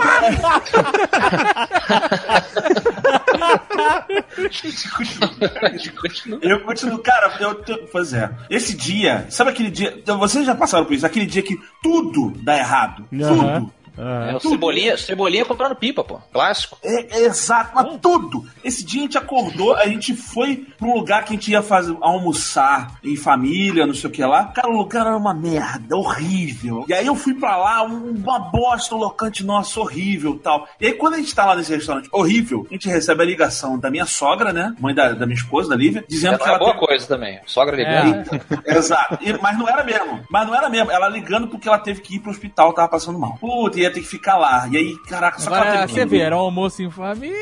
a gente continua. Eu continuo, cara, eu, pois é. Esse dia, sabe aquele dia, então, vocês já passaram por isso, aquele dia que tudo dá errado. Tudo. É, o Cebolinha, Cebolinha comprando pipa, pô. Clássico. É, é exato, mas tudo. Esse dia a gente acordou, a gente foi pra um lugar que a gente ia fazer, almoçar em família, não sei o que lá. Cara, o lugar era uma merda, horrível. E aí eu fui pra lá, um- uma bosta, um locante nosso, horrível e tal. E aí quando a gente tá lá nesse restaurante horrível, a gente recebe a ligação da minha sogra, né? Mãe da, da minha esposa, da Lívia, dizendo É que uma ela boa teve- coisa também. Sogra ligando. Exato. E- mas não era mesmo. Mas não era mesmo. Ela ligando porque ela teve que ir pro hospital, tava passando mal. Puta, ia ter que ficar lá. E aí, caraca, só que ela Agora, teve você que vê, era um almoço em família,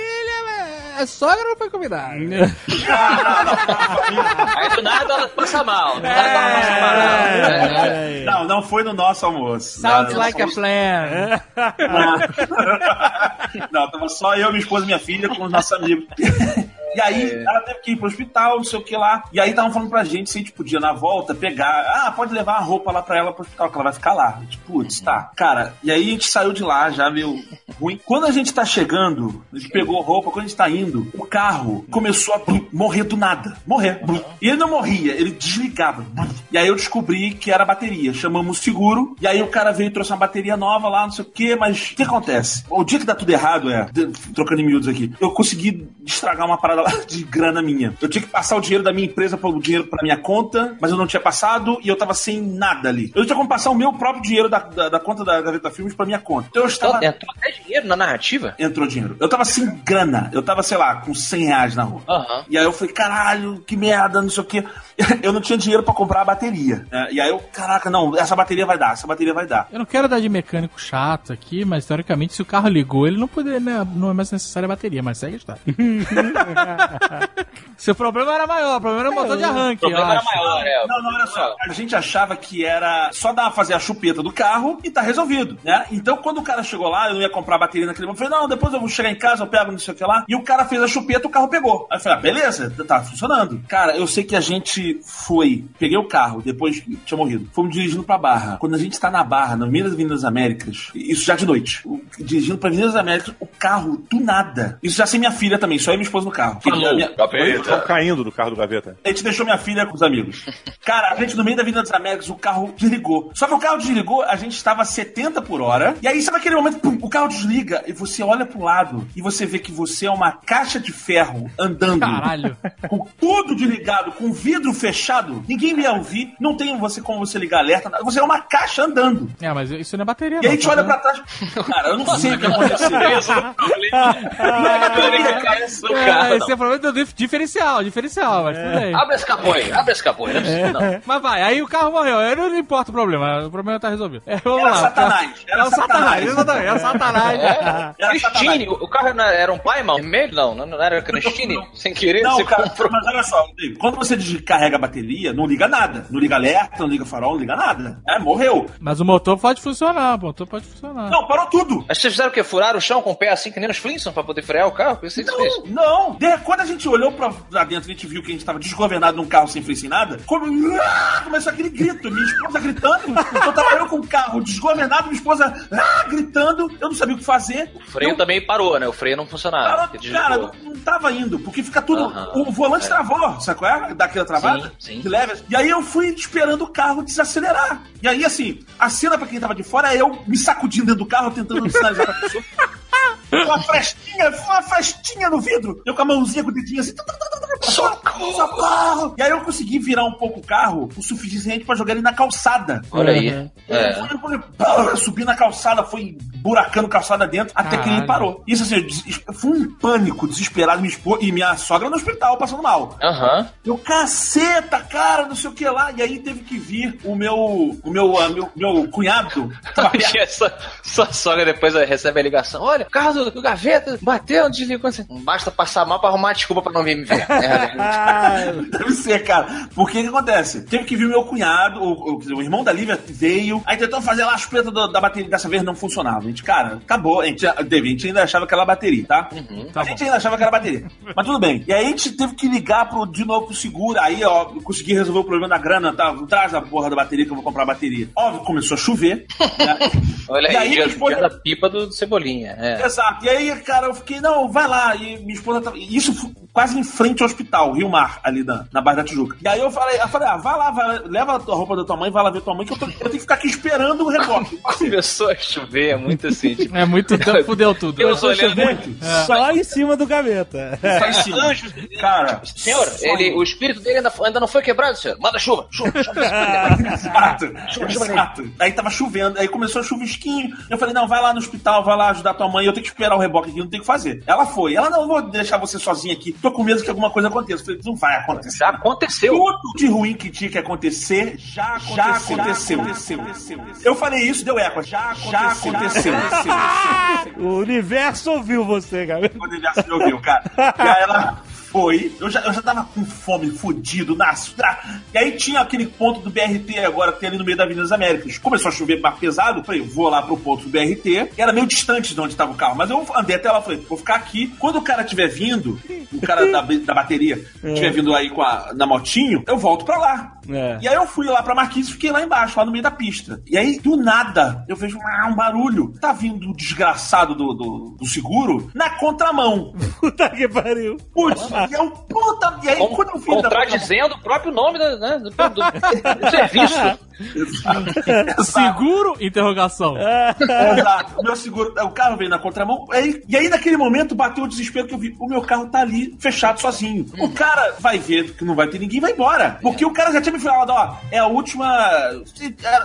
a sogra não foi convidada. [LAUGHS] Aí do nada ela passa mal. Mal. É. Não, não foi no nosso almoço. Sounds Não, like a plan. [LAUGHS] Não, tava só eu, minha esposa e minha filha com os nossos amigos. E aí ela teve que ir pro hospital, não sei o que lá. E aí estavam falando pra gente se a gente podia, na volta, pegar. Ah, pode levar a roupa lá pra ela pro hospital, que ela vai ficar lá. Gente, putz, tá. Cara, e aí a gente saiu de lá, já meio ruim. Quando a gente tá chegando, a gente pegou roupa, quando a gente tá indo, o carro começou a brum, morrer do nada. Morrer. brum. E ele não morria, ele desligava. brum. E aí eu descobri que era bateria. Chamamos o seguro, e aí o cara veio e trouxe uma bateria nova lá, não sei o quê, mas o que acontece? O dia que dá tudo errado é, trocando em miúdos aqui, eu consegui estragar uma parada de grana minha. Eu tinha que passar o dinheiro da minha empresa pelo dinheiro pra minha conta, mas eu não tinha passado e eu tava sem nada ali. Eu tinha como passar o meu próprio dinheiro da, da, da conta da Gaveta Filmes pra minha conta. Então eu estava. Entrou até dinheiro na narrativa? Entrou dinheiro. Eu tava sem grana. Eu tava, sei lá, com 100 reais na rua. Aham. E aí eu falei, caralho, que merda, não sei o quê. [LAUGHS] Eu não tinha dinheiro pra comprar a bateria. né? E aí eu, caraca, não, essa bateria vai dar, essa bateria vai dar. Eu não quero dar de mecânico chato aqui, mas teoricamente, se o carro ligou, ele não poderia, né, não é mais necessária a bateria, mas segue a história. [LAUGHS] Seu problema era maior, o problema era o motor de arranque, O problema era maior, é. Não, não, olha só. A gente achava que era só dar fazer a chupeta do carro e tá resolvido, né? Então, quando o cara chegou lá, eu não ia comprar a bateria naquele momento. Eu falei, não, depois eu vou chegar em casa, eu pego não sei o que lá. E o cara fez a chupeta, o carro pegou. Aí eu falei, ah, beleza, tá funcionando. Cara, eu sei que a gente foi, peguei o carro, depois que tinha morrido. Fomos dirigindo pra Barra. Quando a gente tá na Barra, no meio das Avenidas Américas, isso já de noite, dirigindo pra Avenidas Américas, o carro, do nada. Isso já sem minha filha também, só eu e minha esposa no carro. Falou, Minha- Gaveta. Estão caindo do carro do gaveta. a gente deixou minha filha com os amigos. Cara, a gente no meio da Avenida das Américas, o carro desligou. Só que o carro desligou, a gente estava a 70 por hora. E aí, sabe aquele momento, pum, o carro desliga e você olha pro lado e você vê que você é uma caixa de ferro andando. Caralho. Com tudo desligado, com o vidro fechado. Ninguém me ia ouvir. Não tem você como você ligar alerta. nada. Você é uma caixa andando. É, mas isso não é bateria, E aí não, a gente tá olha vendo? pra trás. Cara, eu não sei o que aconteceu. [LAUGHS] É, esse é o problema do dif- diferencial, diferencial, mas tudo bem. Abre esse capô aí, abre esse capô aí. Não precisa, não. Mas vai, aí o carro morreu, aí não importa o problema, o problema tá resolvido. É, vamos Era lá. Satanás, era É o Satanás, Satanás. exatamente, é o Satanás. [LAUGHS] Era Christine, o o carro não era um Plymouth vermelho? Não, não não era Christine? Sem querer, Não, você cara, comprou. mas olha só, quando você descarrega a bateria, não liga nada. Não liga alerta, não liga farol, não liga nada. É, morreu. Mas o motor pode funcionar, o motor pode funcionar. Não, parou tudo. Mas vocês fizeram o quê? Furaram o chão com o pé assim, que nem os Flintstones, pra poder frear o carro? É. Não, não. De- quando a gente olhou pra lá dentro, a gente viu que a gente tava desgovernado num carro sem freio, sem nada. Come... Ah, [LAUGHS] Começou aquele grito. Minha esposa gritando. Eu tava eu com o carro desgovernado, minha esposa [LAUGHS] gritando. Eu não sabia o que fazer. O freio Eu- também parou, né? O freio não funcionava. Desligou. cara, não, não tava indo, porque fica tudo. Aham. o volante É. travou, sabe qual é? Daquela travada? Sim, sim. Leve. E aí eu fui esperando o carro desacelerar. E aí, assim, a cena pra quem tava de fora é eu me sacudindo dentro do carro, tentando sinalizar pra [LAUGHS] pessoa. Uma frestinha, uma frestinha no vidro. Eu com a mãozinha, com o dedinho assim. Socorro! Socorro! E aí eu consegui virar um pouco o carro o suficiente pra jogar ele na calçada. Olha aí. Uhum. É. Eu subi na calçada, foi buracando calçada dentro, até que ele Caralho. parou. Isso assim, foi um pânico desesperado, minha esposa e minha sogra no hospital passando mal. Aham. Eu, caceta, cara, não sei o que lá. E aí teve que vir o meu, o meu, ah, meu, meu cunhado. [LAUGHS] Sua sogra depois recebe a ligação. Olha, o carro do, do gaveta bateu, desligou. Assim, Não basta passar mal pra arrumar desculpa pra não vir me ver. [LAUGHS] É, [LAUGHS] Deve ser, cara. Porque o que acontece? Teve que vir o meu cunhado, o, o- o irmão da Lívia veio, aí tentou fazer lá a chupeta do- da bateria, dessa vez não funcionava. A gente, cara, acabou. A gente, a a gente ainda achava que era bateria, tá? a gente ainda achava que era bateria. Mas tudo bem. E aí a gente teve que ligar pro, de novo pro seguro. Aí, ó, consegui resolver o problema da grana, tá? Traz a porra da bateria que eu vou comprar a bateria. Óbvio, começou a chover. né? [LAUGHS] Olha E aí, aí, dia, esposa- dia da pipa do, do Cebolinha. É. Exato. E aí, cara, eu fiquei, não, vai lá. E minha esposa tava. Isso quase em frente ao hospital, Rio Mar, ali na, na Barra da Tijuca. E aí eu falei, eu falei, ah, vai lá, vai, leva a tua roupa da tua mãe, vai lá ver tua mãe, que eu, tô- eu tenho que ficar aqui esperando o reboque. [LAUGHS] Começou a chover, é muito assim. Tipo, É muito [LAUGHS] tempo, fudeu tudo. Eu sou olhando muito. Só em cima do gaveta. Sai em cima. Cara, Senhor, só ele, o espírito dele ainda, ainda não foi quebrado, senhor. Manda chuva, chuva, chuva. [LAUGHS] Exato. Exato. Aí tava chovendo, aí começou a chuvisquinho. Eu falei, não, vai lá no hospital, vai lá ajudar tua mãe, eu tenho que esperar o reboque aqui, não tem o que fazer. Ela foi. Ela, não, vou deixar você sozinha aqui. Tô com medo que alguma coisa aconteça. Eu falei, não vai acontecer. Já aconteceu. Tudo de ruim que tinha que acontecer já aconteceu. Eu falei isso, deu eco. Já aconteceu. [LAUGHS] O universo ouviu você, gaveta. O universo me ouviu, cara. E aí ela foi, eu já, eu já tava com fome, fudido, nasce. E aí tinha aquele ponto do BRT agora que tem ali no meio da Avenida das Américas. Começou a chover mais pesado, eu falei, vou lá pro ponto do BRT. Era meio distante de onde tava o carro, mas eu andei até lá, falei, vou ficar aqui. Quando o cara tiver vindo, o cara da, da bateria tiver vindo aí com a, na motinho, eu volto pra lá. É. E aí eu fui lá pra Marquise e fiquei lá embaixo, lá no meio da pista. E aí, do nada, eu vejo um, barulho. Tá vindo o desgraçado do, do, do seguro na contramão. [LAUGHS] Puta que pariu. Putz, e eu, puta. E aí, Com- quando eu vi da contradizendo o próprio nome da- né, do, do- do [LAUGHS] serviço. Exato. [LAUGHS] Seguro? Interrogação. Exato. O meu seguro, o carro veio na contramão. Aí, e aí, naquele momento, bateu o desespero que eu vi. O meu carro tá ali, fechado, sozinho. O cara vai ver que não vai ter ninguém e vai embora. Porque o cara já tinha me falado, ó, é a última.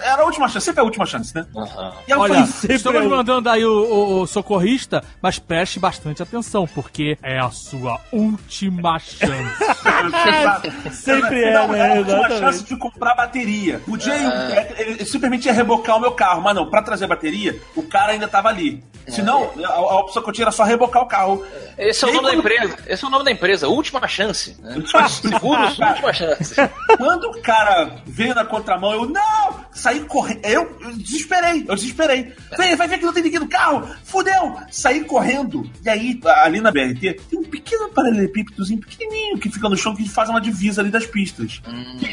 Era a última chance, sempre é a última chance, né? Aham. E Olha, falei, estamos eu- mandando aí o, o- o socorrista, mas preste bastante atenção, porque é a sua última chance. [LAUGHS] Sempre é, não, né? era a última Exatamente. chance de comprar bateria. Podia ir, ele, ele simplesmente ia rebocar o meu carro, mas não, pra trazer bateria, o cara ainda tava ali. Senão, a, a opção que eu tinha era só rebocar o carro. Esse é o E nome da quando- empresa. Esse é o nome da empresa. Última chance. Né? Última. Seguros, última chance. Quando cara veio na contramão, eu, não! Saí correndo. Eu, eu desesperei, eu desesperei. Falei, vai ver que não tem ninguém no carro! Fudeu! Saí correndo. E aí, ali na BRT, tem um pequeno paralelepípedozinho pequenininho que fica no chão que faz uma divisa ali das pistas.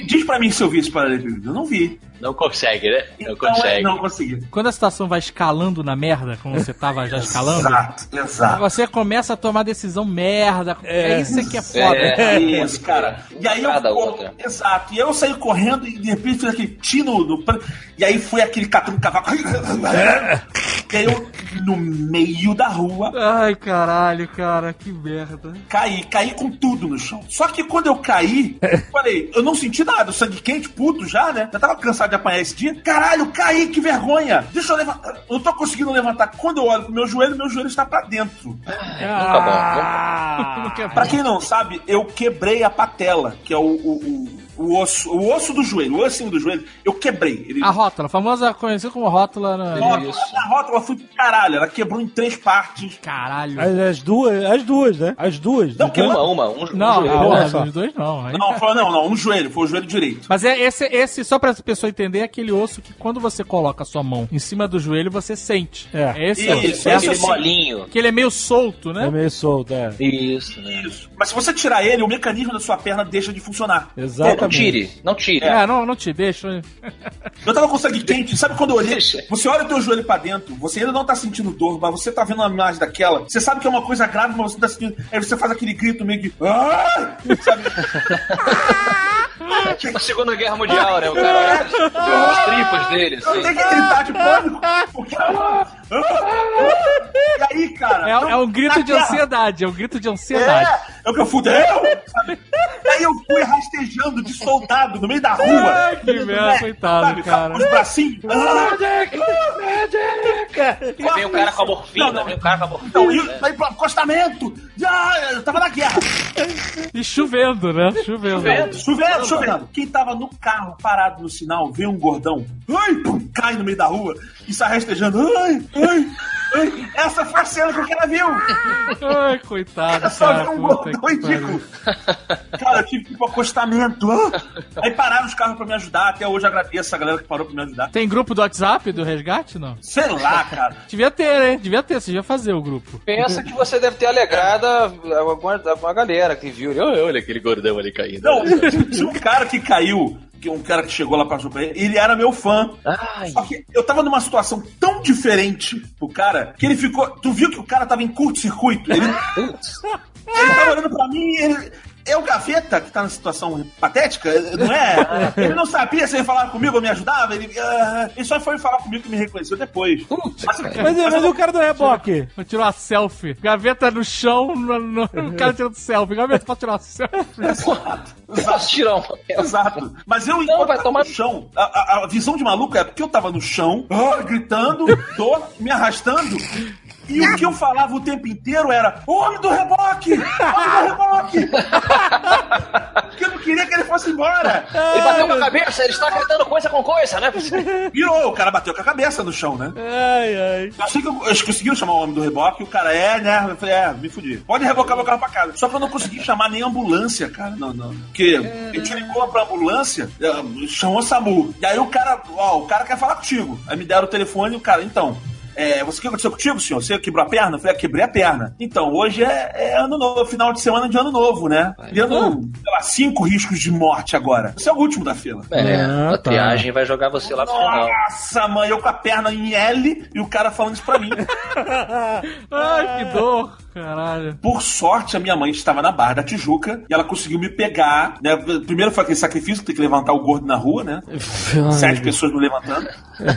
Diz pra mim se eu vi esse paralelepípedo. Eu não vi. Não consegue, né? Não Então, é, consegue. não consegui. Quando a situação vai escalando na merda, como você tava já escalando, Exato, exato. você começa a tomar decisão merda. É, isso que é foda. É. [LAUGHS] É isso, cara. E aí eu. Outra. Exato. E eu saí correndo e de repente fiz aquele tino no. E aí foi aquele catando cavalo. E aí eu, no meio da rua, Ai, caralho, cara, que merda. caí, caí com tudo no chão. Só que quando eu caí, eu falei, eu não senti nada, o sangue quente, puto já, né? Já tava cansado de apanhar esse dia. Caralho, caí, que vergonha! Deixa eu levantar. Eu não tô conseguindo levantar. Quando eu olho pro meu joelho, meu joelho está pra dentro. Bom. Ah, Pra quem não sabe, eu quebrei a patela, que é o, o, o, o osso, o osso do joelho, o ossinho do joelho, eu quebrei. Ele, a rótula, a famosa conhecida como rótula. Na... rótula, a rótula foi pro caralho, ela quebrou em três partes. Caralho. As, as duas, as duas, né? As duas. Não, que Uma, uma. Um, Não, um joelho. Ah, olha só. os dois não. Aí- Não, foi, não, não, um joelho, foi o joelho direito. Mas é esse, esse, só pra pessoa entender, é aquele osso que quando você coloca a sua mão em cima do joelho, você sente. É. esse Isso, osso, isso, certo? Aquele sim. molinho. Que ele é meio solto, né? É meio solto, é. Isso, né? Isso. Mas se você tirar ele, o mecanismo da sua perna deixa de funcionar. Exatamente. Não tire, não tire. É, não, não te deixa. Eu tava com sangue quente, sabe quando eu olhei? Deixa. Você olha o teu joelho pra dentro, você ainda não tá sentindo dor, mas você tá vendo uma imagem daquela, você sabe que é uma coisa grave, mas você tá sentindo. Aí você faz aquele grito meio que. "Ai!" [LAUGHS] Sabe? [LAUGHS] Tipo a Segunda Guerra Mundial, né? O cara olha os tripos dele, Eu assim. tenho que gritar de pânico. Porque... E aí, cara. É, é um grito na de ansiedade, é um grito de ansiedade. É, é o que eu fudeu, sabe? Aí eu fui rastejando de soldado no meio da rua. Ai, que merda, coitado, cara. Os bracinhos. E vem o cara com a morfina, Não, não. vem o cara com a morfina. Então, e né? aí pro acostamento. Ah, eu tava na guerra. E chovendo, né? Chovendo. Chovendo. Chovendo, chovendo. Quem tava no carro parado no sinal, vê um gordão. Ai, pum, cai no meio da rua e sai rastejando. Ai, ai. [LAUGHS] Essa foi a cena que o cara viu. Ai, coitado, É só cara. ver um gordão ridículo. Cara, eu tive que ir pro acostamento. Aí pararam os carros pra me ajudar. Até hoje eu agradeço a galera que parou pra me ajudar. Tem grupo do WhatsApp do resgate, não? Sei lá, cara. [LAUGHS] Devia ter, né? Devia ter, você devia fazer o grupo. Pensa que você deve ter alegrado alguma, alguma galera que viu. Olha, olha aquele gordão ali caindo. Não, tinha um cara que caiu, que um cara que chegou lá pra pra ele, ele era meu fã. Ai, Só que eu tava numa situação tão diferente pro cara que ele ficou. Tu viu que o cara tava em curto-circuito? Ele, ele tava olhando pra mim e ele. É o Gaveta que tá na situação patética, não é? [LAUGHS] Ele não sabia se ele falava comigo ou me ajudava. Ele, ah, ele só foi falar comigo que me reconheceu depois. Putz, Mas, cara. Mas, mas e o cara do reboque? Vou tirar uma selfie. Gaveta no chão, no, no- o [LAUGHS] cara tirando selfie. Gaveta, posso tirar uma selfie? [LAUGHS] Posso tirar um papel? Exato. Mas eu, Não, vai tomar- no chão, a, a- a visão de maluco é porque eu tava no chão, gritando, tô me arrastando. E o que eu falava o tempo inteiro era: Homem do reboque! Homem do reboque! [LAUGHS] Porque eu não queria que ele fosse embora. Ele bateu com a cabeça, ele está acreditando coisa com coisa, né? Virou, o cara bateu com a cabeça no chão, né? Ai, ai. Eu sei que eu- eles conseguiram chamar o homem do reboque e o cara é, né? Eu falei, é, me fudi. Pode rebocar meu carro pra casa. Só que eu não consegui chamar nem ambulância, cara. Não, não. Porque a gente ligou pra ambulância, eh, chamou o SAMU. E aí o cara, ó, o cara quer falar contigo. Aí me deram o telefone e o cara, então. É, você o que aconteceu contigo, senhor? Você quebrou a perna? Eu falei, ah, quebrei a perna. Então, hoje é, é ano novo, final de semana de ano novo, né? E ano, sei lá, cinco riscos de morte agora. Você é o último da fila. É, Ah, a tá. triagem vai jogar você lá pro final. Nossa, mãe, eu com a perna em L e o cara falando isso pra mim. [LAUGHS] Ai, que dor. Caralho. Por sorte, a minha mãe estava na Barra da Tijuca e ela conseguiu me pegar. Né? Primeiro foi aquele sacrifício que tem que levantar o gordo na rua, né? [LAUGHS] Sete pessoas me levantando. [LAUGHS]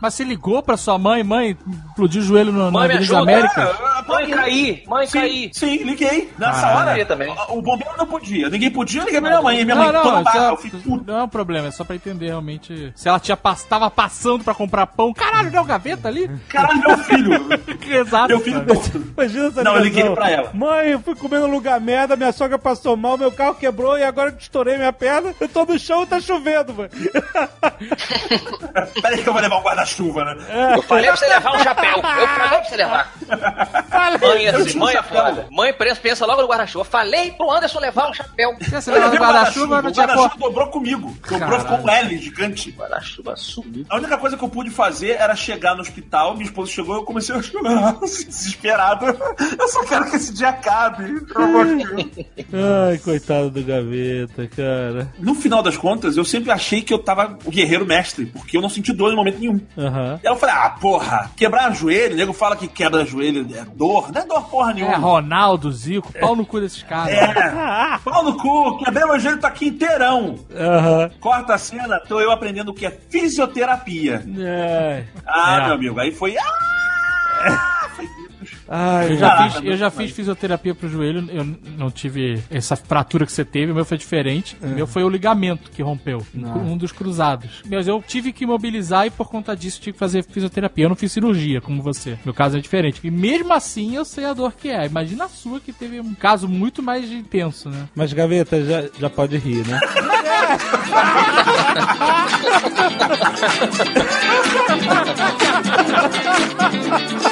Mas você ligou pra sua mãe, mãe, explodiu o joelho no, na Mãe, me Avenida. América? Ah, Mãe, caí! Mãe, Sim, caí! sim, liguei. Nessa Ah, hora, eu também. o- o bombeiro não podia. Ninguém podia, eu liguei pra minha mãe. Minha mãe não, toda não, barra. é, não é um problema, é só pra entender realmente se ela tinha tava passando pra comprar pão. Caralho, não o gaveta ali? Caralho, meu filho. [LAUGHS] Exato. meu filho morto. Imagina essa Não. Liguei pra ela. Mãe, eu fui comer no lugar merda, minha sogra passou mal, meu carro quebrou e agora que estourei minha perna, eu tô no chão e tá chovendo, mãe. [LAUGHS] Peraí que eu vou levar um guarda-chuva, né? Eu falei pra você levar um chapéu. Eu falei pra você levar. Mãe, Eu assim, um mãe é foda. Mãe pensa, pensa logo no guarda-chuva. Falei pro Anderson levar um chapéu. Você Eu no o guarda-chuva, o guarda-chuva dobrou comigo. Dobrou, ficou um L gigante. Guarda-chuva sumiu. A única coisa que eu pude fazer era chegar no hospital, minha esposa chegou e eu comecei a chorar, [LAUGHS] assim, desesperado. Eu só quero que esse dia acabe. Ai, coitado do gaveta, cara. No final das contas, eu sempre achei que eu tava o guerreiro mestre, porque eu não senti dor em momento nenhum. Aham. E aí eu falei, ah, porra, quebrar joelho, o nego fala que quebra joelho é dor, não é dor porra É, nenhuma. Ronaldo, Zico, pau no cu desses caras. É, pau no cu, quebrei meu joelho, tá aqui inteirão. Aham. Corta a cena, tô eu aprendendo o que é fisioterapia. Ai. Ah, É. meu amigo, aí foi. Ah! Ai, Eu já, Caraca, fiz, eu já fiz fisioterapia pro joelho, eu não tive essa fratura que você teve, o meu foi diferente. O meu foi o ligamento que rompeu, um, um dos cruzados. Mas eu tive que imobilizar e por conta disso tive que fazer fisioterapia. Eu não fiz cirurgia, como você. Meu caso é diferente. E mesmo assim eu sei a dor que é. Imagina a sua que teve um caso muito mais intenso, né? Mas gaveta já, já pode rir, né? [LAUGHS]